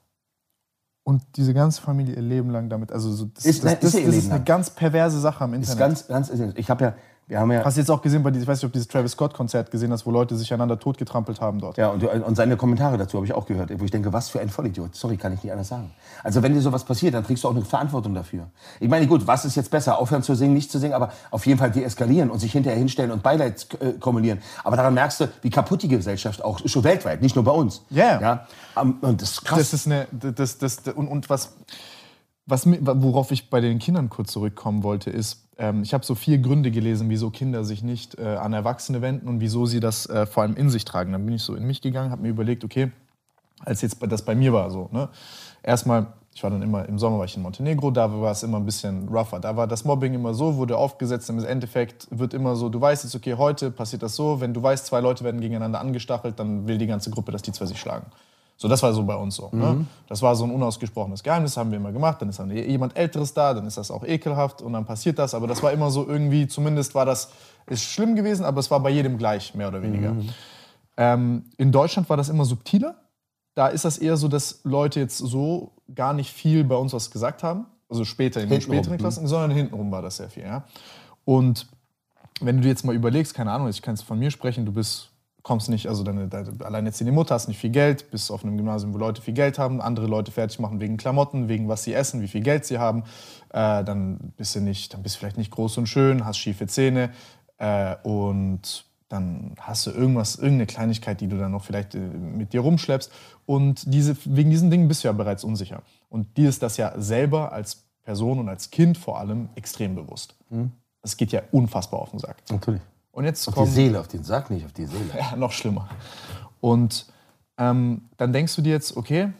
Und diese ganze Familie ihr Leben lang damit. Also so, das, Ist- das, ist das, ihr das Leben ist eine ganz perverse Sache am Ist Internet. ganz, ganz, ich habe ja, wir haben ja, Hast du jetzt auch gesehen, bei diesem, ich weiß nicht, ob du dieses Travis Scott-Konzert gesehen hast, wo Leute sich einander totgetrampelt haben dort. ja und, und seine Kommentare dazu habe ich auch gehört, wo ich denke, was für ein Vollidiot. Sorry, kann ich nicht anders sagen. Also wenn dir sowas passiert, dann trägst du auch eine Verantwortung dafür. Ich meine, gut, was ist jetzt besser? Aufhören zu singen, nicht zu singen, aber auf jeden Fall deeskalieren und sich hinterher hinstellen und Beileid äh, kumulieren. Aber daran merkst du, wie kaputt die Gesellschaft auch ist, schon weltweit, nicht nur bei uns. Ja. ja? Ähm, Und das ist krass. Das ist eine, das, das, das, und, und was, was, worauf ich bei den Kindern kurz zurückkommen wollte, ist, ähm, ich habe so vier Gründe gelesen, wieso Kinder sich nicht äh, an Erwachsene wenden und wieso sie das äh, vor allem in sich tragen. Dann bin ich so in mich gegangen, habe mir überlegt, okay, als jetzt das bei mir war so, ne? Erstmal, ich war dann immer, im Sommer war ich in Montenegro, da war es immer ein bisschen rougher. Da war das Mobbing immer so, wurde aufgesetzt, im Endeffekt wird immer so, du weißt jetzt, okay, heute passiert das so, wenn du weißt, zwei Leute werden gegeneinander angestachelt, dann will die ganze Gruppe, dass die zwei sich schlagen. So, das war so bei uns so. Ne? Das war so ein unausgesprochenes Geheimnis, haben wir immer gemacht. Dann ist dann jemand Älteres da, dann ist das auch ekelhaft und dann passiert das. Aber das war immer so irgendwie, zumindest war das, ist schlimm gewesen, aber es war bei jedem gleich, mehr oder weniger. Ähm, in Deutschland war das immer subtiler. Da ist das eher so, dass Leute jetzt so gar nicht viel bei uns was gesagt haben. Also später, in den Hintenrum, späteren Klassen, sondern hintenrum war das sehr viel. Ja? Und wenn du dir jetzt mal überlegst, keine Ahnung, ich kann es von mir sprechen, du bist, kommst nicht, also deine, deine alleinerziehende Mutter, hast nicht viel Geld, bist auf einem Gymnasium, wo Leute viel Geld haben, andere Leute fertig machen wegen Klamotten, wegen was sie essen, wie viel Geld sie haben, äh, dann bist du nicht, dann bist du vielleicht nicht groß und schön, hast schiefe Zähne äh, und dann hast du irgendwas, irgendeine Kleinigkeit, die du dann noch vielleicht äh, mit dir rumschleppst. Und diese, wegen diesen Dingen bist du ja bereits unsicher. Und dir ist das ja selber als Person und als Kind vor allem extrem bewusst. Das Das geht ja unfassbar auf den Sack. Natürlich. Und jetzt Auf kommen die Seele, auf den Sack nicht, auf die Seele. ja, noch schlimmer. Und ähm, dann denkst du dir jetzt, okay,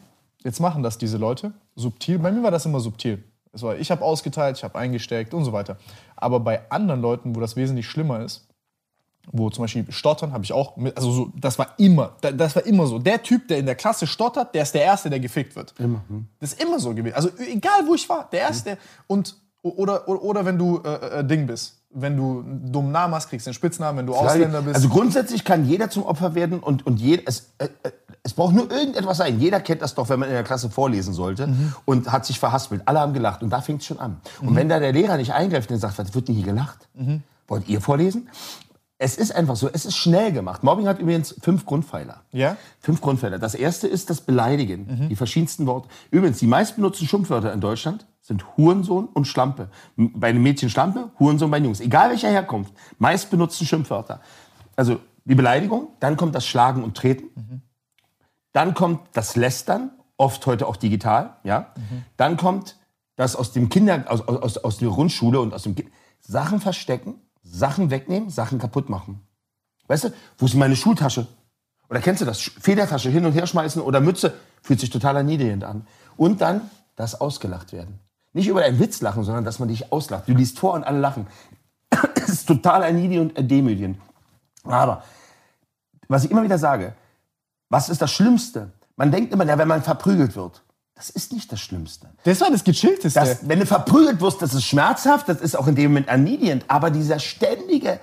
jetzt machen das diese Leute subtil. Bei mir war das immer subtil. Es war, ich habe ausgeteilt, ich habe eingesteckt und so weiter. Aber bei anderen Leuten, wo das wesentlich schlimmer ist, wo zum Beispiel Stottern habe ich auch, mit, also so, das war immer, da- das war immer so. Der Typ, der in der Klasse stottert, der ist der Erste, der gefickt wird. Immer. hm. Das ist immer so gewesen. Also egal, wo ich war, der Erste. Und, oder, oder, oder wenn du äh, äh, Ding bist, wenn du einen dummen Namen hast, kriegst du einen Spitznamen, wenn du Ausländer bist. Also grundsätzlich kann jeder zum Opfer werden und, und jed, es, äh, äh, es braucht nur irgendetwas sein. Jeder kennt das doch, wenn man in der Klasse vorlesen sollte Mhm. und hat sich verhaspelt. Alle haben gelacht und da fängt es schon an. Und wenn da der Lehrer nicht eingreift und sagt, was wird denn hier gelacht? Mhm. Wollt ihr vorlesen? Es ist einfach so, es ist schnell gemacht. Mobbing hat übrigens fünf Grundpfeiler. Ja? Fünf Grundpfeiler. Das erste ist das Beleidigen. Die verschiedensten Worte. Übrigens, die meistbenutzten Schimpfwörter in Deutschland sind Hurensohn und Schlampe. Bei einem Mädchen Schlampe, Hurensohn bei den Jungs. Egal welcher Herkunft. Meistbenutzten Schimpfwörter. Also die Beleidigung, dann kommt das Schlagen und Treten. Dann kommt das Lästern, oft heute auch digital. Ja? Dann kommt das aus dem Kinder, aus, aus, aus der Grundschule und aus dem Sachen verstecken, Sachen wegnehmen, Sachen kaputt machen. Weißt du, wo ist meine Schultasche? Oder kennst du das? Sch- Federtasche hin und her schmeißen oder Mütze. Fühlt sich total erniedrigend an. Und dann das ausgelacht werden. Nicht über einen Witz lachen, sondern dass man dich auslacht. Du liest vor und alle lachen. Das ist total erniedrigend und demütigend. Aber, was ich immer wieder sage, was ist das Schlimmste? Man denkt immer, ja, wenn man verprügelt wird. Das ist nicht das Schlimmste. Das war das Gechillteste. Das, wenn du verprügelt wirst, das ist schmerzhaft, das ist auch in dem Moment erniedrigend. Aber dieser ständige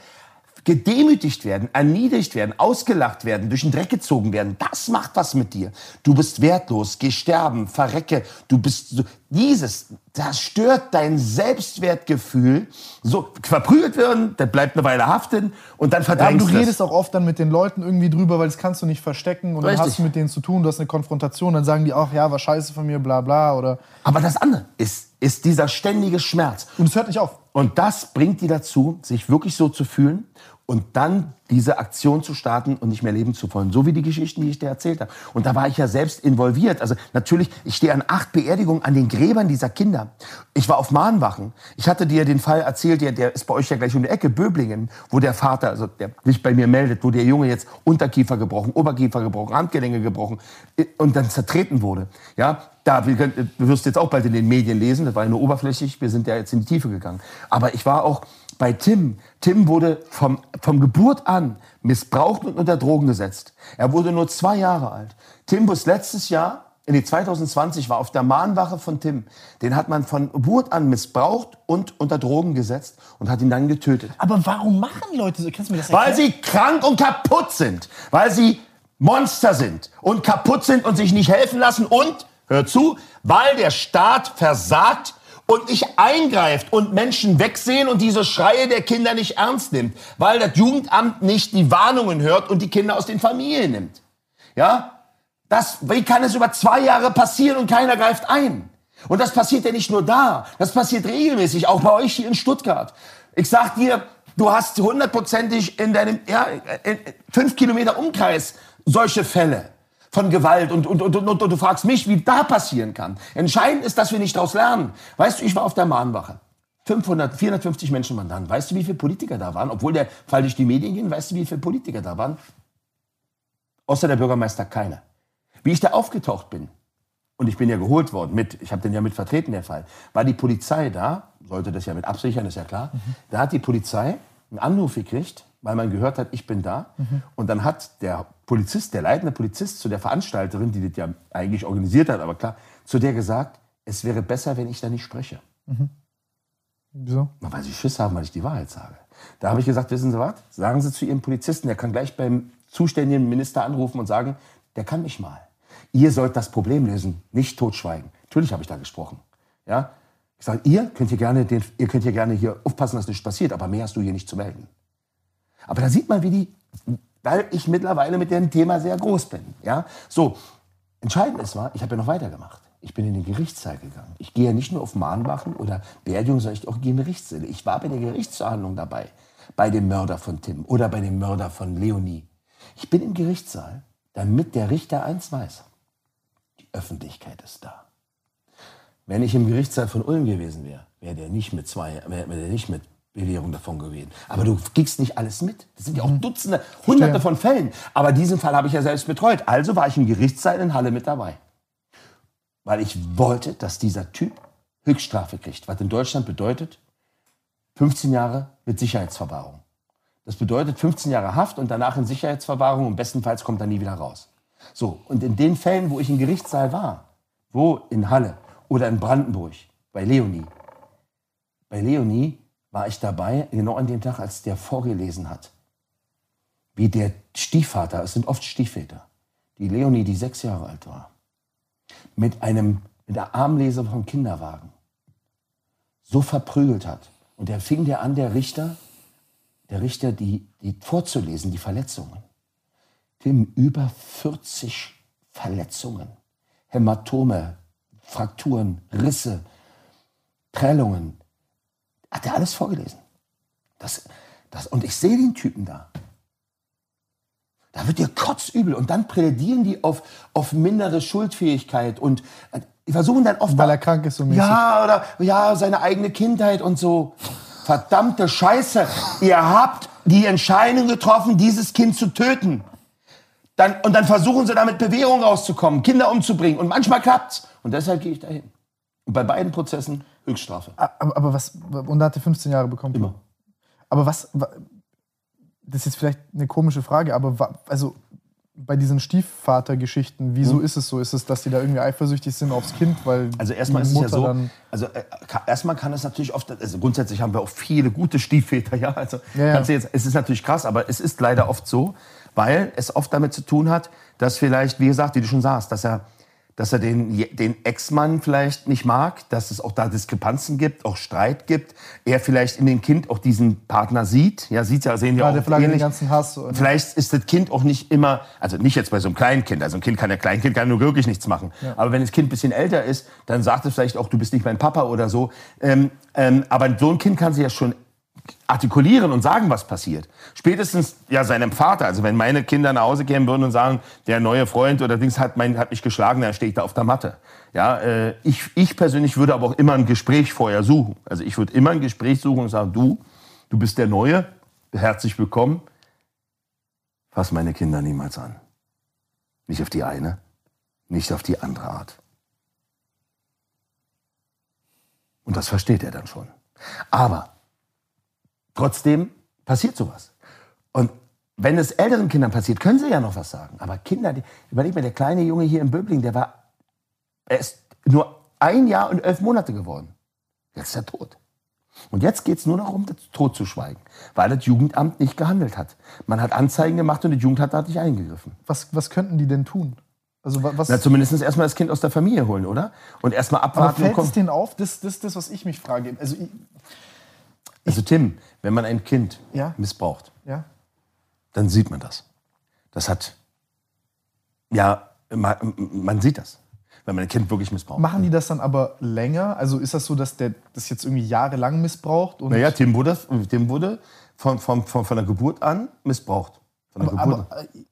gedemütigt werden, erniedrigt werden, ausgelacht werden, durch den Dreck gezogen werden, das macht was mit dir. Du bist wertlos, geh sterben, verrecke, du bist so, dieses, das stört dein Selbstwertgefühl. So, verprügelt werden, der bleibt eine Weile haften und dann Ja, verdrängst du du redest auch oft dann mit den Leuten irgendwie drüber, weil das kannst du nicht verstecken und dann Richtig. hast du mit denen zu tun, du hast eine Konfrontation, dann sagen die auch, ja, war scheiße von mir, bla bla oder Aber das andere ist, ist dieser ständige Schmerz. und es hört nicht auf. Und das bringt die dazu, sich wirklich so zu fühlen und dann diese Aktion zu starten und nicht mehr leben zu wollen. So wie die Geschichten, die ich dir erzählt habe. Und da war ich ja selbst involviert. Also natürlich, ich stehe an acht Beerdigungen an den Gräbern dieser Kinder. Ich war auf Mahnwachen. Ich hatte dir den Fall erzählt, der, der ist bei euch ja gleich um die Ecke, Böblingen, wo der Vater, also der sich bei mir meldet, wo der Junge jetzt Unterkiefer gebrochen, Oberkiefer gebrochen, Handgelenke gebrochen äh, und dann zertreten wurde. Ja, da, wir können, du wirst jetzt auch bald in den Medien lesen, das war ja nur oberflächlich, wir sind ja jetzt in die Tiefe gegangen. Aber ich war auch bei Tim. Tim wurde vom, vom Geburt an missbraucht und unter Drogen gesetzt. Er wurde nur zwei Jahre alt. Tim bis letztes Jahr, in die 2020, war auf der Mahnwache von Tim. Den hat man von Geburt an missbraucht und unter Drogen gesetzt und hat ihn dann getötet. Aber warum machen Leute so? Kannst du mir das Weil sie krank und kaputt sind. Weil sie Monster sind und kaputt sind und sich nicht helfen lassen. Und, hör zu, weil der Staat versagt und nicht eingreift und Menschen wegsehen und diese Schreie der Kinder nicht ernst nimmt. Weil das Jugendamt nicht die Warnungen hört und die Kinder aus den Familien nimmt. Ja? Das, wie kann es über zwei Jahre passieren und keiner greift ein? Und das passiert ja nicht nur da, das passiert regelmäßig, auch bei euch hier in Stuttgart. Ich sag dir, du hast hundertprozentig in deinem ja, in fünf Kilometer Umkreis solche Fälle von Gewalt und, und, und, und, und du fragst mich, wie da passieren kann. Entscheidend ist, dass wir nicht daraus lernen. Weißt du, ich war auf der Mahnwache. 500, 450 Menschen waren da. Weißt du, wie viele Politiker da waren? Obwohl der Fall durch die Medien ging, weißt du, wie viele Politiker da waren? Außer der Bürgermeister keiner. Wie ich da aufgetaucht bin, und ich bin ja geholt worden mit, ich habe den ja mit vertreten, der Fall, war die Polizei da, sollte das ja mit absichern, ist ja klar. Da hat die Polizei einen Anruf gekriegt, weil man gehört hat, ich bin da. Und dann hat der Polizist, der leitende Polizist zu der Veranstalterin, die das ja eigentlich organisiert hat, aber klar, zu der gesagt, es wäre besser, wenn ich da nicht spreche. Wieso? Na, Weil sie Schiss haben, weil ich die Wahrheit sage. Da habe ich gesagt, wissen Sie was? Sagen Sie zu Ihrem Polizisten, der kann gleich beim zuständigen Minister anrufen und sagen, der kann mich mal. Ihr sollt das Problem lösen, nicht totschweigen. Natürlich habe ich da gesprochen. Ja? Ich sage, ihr könnt hier gerne, den, ihr könnt hier gerne hier aufpassen, dass nichts passiert, aber mehr hast du hier nicht zu melden. Aber da sieht man, wie die, weil ich mittlerweile mit dem Thema sehr groß bin. Ja? So, entscheidend ist war, ich habe ja noch weitergemacht. Ich bin in den Gerichtssaal gegangen. Ich gehe ja nicht nur auf Mahnwachen oder Beerdigungen, sondern ich auch gehe in Gerichtssäle. Ich war bei der Gerichtsverhandlung dabei. Bei dem Mörder von Tim oder bei dem Mörder von Leonie. Ich bin im Gerichtssaal, damit der Richter eins weiß. Die Öffentlichkeit ist da. Wenn ich im Gerichtssaal von Ulm gewesen wäre, wäre der nicht mit zwei, wäre der nicht mit Bewährung davon gewesen. Aber du kriegst nicht alles mit. Das sind ja auch Dutzende, Hunderte von Fällen. Aber diesen Fall habe ich ja selbst betreut. Also war ich im Gerichtssaal in Halle mit dabei. Weil ich wollte, dass dieser Typ Höchststrafe kriegt. Was in Deutschland bedeutet 15 Jahre mit Sicherheitsverwahrung. Das bedeutet 15 Jahre Haft und danach in Sicherheitsverwahrung und bestenfalls kommt er nie wieder raus. So, und in den Fällen, wo ich im Gerichtssaal war, wo in Halle oder in Brandenburg, bei Leonie, bei Leonie war ich dabei, genau an dem Tag, als der vorgelesen hat, wie der Stiefvater, es sind oft Stiefväter, die Leonie, die sechs Jahre alt war, mit einem, mit der Armlese vom Kinderwagen so verprügelt hat. Und er fing der an, der Richter, der Richter, die, die vorzulesen, die Verletzungen. Tim, über 40 Verletzungen, Hämatome, Frakturen, Risse, Prellungen, hat er alles vorgelesen. Das, das, und ich sehe den Typen da. Da wird dir kotzübel. Und dann plädieren die auf, auf mindere Schuldfähigkeit und äh, die versuchen dann oft. Weil er krank ist, so mäßig. Ja, oder ja, seine eigene Kindheit und so. Verdammte Scheiße. Ihr habt die Entscheidung getroffen, dieses Kind zu töten. Dann, und dann versuchen sie damit Bewährung rauszukommen, Kinder umzubringen. Und manchmal klappt's. Und deshalb gehe ich dahin. Und bei beiden Prozessen Höchststrafe. Aber, aber was, und da hat er 15 Jahre bekommen? Immer. Aber was, wa- das ist jetzt vielleicht eine komische Frage, aber also bei diesen Stiefvatergeschichten, wieso ist es so? Ist es, dass die da irgendwie eifersüchtig sind aufs Kind, weil Also erstmal ist es ja so, dann also äh, erstmal kann es natürlich oft, also grundsätzlich haben wir auch viele gute Stiefväter, ja, also Ja, ja. kannst du jetzt, es ist natürlich krass, aber es ist leider oft so, weil es oft damit zu tun hat, dass vielleicht, wie gesagt, wie du schon sagst, dass er, dass er den, den Ex-Mann vielleicht nicht mag, dass es auch da Diskrepanzen gibt, auch Streit gibt, er vielleicht in dem Kind auch diesen Partner sieht, ja, sieht ja, sehen ja gerade auch vielleicht den ganzen Hass. Und Vielleicht ist das Kind auch nicht immer, also nicht jetzt bei so einem kleinen Kind, also ein Kind kann ja Kleinkind kann nur wirklich nichts machen. Aber wenn das Kind ein bisschen älter ist, dann sagt es vielleicht auch, du bist nicht mein Papa oder so. Ähm, ähm, aber so ein Kind kann sich ja schon artikulieren und sagen, was passiert. Spätestens ja seinem Vater, also wenn meine Kinder nach Hause kämen würden und sagen, der neue Freund oder Dings hat, mein, hat mich geschlagen, dann stehe ich da auf der Matte. Ja, äh, ich, ich persönlich würde aber auch immer ein Gespräch vorher suchen. Also ich würde immer ein Gespräch suchen und sagen, du, du bist der Neue, herzlich willkommen. Fass meine Kinder niemals an. Nicht auf die eine, nicht auf die andere Art. Und das versteht er dann schon. Aber trotzdem passiert sowas. Und wenn es älteren Kindern passiert, können sie ja noch was sagen. Aber Kinder, die, überleg mal, der kleine Junge hier in Böbling, der war, er ist nur ein Jahr und elf Monate geworden. Jetzt ist er tot. Und jetzt geht es nur noch um das Tod zu schweigen, weil das Jugendamt nicht gehandelt hat. Man hat Anzeigen gemacht und das Jugendamt hat nicht eingegriffen. was, was könnten die denn tun? Also wa- was, Na, zumindest erstmal das Kind aus der Familie holen, oder? Und erstmal aber abwarten. und fällt es denen auf? Das, das ist das, was ich mich frage. Also, Also Tim, wenn man ein Kind Ja. missbraucht, ja. dann sieht man das. Das hat, ja, man, man sieht das, wenn man ein Kind wirklich missbraucht. Machen die das dann aber länger? Also ist das so, dass der das jetzt irgendwie jahrelang missbraucht? Und Naja, Tim wurde, Tim wurde von, von, von, von der Geburt an missbraucht. Von der aber, Geburt. aber äh,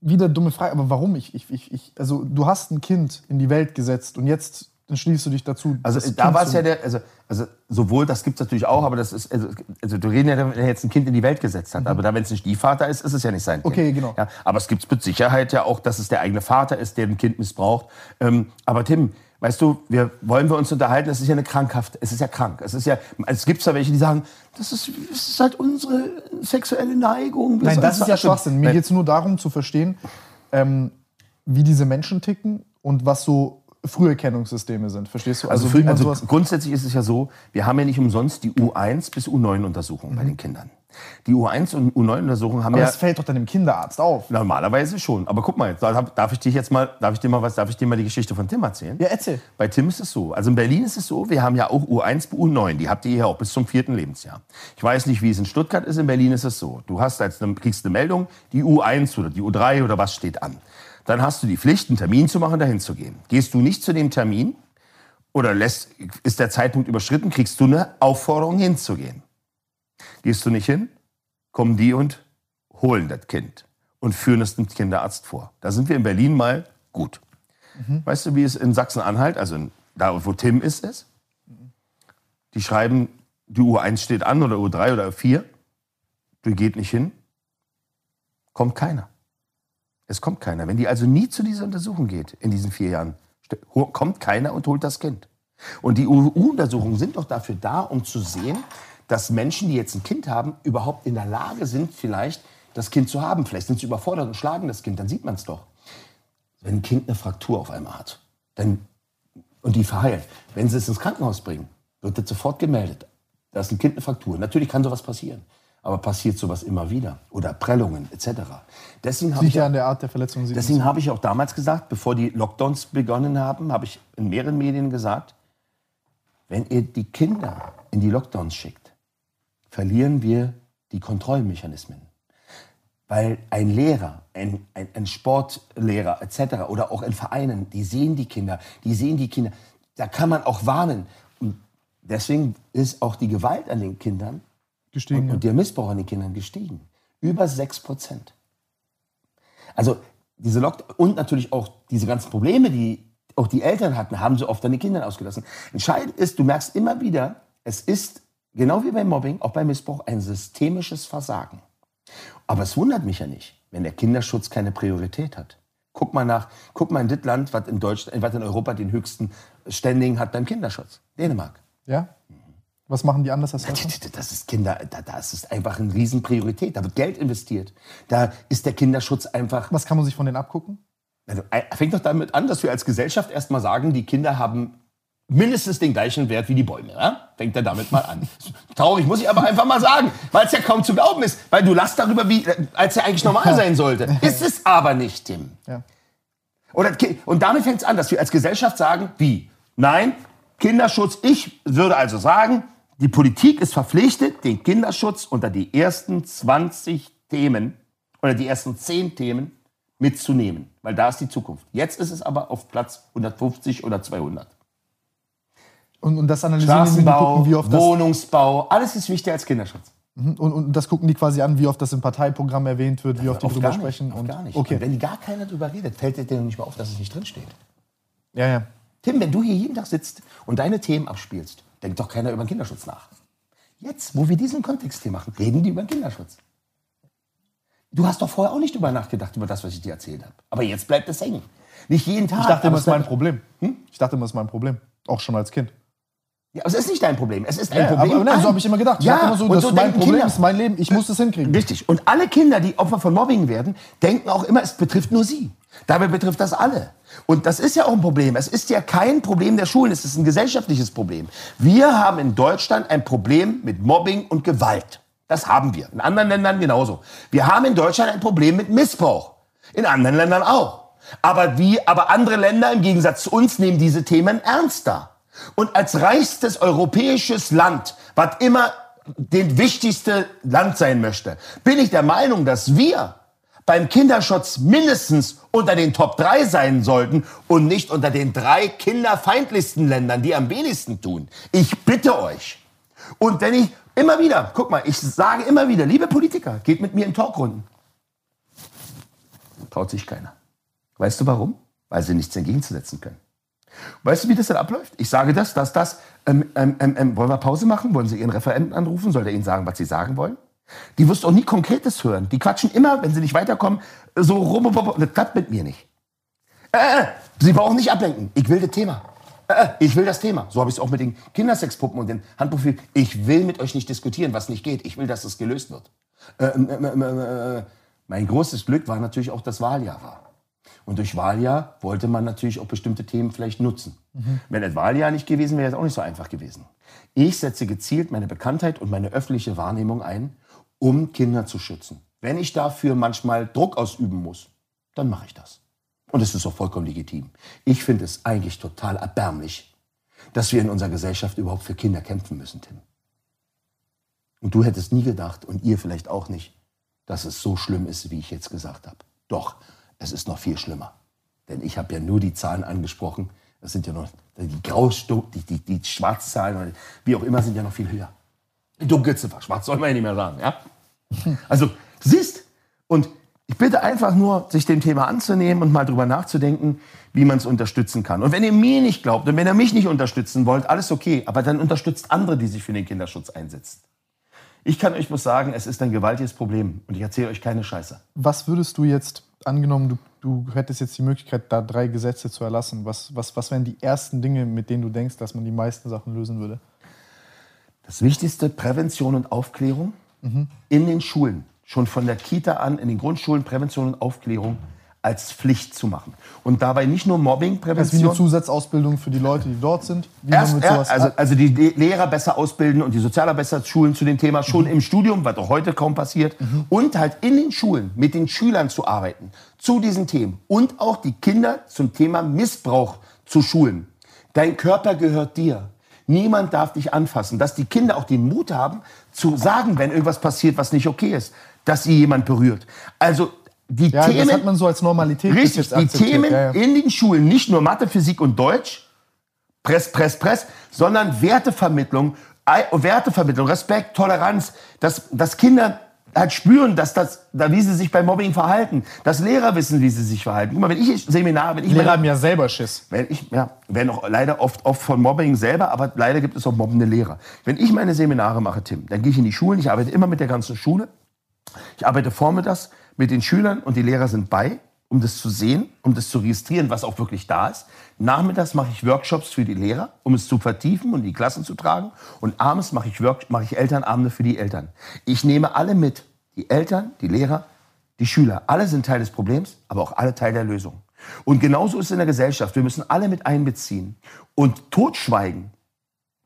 wieder dumme Frage, aber warum? Ich, ich, ich, also du hast ein Kind in die Welt gesetzt und jetzt entschließt du dich dazu. Also das da war es ja der, also, also sowohl, das gibt es natürlich auch, aber das ist, also, also du reden ja, wenn er jetzt ein Kind in die Welt gesetzt hat, aber da, wenn es ein Stiefvater ist, ist es ja nicht sein Kind. Mhm. Okay, genau. Ja, aber es gibt mit Sicherheit ja auch, dass es der eigene Vater ist, der ein Kind missbraucht. Ähm, aber Tim, weißt du, wir wollen wir uns unterhalten, es ist ja eine krankhaft, es ist ja krank. Es ist ja, es gibt zwar welche, die sagen, das ist, das ist halt unsere sexuelle Neigung. Nein, das ist ja Schwachsinn. Mir geht es nur darum zu verstehen, ähm, wie diese Menschen ticken und was so Früherkennungssysteme sind. Verstehst du? Also, also sowas- grundsätzlich ist es ja so, wir haben ja nicht umsonst die U1 bis U9-Untersuchung bei den Kindern. Die U1 und U9-Untersuchungen haben aber ja das fällt doch dann dem Kinderarzt auf. normalerweise schon. Aber guck mal, darf, ich dich jetzt mal, darf ich dir mal was, darf ich dir mal die Geschichte von Tim erzählen? Ja, erzähl. Bei Tim ist es so. Also in Berlin ist es so, wir haben ja auch U1 bis U9. Die habt ihr hier auch bis zum vierten Lebensjahr. Ich weiß nicht, wie es in Stuttgart ist. In Berlin ist es so. Du hast als, dann kriegst eine Meldung, die U1 oder die U3 oder was steht an. Dann hast du die Pflicht, einen Termin zu machen, dahin zu gehen. Gehst du nicht zu dem Termin oder lässt, ist der Zeitpunkt überschritten, kriegst du eine Aufforderung hinzugehen. Gehst du nicht hin, kommen die und holen das Kind und führen es dem Kinderarzt vor. Da sind wir in Berlin mal gut. Weißt du, wie es in Sachsen-Anhalt, also in, da wo Tim ist, ist? Die schreiben die U1 steht an oder U3 oder U4, du geht nicht hin, kommt keiner. Es kommt keiner. Wenn die also nie zu dieser Untersuchung geht in diesen vier Jahren, kommt keiner und holt das Kind. Und die U-Untersuchungen sind doch dafür da, um zu sehen, dass Menschen, die jetzt ein Kind haben, überhaupt in der Lage sind, vielleicht das Kind zu haben. Vielleicht sind sie überfordert und schlagen das Kind, dann sieht man es doch. Wenn ein Kind eine Fraktur auf einmal hat dann, und die verheilt, wenn sie es ins Krankenhaus bringen, wird das sofort gemeldet. Da ist ein Kind eine Fraktur. Natürlich kann sowas passieren. Aber passiert sowas immer wieder? Oder Prellungen etc. Deswegen habe ich, an der Art der Verletzung deswegen habe ich auch damals gesagt, bevor die Lockdowns begonnen haben, habe ich in mehreren Medien gesagt, wenn ihr die Kinder in die Lockdowns schickt, verlieren wir die Kontrollmechanismen. Weil ein Lehrer, ein, ein, ein Sportlehrer etc. oder auch in Vereinen, die sehen die Kinder, die sehen die Kinder. Da kann man auch warnen. Und deswegen ist auch die Gewalt an den Kindern gestiegen, und, und der Missbrauch an den Kindern gestiegen. Über 6 Prozent. Also diese Lockdown und natürlich auch diese ganzen Probleme, die auch die Eltern hatten, haben sie oft an den Kindern ausgelassen. Entscheidend ist, du merkst immer wieder, es ist genau wie beim Mobbing, auch beim Missbrauch, ein systemisches Versagen. Aber es wundert mich ja nicht, wenn der Kinderschutz keine Priorität hat. Guck mal nach, guck mal in das Land, was in Deutschland, was in Europa den höchsten Standing hat beim Kinderschutz. Dänemark. Ja? Was machen die anders als Deutschland? Das ist Kinder, das ist einfach eine Riesenpriorität. Da wird Geld investiert. Da ist der Kinderschutz einfach. Was kann man sich von denen abgucken? Also, äh, fängt doch damit an, dass wir als Gesellschaft erstmal sagen, die Kinder haben mindestens den gleichen Wert wie die Bäume. Ja? Fängt er damit mal an. Traurig muss ich aber einfach mal sagen, weil es ja kaum zu glauben ist, weil du lachst darüber, wie, äh, als er eigentlich normal sein sollte. Ist es aber nicht, Tim. Ja. Oder, und damit fängt es an, dass wir als Gesellschaft sagen, wie? Nein, Kinderschutz. Ich würde also sagen, die Politik ist verpflichtet, den Kinderschutz unter die ersten 20 Themen oder die ersten 10 Themen mitzunehmen, weil da ist die Zukunft. Jetzt ist es aber auf Platz 150 oder 200. Und, und das analysieren Straßenbau, gucken, wie oft das Wohnungsbau, alles ist wichtiger als Kinderschutz. Mhm. Und, und, das gucken die quasi an, wie oft das im Parteiprogramm erwähnt wird, wie oft die drüber nicht, sprechen. Und gar nicht. Okay. Und wenn gar keiner drüber redet, fällt dir nicht mal auf, dass es nicht drinsteht. Ja, ja. Tim, wenn du hier jeden Tag sitzt und deine Themen abspielst, denkt doch keiner über den Kinderschutz nach. Jetzt, wo wir diesen Kontext hier machen, reden die über den Kinderschutz. Du hast doch vorher auch nicht drüber nachgedacht, über das, was ich dir erzählt habe. Aber jetzt bleibt es hängen. Nicht jeden Tag. Ich dachte immer, es ist mein Problem. Hm? Ich dachte immer, es ist mein Problem. Auch schon als Kind. Ja, es ist nicht dein Problem. Es ist ein ja, Problem. Aber, nein, so habe ich immer gedacht. Ich ja, immer so, das so ist mein Problem, Kinder. ist mein Leben. Ich muss das hinkriegen. Richtig. Und alle Kinder, die Opfer von Mobbing werden, denken auch immer, es betrifft nur sie. Dabei betrifft das alle. Und das ist ja auch ein Problem. Es ist ja kein Problem der Schulen, es ist ein gesellschaftliches Problem. Wir haben in Deutschland ein Problem mit Mobbing und Gewalt. Das haben wir. In anderen Ländern genauso. Wir haben in Deutschland ein Problem mit Missbrauch. In anderen Ländern auch. Aber, wie, aber andere Länder im Gegensatz zu uns nehmen diese Themen ernster. Und als reichstes europäisches Land, was immer den wichtigste Land sein möchte, bin ich der Meinung, dass wir beim Kinderschutz mindestens unter den Top 3 sein sollten und nicht unter den drei kinderfeindlichsten Ländern, die am wenigsten tun. Ich bitte euch. Und wenn ich immer wieder, guck mal, ich sage immer wieder, liebe Politiker, geht mit mir in Talkrunden. Traut sich keiner. Weißt du warum? Weil sie nichts entgegenzusetzen können. Weißt du, wie das dann abläuft? Ich sage das, das, das. Ähm, ähm, ähm, ähm, wollen wir Pause machen? Wollen Sie Ihren Referenten anrufen? Soll der Ihnen sagen, was Sie sagen wollen? Die wirst du auch nie Konkretes hören. Die quatschen immer, wenn sie nicht weiterkommen, so rum. Das klappt mit mir nicht. Äh, äh, sie brauchen nicht ablenken. Ich will das Thema. Äh, äh ich will das Thema. So habe ich es auch mit den Kindersexpuppen und den Handprofilen. Ich will mit euch nicht diskutieren, was nicht geht. Ich will, dass es gelöst wird. Äh, äh, mein großes Glück war natürlich auch das Wahljahr war. Und durch Wahljahr wollte man natürlich auch bestimmte Themen vielleicht nutzen. Mhm. Wenn das Wahljahr nicht gewesen wäre, wäre es auch nicht so einfach gewesen. Ich setze gezielt meine Bekanntheit und meine öffentliche Wahrnehmung ein, um Kinder zu schützen. Wenn ich dafür manchmal Druck ausüben muss, dann mache ich das. Und es ist auch vollkommen legitim. Ich finde es eigentlich total erbärmlich, dass wir in unserer Gesellschaft überhaupt für Kinder kämpfen müssen, Tim. Und du hättest nie gedacht, und ihr vielleicht auch nicht, dass es so schlimm ist, wie ich jetzt gesagt habe. Doch, es ist noch viel schlimmer. Denn ich habe ja nur die Zahlen angesprochen. Das sind ja noch die Graustuck, die, die, die Schwarzzahlen, wie auch immer, sind ja noch viel höher. Dunkelziffer, schwarz soll man ja nicht mehr sagen. Ja? Also, siehst, und Ich bitte einfach nur, sich dem Thema anzunehmen und mal drüber nachzudenken, wie man es unterstützen kann. Und wenn ihr mir nicht glaubt und wenn ihr mich nicht unterstützen wollt, alles okay. Aber dann unterstützt andere, die sich für den Kinderschutz einsetzen. Ich kann euch bloß sagen, es ist ein gewaltiges Problem und ich erzähle euch keine Scheiße. Was würdest du jetzt, angenommen, du, du hättest jetzt die Möglichkeit, da drei Gesetze zu erlassen, was, was, was wären die ersten Dinge, mit denen du denkst, dass man die meisten Sachen lösen würde? Das Wichtigste, Prävention und Aufklärung in den Schulen. Schon von der Kita an, in den Grundschulen, Prävention und Aufklärung als Pflicht zu machen. Und dabei nicht nur Das ist wie eine Mobbingprävention. Zusatzausbildung für die Leute, die dort sind. Wie Erst, man sowas also, also die Le- Lehrer besser ausbilden und die Sozialarbeiter schulen zu dem Thema schon im Studium, was auch heute kaum passiert. Und halt in den Schulen mit den Schülern zu arbeiten zu diesen Themen. Und auch die Kinder zum Thema Missbrauch zu schulen. Dein Körper gehört dir. Niemand darf dich anfassen. Dass die Kinder auch den Mut haben, zu sagen, wenn irgendwas passiert, was nicht okay ist, dass sie jemand berührt. Also die ja, Themen. das hat man so als Normalität Richtig, die. Themen ja, ja. in den Schulen, nicht nur Mathe, Physik und Deutsch, Press, Press, Press, sondern Wertevermittlung, Wertevermittlung, Respekt, Toleranz, dass, dass Kinder halt spüren, dass das, da, wie sie sich bei Mobbing verhalten, dass Lehrer wissen, wie sie sich verhalten. Guck mal, wenn ich Seminar, wenn ich Lehrer haben ja selber Schiss. wenn ich, ja, werden auch leider oft, oft von Mobbing selber, aber leider gibt es auch mobbende Lehrer. Wenn ich meine Seminare mache, Tim, dann gehe ich in die Schulen, ich arbeite immer mit der ganzen Schule. Ich arbeite vormittags mit den Schülern und die Lehrer sind bei, um das zu sehen, um das zu registrieren, was auch wirklich da ist. Nachmittags mache ich Workshops für die Lehrer, um es zu vertiefen und die Klassen zu tragen. Und abends mache ich, Work mache ich Elternabende für die Eltern. Ich nehme alle mit. Die Eltern, die Lehrer, die Schüler. Alle sind Teil des Problems, aber auch alle Teil der Lösung. Und genauso ist es in der Gesellschaft. Wir müssen alle mit einbeziehen. Und totschweigen,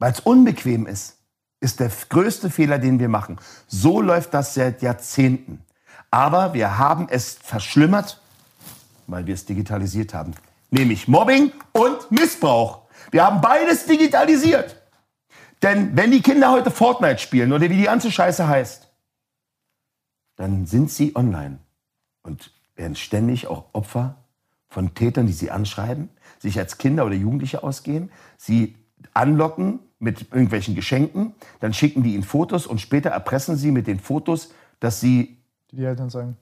weil es unbequem ist, ist der größte Fehler, den wir machen. So läuft das seit Jahrzehnten. Aber wir haben es verschlimmert, weil wir es digitalisiert haben. Nämlich Mobbing und Missbrauch. Wir haben beides digitalisiert. Denn wenn die Kinder heute Fortnite spielen oder wie die ganze Scheiße heißt, dann sind sie online und werden ständig auch Opfer von Tätern, die sie anschreiben, sich als Kinder oder Jugendliche ausgehen, sie anlocken mit irgendwelchen Geschenken, dann schicken die ihnen Fotos und später erpressen sie mit den Fotos, dass sie Die, Eltern sagen.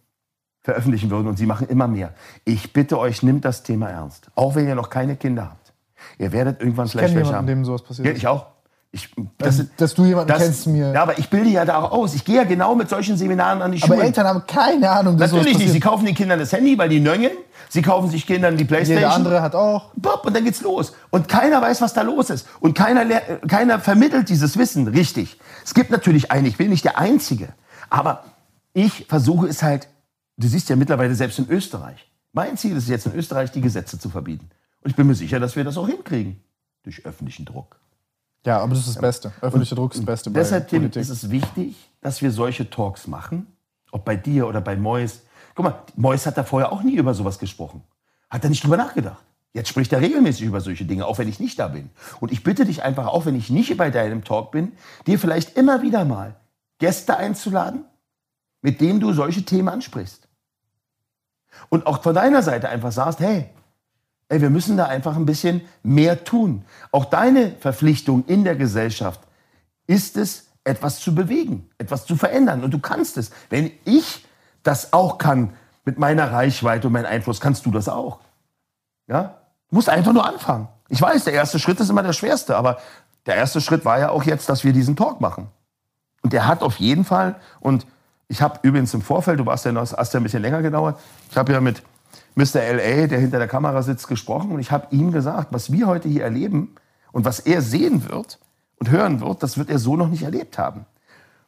Veröffentlichen würden und sie machen immer mehr. Ich bitte euch, nimmt das Thema ernst. Auch wenn ihr noch keine Kinder habt. Ihr werdet irgendwann jemanden, haben. dem sowas passiert Ja, ich auch. Ich, Das, das, dass du jemanden das, kennst mir. Ja, aber ich bilde ja da auch aus. Ich gehe ja genau mit solchen Seminaren an die aber Schulen. Eltern haben keine Ahnung, dass Natürlich nicht. Sie kaufen den Kindern das Handy, weil die nöngeln. Sie kaufen sich Kindern die Playstation. Jeder andere hat auch. Bob, und dann geht's los. Und keiner weiß, was da los ist. Und keiner, keiner vermittelt dieses Wissen richtig. Es gibt natürlich einen, ich bin nicht der Einzige. Aber ich versuche es halt, du siehst ja mittlerweile selbst in Österreich. Mein Ziel ist jetzt in Österreich, die Gesetze zu verbieten. Und ich bin mir sicher, dass wir das auch hinkriegen. Durch öffentlichen Druck. Ja, aber das ist das Beste. Öffentlicher Druck ist das Beste Deshalb, Tim, ist es wichtig, dass wir solche Talks machen. Ob bei dir oder bei Mois. Guck mal, Mois hat da vorher auch nie über sowas gesprochen. Hat er nicht drüber nachgedacht. Jetzt spricht er regelmäßig über solche Dinge, auch wenn ich nicht da bin. Und ich bitte dich einfach, auch wenn ich nicht bei deinem Talk bin, dir vielleicht immer wieder mal Gäste einzuladen, mit denen du solche Themen ansprichst. Und auch von deiner Seite einfach sagst, hey, ey, wir müssen da einfach ein bisschen mehr tun. Auch deine Verpflichtung in der Gesellschaft ist es, etwas zu bewegen, etwas zu verändern. Und du kannst es. Wenn ich das auch kann mit meiner Reichweite und meinem Einfluss, kannst du das auch. Ja? Du musst einfach nur anfangen. Ich weiß, der erste Schritt ist immer der schwerste, aber der erste Schritt war ja auch jetzt, dass wir diesen Talk machen. Und der hat auf jeden Fall, und ich habe übrigens im Vorfeld, du warst ja noch, hast ja ein bisschen länger gedauert, ich habe ja mit Mr. L.A., der hinter der Kamera sitzt, gesprochen und ich habe ihm gesagt, was wir heute hier erleben und was er sehen wird und hören wird, das wird er so noch nicht erlebt haben.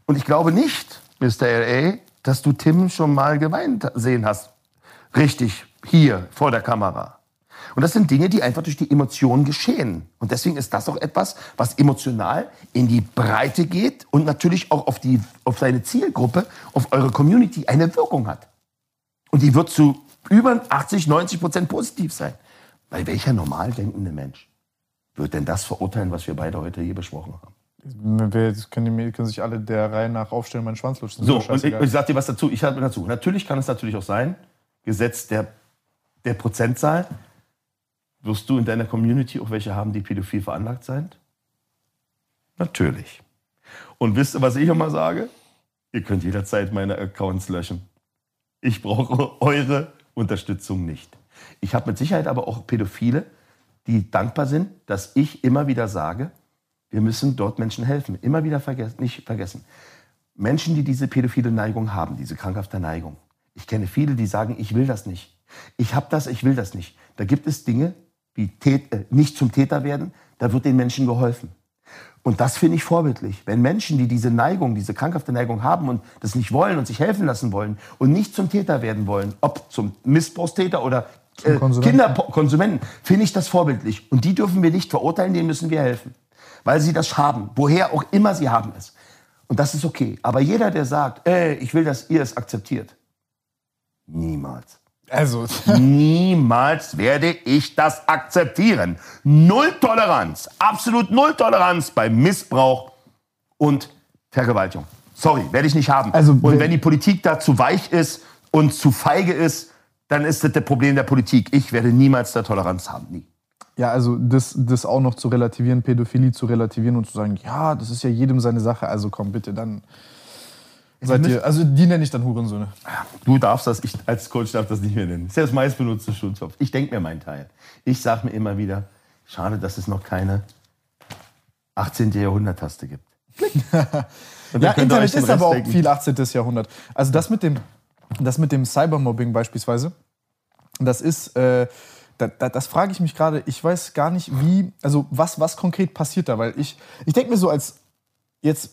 Und ich glaube nicht, Mr. L.A., dass du Tim schon mal geweint sehen hast. Richtig, hier vor der Kamera. Und das sind Dinge, die einfach durch die Emotionen geschehen. Und deswegen ist das auch etwas, was emotional in die Breite geht und natürlich auch auf, die, auf seine Zielgruppe, auf eure Community eine Wirkung hat. Und die wird zu über 80, 90 Prozent positiv sein. Weil welcher normal denkende Mensch wird denn das verurteilen, was wir beide heute hier besprochen haben? Wir können, die- können sich alle der Reihe nach aufstellen, meinen Schwanz lutschen. So, und ich, ich sag dir was dazu. Ich halte mir dazu. Natürlich kann es natürlich auch sein, Gesetz der, der Prozentzahl, wirst du in deiner Community auch welche haben, die pädophil veranlagt sind? Natürlich. Und wisst ihr, was ich immer sage? Ihr könnt jederzeit meine Accounts löschen. Ich brauche eure Unterstützung nicht. Ich habe mit Sicherheit aber auch Pädophile, die dankbar sind, dass ich immer wieder sage, wir müssen dort Menschen helfen. Immer wieder vergessen, nicht vergessen. Menschen, die diese pädophile Neigung haben, diese krankhafte Neigung. Ich kenne viele, die sagen, ich will das nicht. Ich habe das, ich will das nicht. Da gibt es Dinge, wie äh, nicht zum Täter werden, da wird den Menschen geholfen. Und das finde ich vorbildlich. Wenn Menschen, die diese Neigung, diese krankhafte Neigung haben und das nicht wollen und sich helfen lassen wollen und nicht zum Täter werden wollen, ob zum Missbrauchstäter oder äh, Konsumenten. Kinderkonsumenten, finde ich das vorbildlich. Und die dürfen wir nicht verurteilen, denen müssen wir helfen. Weil sie das haben, woher auch immer sie haben es. Und das ist okay. Aber jeder, der sagt, ey, ich will, dass ihr es akzeptiert, niemals. Also. Niemals werde ich das akzeptieren. Null Toleranz, absolut null Toleranz bei Missbrauch und Vergewaltigung. Sorry, werde ich nicht haben. Also, und wenn die Politik da zu weich ist und zu feige ist, dann ist das das Problem der Politik. Ich werde niemals da Toleranz haben, nie. Ja, also das, das auch noch zu relativieren, Pädophilie zu relativieren und zu sagen, ja, das ist ja jedem seine Sache, also komm bitte, dann Seid ihr, also die nenne ich dann Hurensöhne. Du darfst das, ich als Coach darf das nicht mehr nennen. Das ist ja das meistbenutzte Schulzopf. Ich denke mir meinen Teil. Ich sage mir immer wieder, schade, dass es noch keine 18. Jahrhundert-Taste gibt. ja, Internet ist aber auch viel 18. Jahrhundert. Also das mit dem, das mit dem Cybermobbing beispielsweise, das ist, äh, da, da, das frage ich mich gerade, ich weiß gar nicht, wie, also was, was konkret passiert da, weil ich, ich denke mir so als jetzt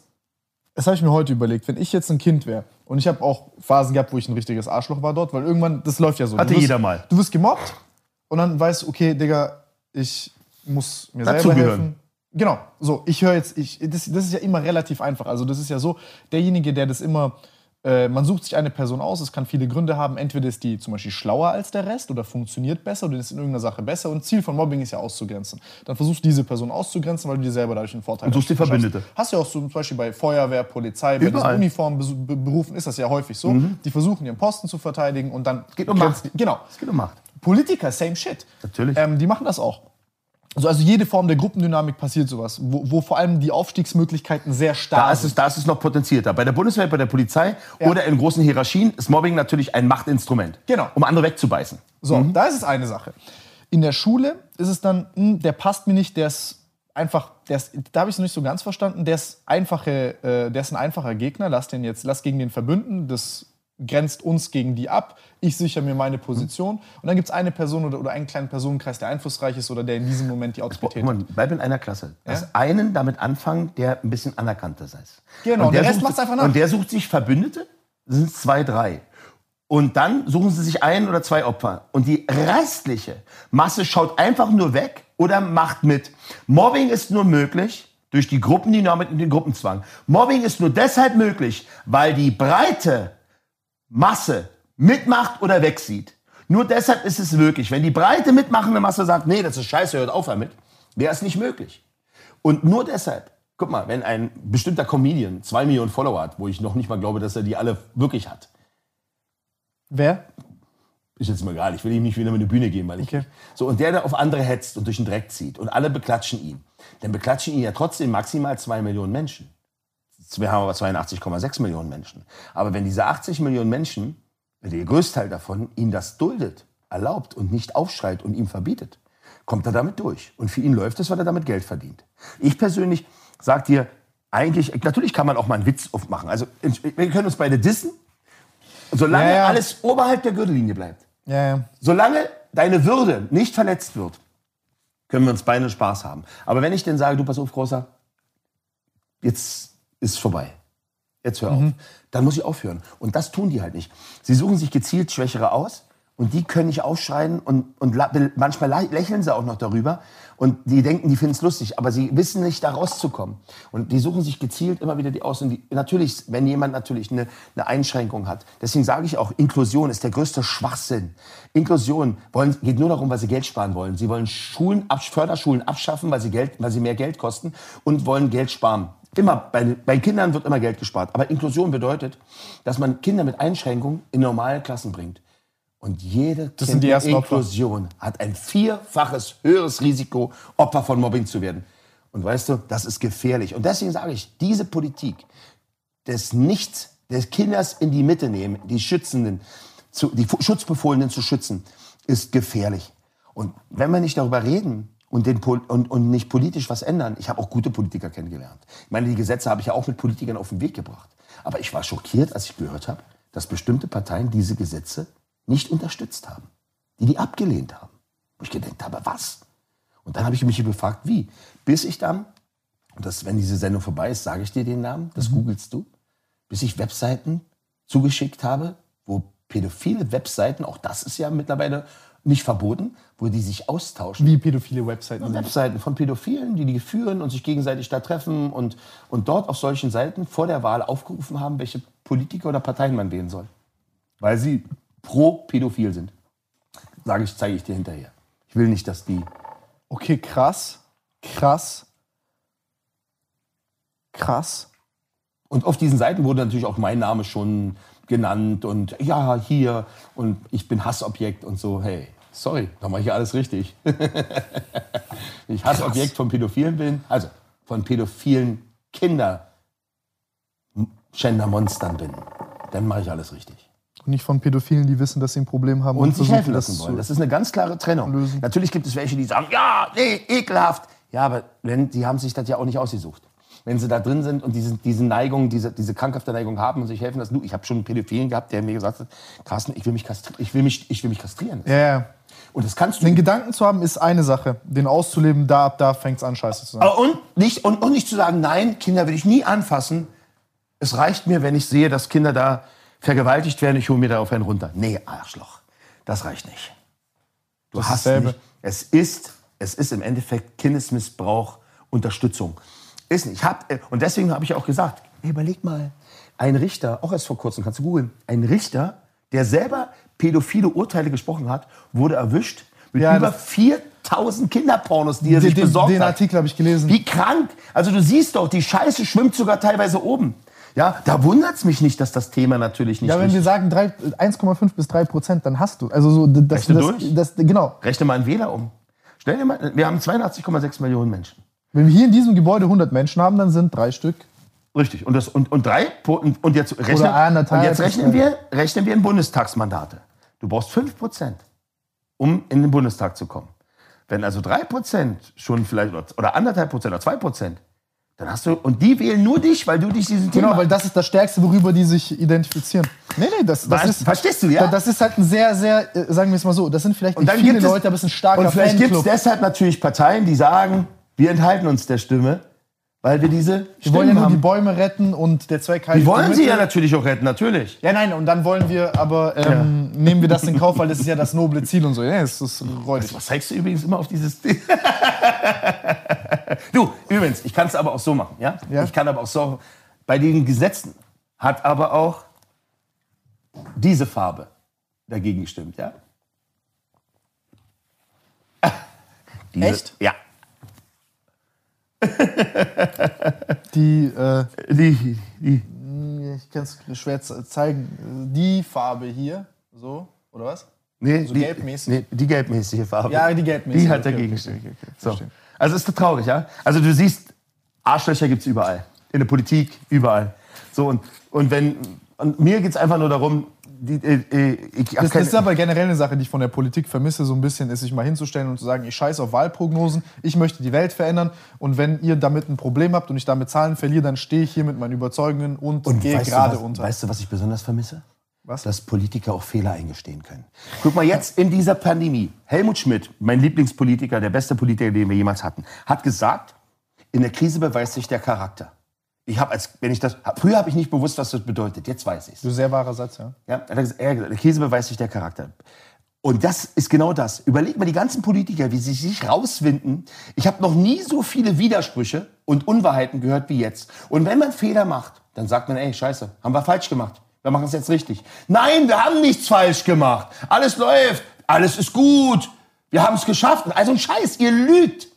das habe ich mir heute überlegt. Wenn ich jetzt ein Kind wäre und ich habe auch Phasen gehabt, wo ich ein richtiges Arschloch war dort, weil irgendwann, das läuft ja so. Hatte wirst, jeder mal. Du wirst gemobbt und dann weißt du, okay, Digga, ich muss mir Dazu selber helfen. Gehören. Genau, so, ich höre jetzt, ich, das, das ist ja immer relativ einfach. Also, das ist ja so, derjenige, der das immer äh, man sucht sich eine Person aus, es kann viele Gründe haben. Entweder ist die zum Beispiel schlauer als der Rest oder funktioniert besser oder ist in irgendeiner Sache besser. Und Ziel von Mobbing ist ja auszugrenzen. Dann versuchst du diese Person auszugrenzen, weil du dir selber dadurch einen Vorteil hast. Und suchst die Verbündete. Hast du ja auch so zum Beispiel bei Feuerwehr, Polizei, bei diesen Uniformberufen ist das ja häufig so. Mhm. Die versuchen ihren Posten zu verteidigen und dann. Es geht um Macht. Genau. Es geht um Macht. Politiker, same shit. Natürlich. Ähm, die machen das auch. Also, also jede Form der Gruppendynamik passiert sowas, wo, wo vor allem die Aufstiegsmöglichkeiten sehr stark da ist es, Da ist es noch potenzierter. Bei der Bundeswehr, bei der Polizei ja. oder in großen Hierarchien ist Mobbing natürlich ein Machtinstrument, genau. um andere wegzubeißen. So, mhm. da ist es eine Sache. In der Schule ist es dann, mh, hm, der passt mir nicht, der ist einfach, der ist, da habe ich es noch nicht so ganz verstanden, der ist, einfache, äh, der ist ein einfacher Gegner, lass den jetzt, lass gegen den verbünden, das grenzt uns gegen die ab, ich sichere mir meine Position und dann gibt es eine Person oder, oder einen kleinen Personenkreis, der einflussreich ist oder der in diesem Moment die Autorität hat. Bleib in einer Klasse. Ja? Dass einen damit anfangen, der ein bisschen anerkannter ist. Genau, und der, der Rest macht einfach nach. Und der sucht sich Verbündete, das sind zwei, drei. Und dann suchen sie sich ein oder zwei Opfer. Und die restliche Masse schaut einfach nur weg oder macht mit. Mobbing ist nur möglich durch die Gruppendynamik und den Gruppenzwang. Mobbing ist nur deshalb möglich, weil die breite Masse mitmacht oder wegsieht. Nur deshalb ist es möglich. Wenn die breite mitmachende Masse sagt, nee, das ist scheiße, hört auf damit, wäre es nicht möglich. Und nur deshalb, guck mal, wenn ein bestimmter Comedian zwei Millionen Follower hat, wo ich noch nicht mal glaube, dass er die alle wirklich hat. Wer? Ist jetzt mal egal, ich will ihm nicht wieder mit eine Bühne geben, weil ich. Okay. So, und der, der auf andere hetzt und durch den Dreck zieht und alle beklatschen ihn, dann beklatschen ihn ja trotzdem maximal zwei Millionen Menschen wir haben aber 82,6 Millionen Menschen. Aber wenn diese 80 Millionen Menschen, der Größteil davon, ihn das duldet, erlaubt und nicht aufschreit und ihm verbietet, kommt er damit durch. Und für ihn läuft es, weil er damit Geld verdient. Ich persönlich sage dir, eigentlich, natürlich kann man auch mal einen Witz aufmachen. Also wir können uns beide dissen, solange ja, ja. alles oberhalb der Gürtellinie bleibt. Ja, solange deine Würde nicht verletzt wird, können wir uns beide Spaß haben. Aber wenn ich denn sage, du pass auf, Großer, jetzt ist vorbei. Jetzt hör mhm. auf. Dann muss ich aufhören. Und das tun die halt nicht. Sie suchen sich gezielt Schwächere aus und die können nicht aufschreien und, und manchmal lächeln sie auch noch darüber und die denken, die finden es lustig, aber sie wissen nicht, da rauszukommen. Und die suchen sich gezielt immer wieder die aus. Und die, natürlich, wenn jemand natürlich eine, eine Einschränkung hat, deswegen sage ich auch, Inklusion ist der größte Schwachsinn. Inklusion wollen, geht nur darum, weil sie Geld sparen wollen. Sie wollen Schulen, Förderschulen abschaffen, weil sie, Geld, weil sie mehr Geld kosten und wollen Geld sparen. Immer, bei, bei Kindern wird immer Geld gespart. Aber Inklusion bedeutet, dass man Kinder mit Einschränkungen in normale Klassen bringt. Und jede das kind mit Inklusion hat ein vierfaches höheres Risiko, Opfer von Mobbing zu werden. Und weißt du, das ist gefährlich. Und deswegen sage ich, diese Politik des Nichts, des Kinders in die Mitte nehmen, die Schützenden, zu, die Schutzbefohlenen zu schützen, ist gefährlich. Und wenn wir nicht darüber reden und, den, und, und nicht politisch was ändern, ich habe auch gute Politiker kennengelernt. Ich meine, die Gesetze habe ich ja auch mit Politikern auf den Weg gebracht. Aber ich war schockiert, als ich gehört habe, dass bestimmte Parteien diese Gesetze nicht unterstützt haben, die die abgelehnt haben. Wo ich gedacht habe, was? Und dann habe ich mich gefragt, wie? Bis ich dann, und das, wenn diese Sendung vorbei ist, sage ich dir den Namen, das mhm. googelst du, bis ich Webseiten zugeschickt habe, wo pädophile Webseiten, auch das ist ja mittlerweile nicht verboten, wo die sich austauschen. Wie pädophile Webseiten? Ja, Webseiten von Pädophilen, die die führen und sich gegenseitig da treffen und, und dort auf solchen Seiten vor der Wahl aufgerufen haben, welche Politiker oder Parteien man wählen soll. Weil sie pro Pädophil sind. Sage ich, zeige ich dir hinterher. Ich will nicht, dass die. Okay, krass. Krass. Krass. Und auf diesen Seiten wurde natürlich auch mein Name schon genannt und ja, hier und ich bin Hassobjekt und so. Hey, sorry, da mache ich alles richtig. ich Hassobjekt von Pädophilen bin, also von pädophilen Kinder Monstern bin, dann mache ich alles richtig. Und nicht von Pädophilen, die wissen, dass sie ein Problem haben und, und sich helfen lassen wollen. Das ist eine ganz klare Trennung. Lösen. Natürlich gibt es welche, die sagen, ja, nee, ekelhaft. Ja, aber wenn, die haben sich das ja auch nicht ausgesucht wenn sie da drin sind und diese, diese Neigung, diese, diese krankhafte Neigung haben und sich helfen lassen. Du, ich habe schon einen Pädophilen gehabt, der mir gesagt hat, Carsten, ich will mich, kastri ich will mich, ich will mich kastrieren. Ja, ja. Und das kannst du. Den Gedanken zu haben, ist eine Sache. Den auszuleben, da ab da fängt es an, scheiße zu sein. Und nicht, und, und nicht zu sagen, nein, Kinder will ich nie anfassen. Es reicht mir, wenn ich sehe, dass Kinder da vergewaltigt werden, ich hole mir darauf einen runter. Nee, Arschloch. Das reicht nicht. Du das hast nicht. Es ist, es ist im Endeffekt Kindesmissbrauch, Unterstützung. Ist nicht. Ich hab, äh, und deswegen habe ich auch gesagt, hey, überleg mal, ein Richter, auch erst vor kurzem, kannst du googeln, ein Richter, der selber pädophile Urteile gesprochen hat, wurde erwischt mit ja, über 4000 Kinderpornos, die er den, sich besorgt den, den hat. Den Artikel habe ich gelesen. Wie krank. Also du siehst doch, die Scheiße schwimmt sogar teilweise oben. Ja, da wundert es mich nicht, dass das Thema natürlich nicht. Ja, wenn wir sagen 1,5 bis 3 Prozent, dann hast du. Also so, das, Rechne das, durch. Das, genau. Rechne mal einen Wähler um. Stell dir mal, wir haben 82,6 Millionen Menschen. Wenn wir hier in diesem Gebäude 100 Menschen haben, dann sind drei Stück. Richtig. Und, das, und, und drei, und, und jetzt, rechnen, und jetzt rechnen, wir, rechnen wir in Bundestagsmandate. Du brauchst 5 Prozent, um in den Bundestag zu kommen. Wenn also 3 Prozent schon vielleicht, oder anderthalb Prozent oder 2 Prozent, dann hast du, und die wählen nur dich, weil du dich diesen Thema... Genau, weil das ist das Stärkste, worüber die sich identifizieren. Nee, nee, das, das ist... Verstehst du, ja? Das ist halt ein sehr, sehr, äh, sagen wir es mal so, das sind vielleicht nicht viele Leute, aber es ist ein starker Und vielleicht gibt es deshalb natürlich Parteien, die sagen, wir enthalten uns der Stimme, weil wir diese Wir wollen ja nur haben. die Bäume retten und der Zweck heiligt Die wollen sie ja natürlich auch retten, natürlich. Ja, nein, und dann wollen wir, aber ähm, nehmen wir das in Kauf, weil das ist ja das noble Ziel und so. Ja, das ist räudig. Was zeigst du übrigens immer auf dieses du, übrigens, ich kann es aber auch so machen, ja? ja? Ich kann aber auch so, bei den Gesetzen hat aber auch diese Farbe dagegen gestimmt, ja? Diese, Echt? Ja. die, äh, die, die. Ich kann es schwer zeigen. Die Farbe hier, so, oder was? Nee, so die, gelbmäßig. Nee, die gelbmäßige Farbe. Ja, die gelbmäßige. Die hat okay, dagegen okay, okay, so. Also ist das traurig, ja? Also du siehst, Arschlöcher gibt es überall. In der Politik, überall. So, und, und wenn, und mir geht es einfach nur darum, die, äh, äh, ich das, das, ist aber generell eine Sache, die ich von der Politik vermisse, so ein bisschen, ist sich mal hinzustellen und zu sagen, ich scheiße auf Wahlprognosen, ich möchte die Welt verändern und wenn ihr damit ein Problem habt und ich damit Zahlen verliere, dann stehe ich hier mit meinen Überzeugungen und, und gehe gerade unter. Weißt du, was ich besonders vermisse? Was? Dass Politiker auch Fehler eingestehen können. Guck mal, jetzt in dieser Pandemie, Helmut Schmidt, mein Lieblingspolitiker, der beste Politiker, den wir jemals hatten, hat gesagt, in der Krise beweist sich der Charakter. Ich habe als, wenn ich das, früher habe ich nicht bewusst, was das bedeutet. Jetzt weiß ich es. Sehr wahrer Satz, ja. Ja, er hat gesagt, der Käse beweist sich der Charakter. Und das ist genau das. Überleg mal die ganzen Politiker, wie sie sich rauswinden. Ich habe noch nie so viele Widersprüche und Unwahrheiten gehört wie jetzt. Und wenn man Fehler macht, dann sagt man, ey, scheiße, haben wir falsch gemacht. Wir machen es jetzt richtig. Nein, wir haben nichts falsch gemacht. Alles läuft. Alles ist gut. Wir haben es geschafft. Also ein Scheiß, ihr lügt.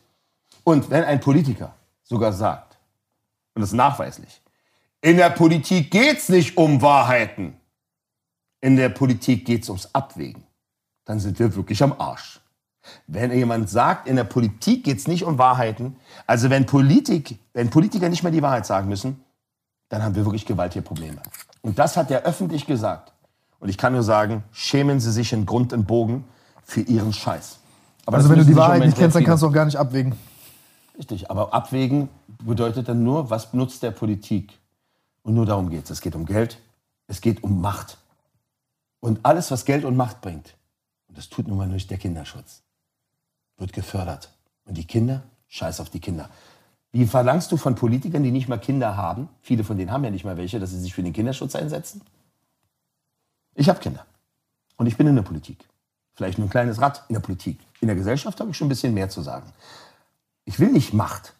Und wenn ein Politiker sogar sagt, und das ist nachweislich. In der Politik geht es nicht um Wahrheiten. In der Politik geht es ums Abwägen. Dann sind wir wirklich am Arsch. Wenn jemand sagt, in der Politik geht es nicht um Wahrheiten, also wenn, Politik, wenn Politiker nicht mehr die Wahrheit sagen müssen, dann haben wir wirklich gewaltige Probleme. Und das hat er öffentlich gesagt. Und ich kann nur sagen, schämen Sie sich in Grund und Bogen für Ihren Scheiß. Aber Also wenn du die Wahrheit nicht kennst, dann kannst du auch gar nicht abwägen. Richtig, aber abwägen bedeutet dann nur, was nutzt der Politik? Und nur darum geht es. Es geht um Geld, es geht um Macht. Und alles, was Geld und Macht bringt, und das tut nun mal nicht der Kinderschutz, wird gefördert. Und die Kinder, scheiß auf die Kinder. Wie verlangst du von Politikern, die nicht mal Kinder haben, viele von denen haben ja nicht mal welche, dass sie sich für den Kinderschutz einsetzen? Ich habe Kinder. Und ich bin in der Politik. Vielleicht nur ein kleines Rad in der Politik. In der Gesellschaft habe ich schon ein bisschen mehr zu sagen. Ich will nicht Macht,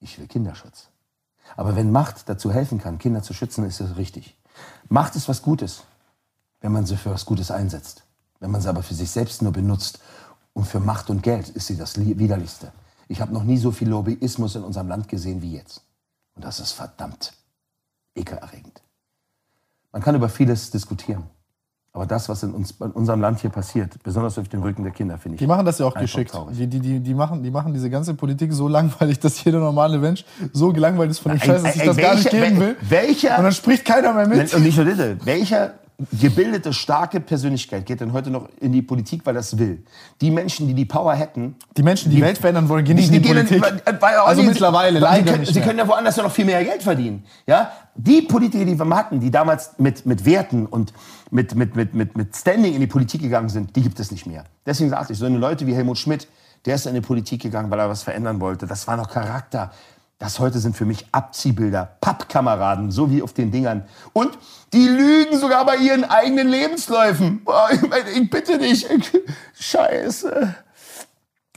ich will Kinderschutz. Aber wenn Macht dazu helfen kann, Kinder zu schützen, ist das richtig. Macht ist was Gutes, wenn man sie für was Gutes einsetzt. Wenn man sie aber für sich selbst nur benutzt und für Macht und Geld, ist sie das Li- Widerlichste. Ich habe noch nie so viel Lobbyismus in unserem Land gesehen wie jetzt. Und das ist verdammt ekelerregend. Man kann über vieles diskutieren. Aber das, was in, uns, in unserem Land hier passiert, besonders auf dem Rücken der Kinder, finde ich. Die machen das ja auch geschickt. traurig. Die, die, die, die, machen, die machen diese ganze Politik so langweilig, dass jeder normale Mensch so gelangweilt ist von dem Scheiß, dass sich Ey, das gar nicht geben will. Welcher, Und dann spricht keiner mehr mit. und nicht nur das, welcher gebildete, starke Persönlichkeit geht denn heute noch in die Politik, weil das will? Die Menschen, die die Power hätten, Die Menschen, die, die Welt verändern wollen, gehen nicht in die, gehen in- Politik. weil- weil auch also die- mittlerweile, sie leider können, nicht Sie mehr. können ja woanders ja noch viel mehr Geld verdienen. Ja? Die Politiker, die wir hatten, die damals mit, mit Werten und mit, mit, mit, mit, mit Standing in die Politik gegangen sind, die gibt es nicht mehr. Deswegen sagte ich, so eine Leute wie Helmut Schmidt, der ist in die Politik gegangen, weil er was verändern wollte. Das war noch Charakter. Das heute sind für mich Abziehbilder, Pappkameraden, so wie auf den Dingern. Und die lügen sogar bei ihren eigenen Lebensläufen. Boah, ich, bitte dich. Scheiße.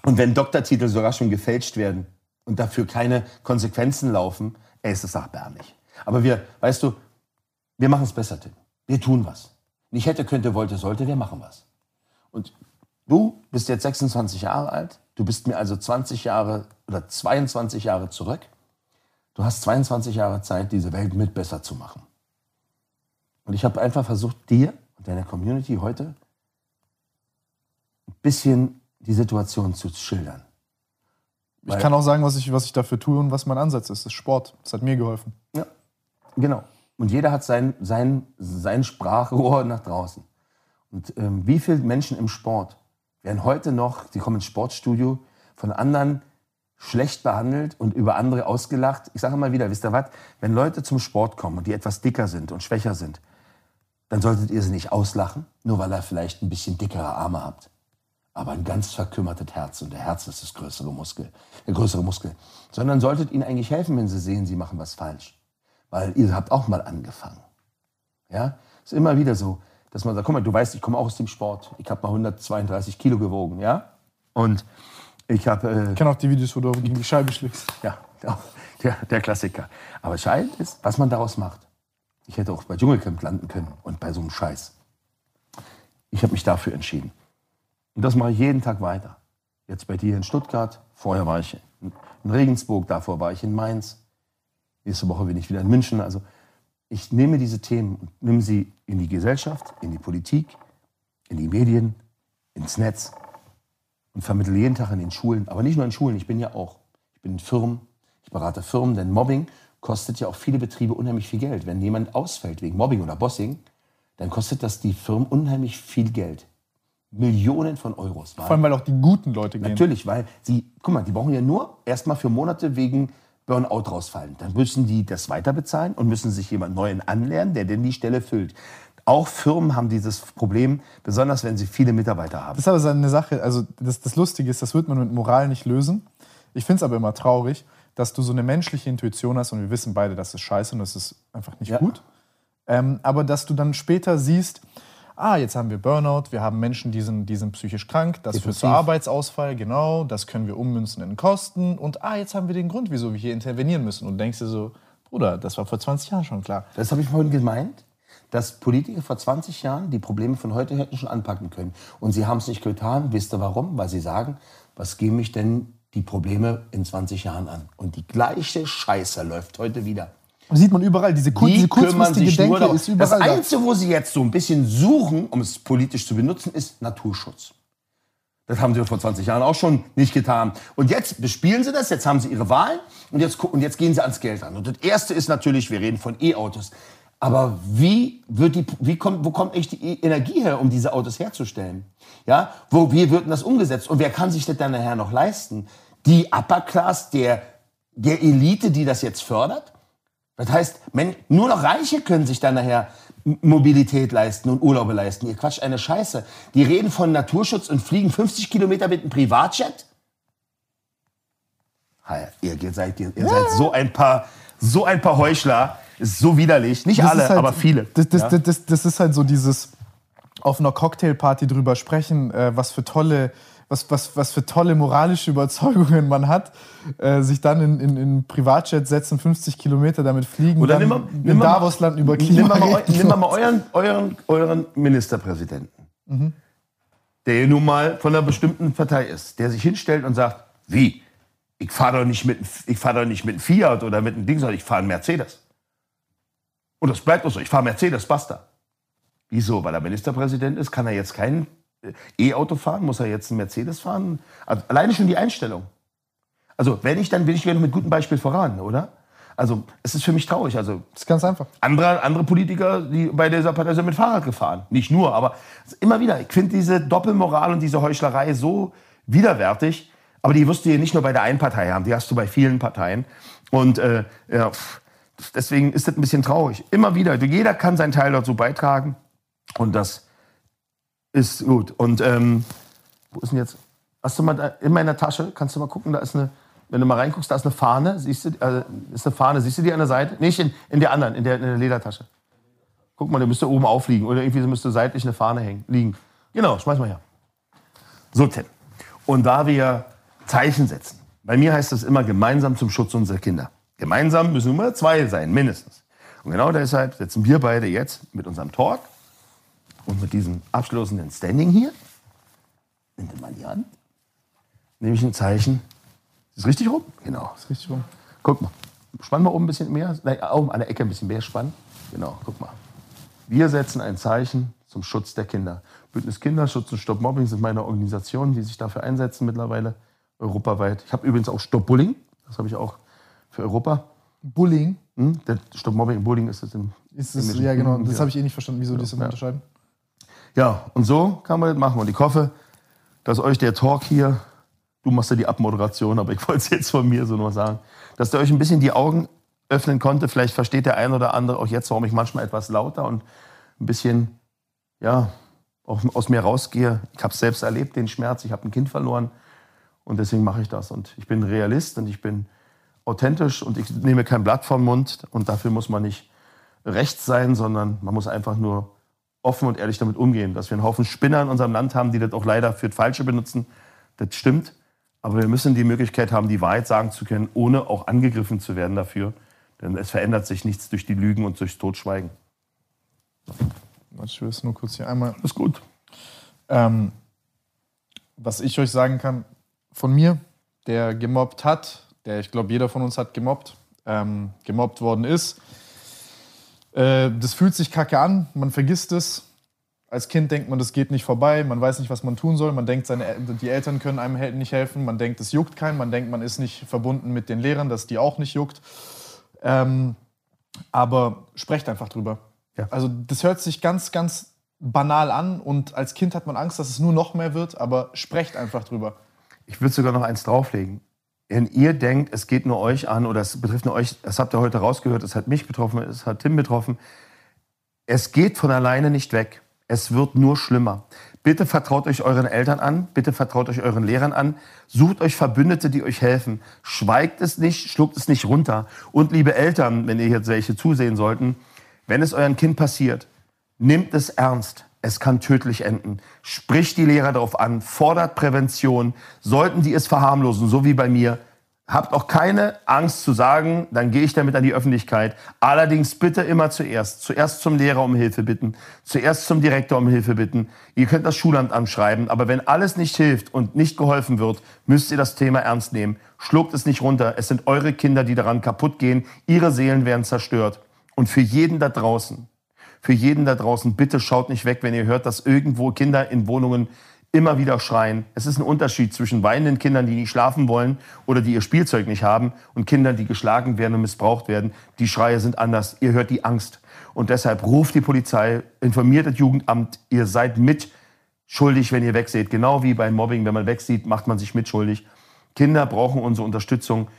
Und wenn Doktortitel sogar schon gefälscht werden und dafür keine Konsequenzen laufen, ey, ist das erbärmlich. Aber wir, weißt du, wir machen es besser, Tim. Wir tun was. Nicht hätte, könnte, wollte, sollte, wir machen was. Und du bist jetzt 26 Jahre alt, du bist mir also 20 Jahre oder 22 Jahre zurück. Du hast 22 Jahre Zeit, diese Welt mit besser zu machen. Und ich habe einfach versucht, dir und deiner Community heute ein bisschen die Situation zu schildern. Ich kann auch sagen, was ich, was ich dafür tue und was mein Ansatz ist. Das ist Sport. Das hat mir geholfen. Ja, genau. Und jeder hat sein, sein, sein Sprachrohr nach draußen. Und ähm, wie viele Menschen im Sport werden heute noch, die kommen ins Sportstudio, von anderen schlecht behandelt und über andere ausgelacht? Ich sage mal wieder, wisst ihr was? Wenn Leute zum Sport kommen und die etwas dicker sind und schwächer sind, dann solltet ihr sie nicht auslachen, nur weil ihr vielleicht ein bisschen dickere Arme habt. Aber ein ganz verkümmertes Herz und der Herz ist das größere Muskel, der größere Muskel. Sondern solltet ihnen eigentlich helfen, wenn sie sehen, sie machen was falsch. Weil ihr habt auch mal angefangen. Ja, ist immer wieder so, dass man sagt, guck mal, du weißt, ich komme auch aus dem Sport. Ich habe mal 132 Kilo gewogen, ja. Und ich habe äh, Ich kenne auch die Videos, wo du gegen die Scheibe schlägst. ja, der, der, der Klassiker. Aber entscheidend ist, was man daraus macht. Ich hätte auch bei Dschungelcamp landen können und bei so einem Scheiß. Ich habe mich dafür entschieden. Und das mache ich jeden Tag weiter. Jetzt bei dir in Stuttgart, vorher war ich in Regensburg, davor war ich in Mainz. Nächste Woche bin ich wieder in München. Also ich nehme diese Themen und nehme sie in die Gesellschaft, in die Politik, in die Medien, ins Netz und vermittle jeden Tag in den Schulen, aber nicht nur in Schulen, ich bin ja auch, ich bin in Firmen, ich berate Firmen, denn Mobbing kostet ja auch viele Betriebe unheimlich viel Geld. Wenn jemand ausfällt wegen Mobbing oder Bossing, dann kostet das die Firmen unheimlich viel Geld. Millionen von Euros. Vor allem, weil auch die guten Leute gehen. Natürlich, weil sie, guck mal, die brauchen ja nur erstmal für Monate wegen Burnout rausfallen. Dann müssen die das weiter bezahlen und müssen sich jemand Neuen anlernen, der denn die Stelle füllt. Auch Firmen haben dieses Problem, besonders wenn sie viele Mitarbeiter haben. Das ist aber so eine Sache, also das, das Lustige ist, das wird man mit Moral nicht lösen. Ich finde es aber immer traurig, dass du so eine menschliche Intuition hast und wir wissen beide, das ist scheiße und das ist einfach nicht Ja. gut. Ähm, aber dass du dann später siehst, ah, jetzt haben wir Burnout, wir haben Menschen, die sind, die sind psychisch krank, das führt zu. Arbeitsausfall, genau, das können wir ummünzen in Kosten und ah, jetzt haben wir den Grund, wieso wir hier intervenieren müssen. Und denkst dir so, Bruder, das war vor 20 Jahren schon klar. Das habe ich vorhin gemeint, dass Politiker vor 20 Jahren die Probleme von heute hätten schon anpacken können. Und sie haben es nicht getan. Wisst ihr warum? Weil sie sagen, was gehen mich denn die Probleme in 20 Jahren an? Und die gleiche Scheiße läuft heute wieder. Sieht man überall, diese, kur Die diese kurzfristige Denke darum. ist Das überall da. Einzige, wo sie jetzt so ein bisschen suchen, um es politisch zu benutzen, ist Naturschutz. Das haben sie vor 20 Jahren auch schon nicht getan. Und jetzt bespielen sie das, jetzt haben sie ihre Wahlen und jetzt, und jetzt gehen sie ans Geld ran. Und das Erste ist natürlich, wir reden von E-Autos. Aber wie wird die, wie kommt, wo kommt echt die Energie her, um diese Autos herzustellen? Ja, wo, wie wird denn das umgesetzt? Und wer kann sich das dann nachher noch leisten? Die Upper Class der, der Elite, die das jetzt fördert? Das heißt, nur noch Reiche können sich dann nachher Mobilität leisten und Urlaube leisten. Ihr quatscht eine Scheiße. Die reden von Naturschutz und fliegen 50 Kilometer mit einem Privatjet? Ihr seid, ihr, ihr seid so ein paar, so ein paar Heuchler. Ist so widerlich. Nicht Das alle, halt- aber viele. Das, das, Ja? das, ist halt so dieses auf einer Cocktailparty drüber sprechen, äh, was für tolle, was, was, was für tolle moralische Überzeugungen man hat, äh, sich dann in, in, in Privatjet setzen, 50 Kilometer damit fliegen, Oder dann nimm mal- in nimm Davosland über Nimm Klima mal, mal, nimm mal, euren, euren, euren Ministerpräsidenten, Mhm. der nun mal von einer bestimmten Partei ist, der sich hinstellt und sagt, wie? Ich fahre doch nicht mit, ich fahr doch nicht mit einem Fiat oder mit einem Ding, sondern ich fahre einen Mercedes. Und das bleibt auch so. Ich fahre Mercedes, basta. Wieso? Weil er Ministerpräsident ist, kann er jetzt kein äh, E-Auto fahren? Muss er jetzt einen Mercedes fahren? Also alleine schon die Einstellung. Also wenn ich, dann will ich gerne mit gutem Beispiel voran, oder? Also es ist für mich traurig. Also Das ist ganz einfach. andere, andere Politiker, die bei dieser Partei sind mit Fahrrad gefahren. Nicht nur, aber immer wieder. Ich finde diese Doppelmoral und diese Heuchlerei so widerwärtig. Aber die wirst du hier nicht nur bei der einen Partei haben, die hast du bei vielen Parteien. Und äh, ja, pff, deswegen ist das ein bisschen traurig. Immer wieder. Jeder kann seinen Teil dazu beitragen. Und das ist gut. Und ähm, wo ist denn jetzt? Hast du mal da, in meiner Tasche? Kannst du mal gucken? Da ist eine. Wenn du mal reinguckst, da ist eine Fahne. Siehst du? Also, ist eine Fahne. Siehst du die an der Seite? Nicht in, in der anderen, in der, in der Ledertasche. Guck mal, der müsste oben aufliegen. Oder irgendwie müsste seitlich eine Fahne hängen, liegen. Genau, schmeiß mal her. So, Tim. Und da wir Zeichen setzen, bei mir heißt das immer gemeinsam zum Schutz unserer Kinder. Gemeinsam müssen immer zwei sein, mindestens. Und genau deshalb setzen wir beide jetzt mit unserem Talk und mit diesem abschließenden Standing hier, nimm den mal in die Hand, nehme ich ein Zeichen. Ist richtig rum? Genau. Ist richtig rum. Guck mal. Spann mal oben ein bisschen mehr. Nein, oben an der Ecke ein bisschen mehr spannen. Genau, guck mal. Wir setzen ein Zeichen zum Schutz der Kinder. Bündnis Kinderschutz und Stopp Mobbing sind meine Organisationen, die sich dafür einsetzen mittlerweile europaweit. Ich habe übrigens auch Stopp Bullying. Das habe ich auch für Europa. Bullying Hm? Der Stopp Mobbing und Bullying ist das im ist es, ja genau, Hm, das ja. habe ich eh nicht verstanden, wieso die das Ja. unterscheiden. Ja, und so kann man das machen. Und ich hoffe, dass euch der Talk hier, du machst ja die Abmoderation, aber ich wollte es jetzt von mir so nur sagen, dass der euch ein bisschen die Augen öffnen konnte. Vielleicht versteht der ein oder andere auch jetzt, warum ich manchmal etwas lauter und ein bisschen, ja, auch aus mir rausgehe. Ich habe es selbst erlebt, den Schmerz. Ich habe ein Kind verloren und deswegen mache ich das. Und ich bin Realist und ich bin authentisch und ich nehme kein Blatt vom Mund und dafür muss man nicht rechts sein, sondern man muss einfach nur offen und ehrlich damit umgehen. Dass wir einen Haufen Spinner in unserem Land haben, die das auch leider für das Falsche benutzen, das stimmt. Aber wir müssen die Möglichkeit haben, die Wahrheit sagen zu können, ohne auch angegriffen zu werden dafür. Denn es verändert sich nichts durch die Lügen und durchs Totschweigen. Ich will es nur kurz hier einmal Ist gut. Ähm, was ich euch sagen kann, von mir, der gemobbt hat, der ich glaube, jeder von uns hat gemobbt, ähm, gemobbt worden ist. Äh, das fühlt sich kacke an, man vergisst es. Als Kind denkt man, das geht nicht vorbei, man weiß nicht, was man tun soll. Man denkt, seine, die Eltern können einem nicht helfen. Man denkt, es juckt keinen. Man denkt, man ist nicht verbunden mit den Lehrern, dass die auch nicht juckt. Ähm, aber sprecht einfach drüber. Ja. Also das hört sich ganz, ganz banal an und als Kind hat man Angst, dass es nur noch mehr wird, aber sprecht einfach drüber. Ich würde sogar noch eins drauflegen. Wenn ihr denkt, es geht nur euch an oder es betrifft nur euch, das habt ihr heute rausgehört, es hat mich betroffen, es hat Tim betroffen. Es geht von alleine nicht weg. Es wird nur schlimmer. Bitte vertraut euch euren Eltern an, bitte vertraut euch euren Lehrern an, sucht euch Verbündete, die euch helfen. Schweigt es nicht, schluckt es nicht runter. Und liebe Eltern, wenn ihr jetzt welche zusehen sollten, wenn es euren Kind passiert, Nimmt es ernst. Es kann tödlich enden. Spricht die Lehrer darauf an, fordert Prävention. Sollten die es verharmlosen, so wie bei mir, habt auch keine Angst zu sagen, dann gehe ich damit an die Öffentlichkeit. Allerdings bitte immer zuerst. Zuerst zum Lehrer um Hilfe bitten. Zuerst zum Direktor um Hilfe bitten. Ihr könnt das Schulamt anschreiben. Aber wenn alles nicht hilft und nicht geholfen wird, müsst ihr das Thema ernst nehmen. Schluckt es nicht runter. Es sind eure Kinder, die daran kaputt gehen. Ihre Seelen werden zerstört. Und für jeden da draußen, für jeden da draußen, bitte schaut nicht weg, wenn ihr hört, dass irgendwo Kinder in Wohnungen immer wieder schreien. Es ist ein Unterschied zwischen weinenden Kindern, die nicht schlafen wollen oder die ihr Spielzeug nicht haben und Kindern, die geschlagen werden und missbraucht werden. Die Schreie sind anders. Ihr hört die Angst. Und deshalb ruft die Polizei, informiert das Jugendamt, ihr seid mitschuldig, wenn ihr wegseht. Genau wie beim Mobbing, wenn man wegsieht, macht man sich mitschuldig. Kinder brauchen unsere Unterstützung.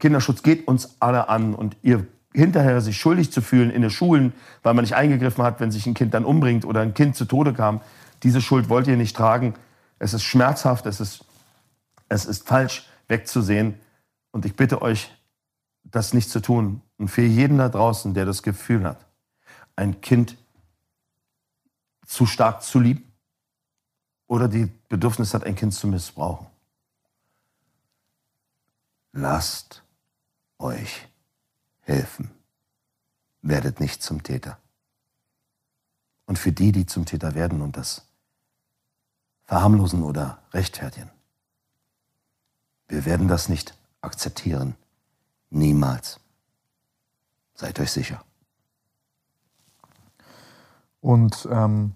Kinderschutz geht uns alle an und ihr hinterher sich schuldig zu fühlen in den Schulen, weil man nicht eingegriffen hat, wenn sich ein Kind dann umbringt oder ein Kind zu Tode kam, diese Schuld wollt ihr nicht tragen. Es ist schmerzhaft, es ist, es ist falsch wegzusehen. Und ich bitte euch, das nicht zu tun. Und für jeden da draußen, der das Gefühl hat, ein Kind zu stark zu lieben oder die Bedürfnis hat, ein Kind zu missbrauchen. Lasst euch helfen. Werdet nicht zum Täter. Und für die, die zum Täter werden und das verharmlosen oder rechtfertigen, wir werden das nicht akzeptieren. Niemals. Seid euch sicher. Und ähm,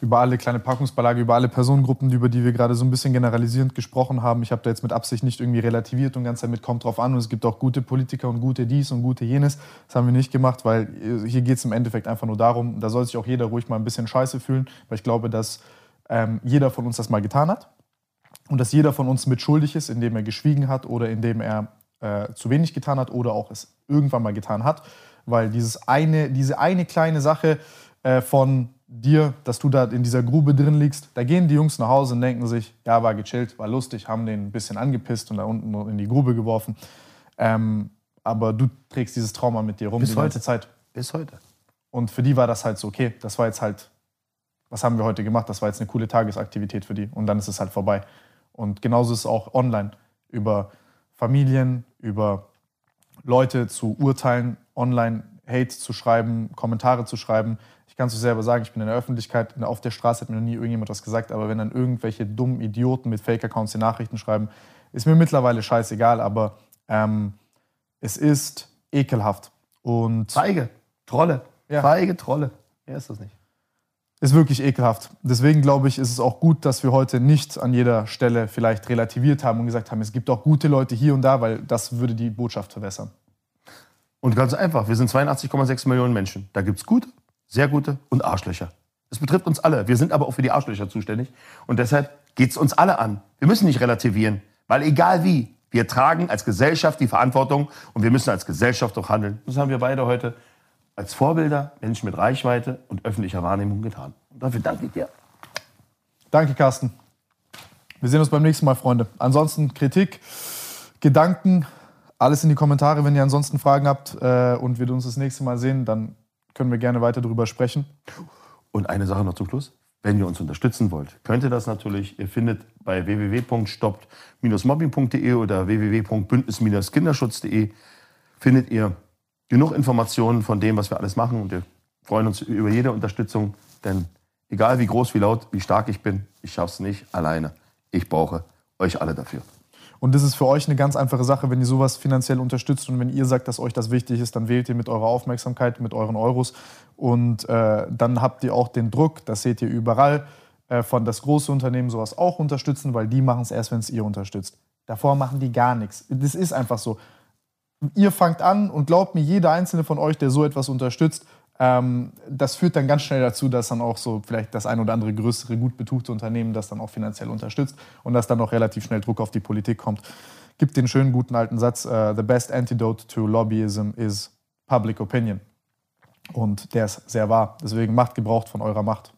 über alle kleine Packungsbeilage, über alle Personengruppen, über die wir gerade so ein bisschen generalisierend gesprochen haben. Ich habe da jetzt mit Absicht nicht irgendwie relativiert und ganz damit kommt drauf an. Und es gibt auch gute Politiker und gute dies und gute jenes. Das haben wir nicht gemacht, weil hier geht es im Endeffekt einfach nur darum, da soll sich auch jeder ruhig mal ein bisschen scheiße fühlen, weil ich glaube, dass ähm, jeder von uns das mal getan hat und dass jeder von uns mitschuldig ist, indem er geschwiegen hat oder indem er äh, zu wenig getan hat oder auch es irgendwann mal getan hat. Weil dieses eine, diese eine kleine Sache äh, von dir, dass du da in dieser Grube drin liegst, da gehen die Jungs nach Hause und denken sich, ja, war gechillt, war lustig, haben den ein bisschen angepisst und da unten in die Grube geworfen. Ähm, aber du trägst dieses Trauma mit dir rum Bis die heute. ganze Zeit. Bis heute. Und für die war das halt so, okay, das war jetzt halt, was haben wir heute gemacht? Das war jetzt eine coole Tagesaktivität für die. Und dann ist es halt vorbei. Und genauso ist es auch online. Über Familien, über Leute zu urteilen, online Hate zu schreiben, Kommentare zu schreiben. Ich kann es euch selber sagen, ich bin in der Öffentlichkeit, auf der Straße hat mir noch nie irgendjemand was gesagt, aber wenn dann irgendwelche dummen Idioten mit Fake-Accounts die Nachrichten schreiben, ist mir mittlerweile scheißegal, aber ähm, es ist ekelhaft. Und Feige, Trolle. Ja. Feige, Trolle. Wer ist das nicht? ist wirklich ekelhaft. Deswegen glaube ich, ist es auch gut, dass wir heute nicht an jeder Stelle vielleicht relativiert haben und gesagt haben, es gibt auch gute Leute hier und da, weil das würde die Botschaft verwässern. Und ganz einfach, wir sind 82,6 Millionen Menschen. Da gibt es gute, sehr gute und Arschlöcher. Das betrifft uns alle. Wir sind aber auch für die Arschlöcher zuständig. Und deshalb geht es uns alle an. Wir müssen nicht relativieren, weil egal wie, wir tragen als Gesellschaft die Verantwortung und wir müssen als Gesellschaft auch handeln. Das haben wir beide heute als Vorbilder, Menschen mit Reichweite und öffentlicher Wahrnehmung getan. Und dafür danke ich dir. Danke, Carsten. Wir sehen uns beim nächsten Mal, Freunde. Ansonsten Kritik, Gedanken, alles in die Kommentare, wenn ihr ansonsten Fragen habt äh, und wir uns das nächste Mal sehen, dann können wir gerne weiter darüber sprechen. Und eine Sache noch zum Schluss. Wenn ihr uns unterstützen wollt, könnt ihr das natürlich. Ihr findet bei www.stoppt-mobbing.de oder www.bündnis-kinderschutz.de findet ihr genug Informationen von dem, was wir alles machen. Und wir freuen uns über jede Unterstützung. Denn egal wie groß, wie laut, wie stark ich bin, ich schaffe es nicht alleine. Ich brauche euch alle dafür. Und das ist für euch eine ganz einfache Sache, wenn ihr sowas finanziell unterstützt und wenn ihr sagt, dass euch das wichtig ist, dann wählt ihr mit eurer Aufmerksamkeit, mit euren Euros und äh, dann habt ihr auch den Druck, das seht ihr überall, äh, von das große Unternehmen sowas auch unterstützen, weil die machen es erst, wenn es ihr unterstützt. Davor machen die gar nichts. Das ist einfach so. Ihr fangt an und glaubt mir, jeder einzelne von euch, der so etwas unterstützt, ähm, das führt dann ganz schnell dazu, dass dann auch so vielleicht das ein oder andere größere, gut betuchte Unternehmen das dann auch finanziell unterstützt und dass dann auch relativ schnell Druck auf die Politik kommt. Gibt den schönen guten alten Satz: uh, The best antidote to lobbyism is public opinion. Und der ist sehr wahr. Deswegen macht Gebrauch von eurer Macht.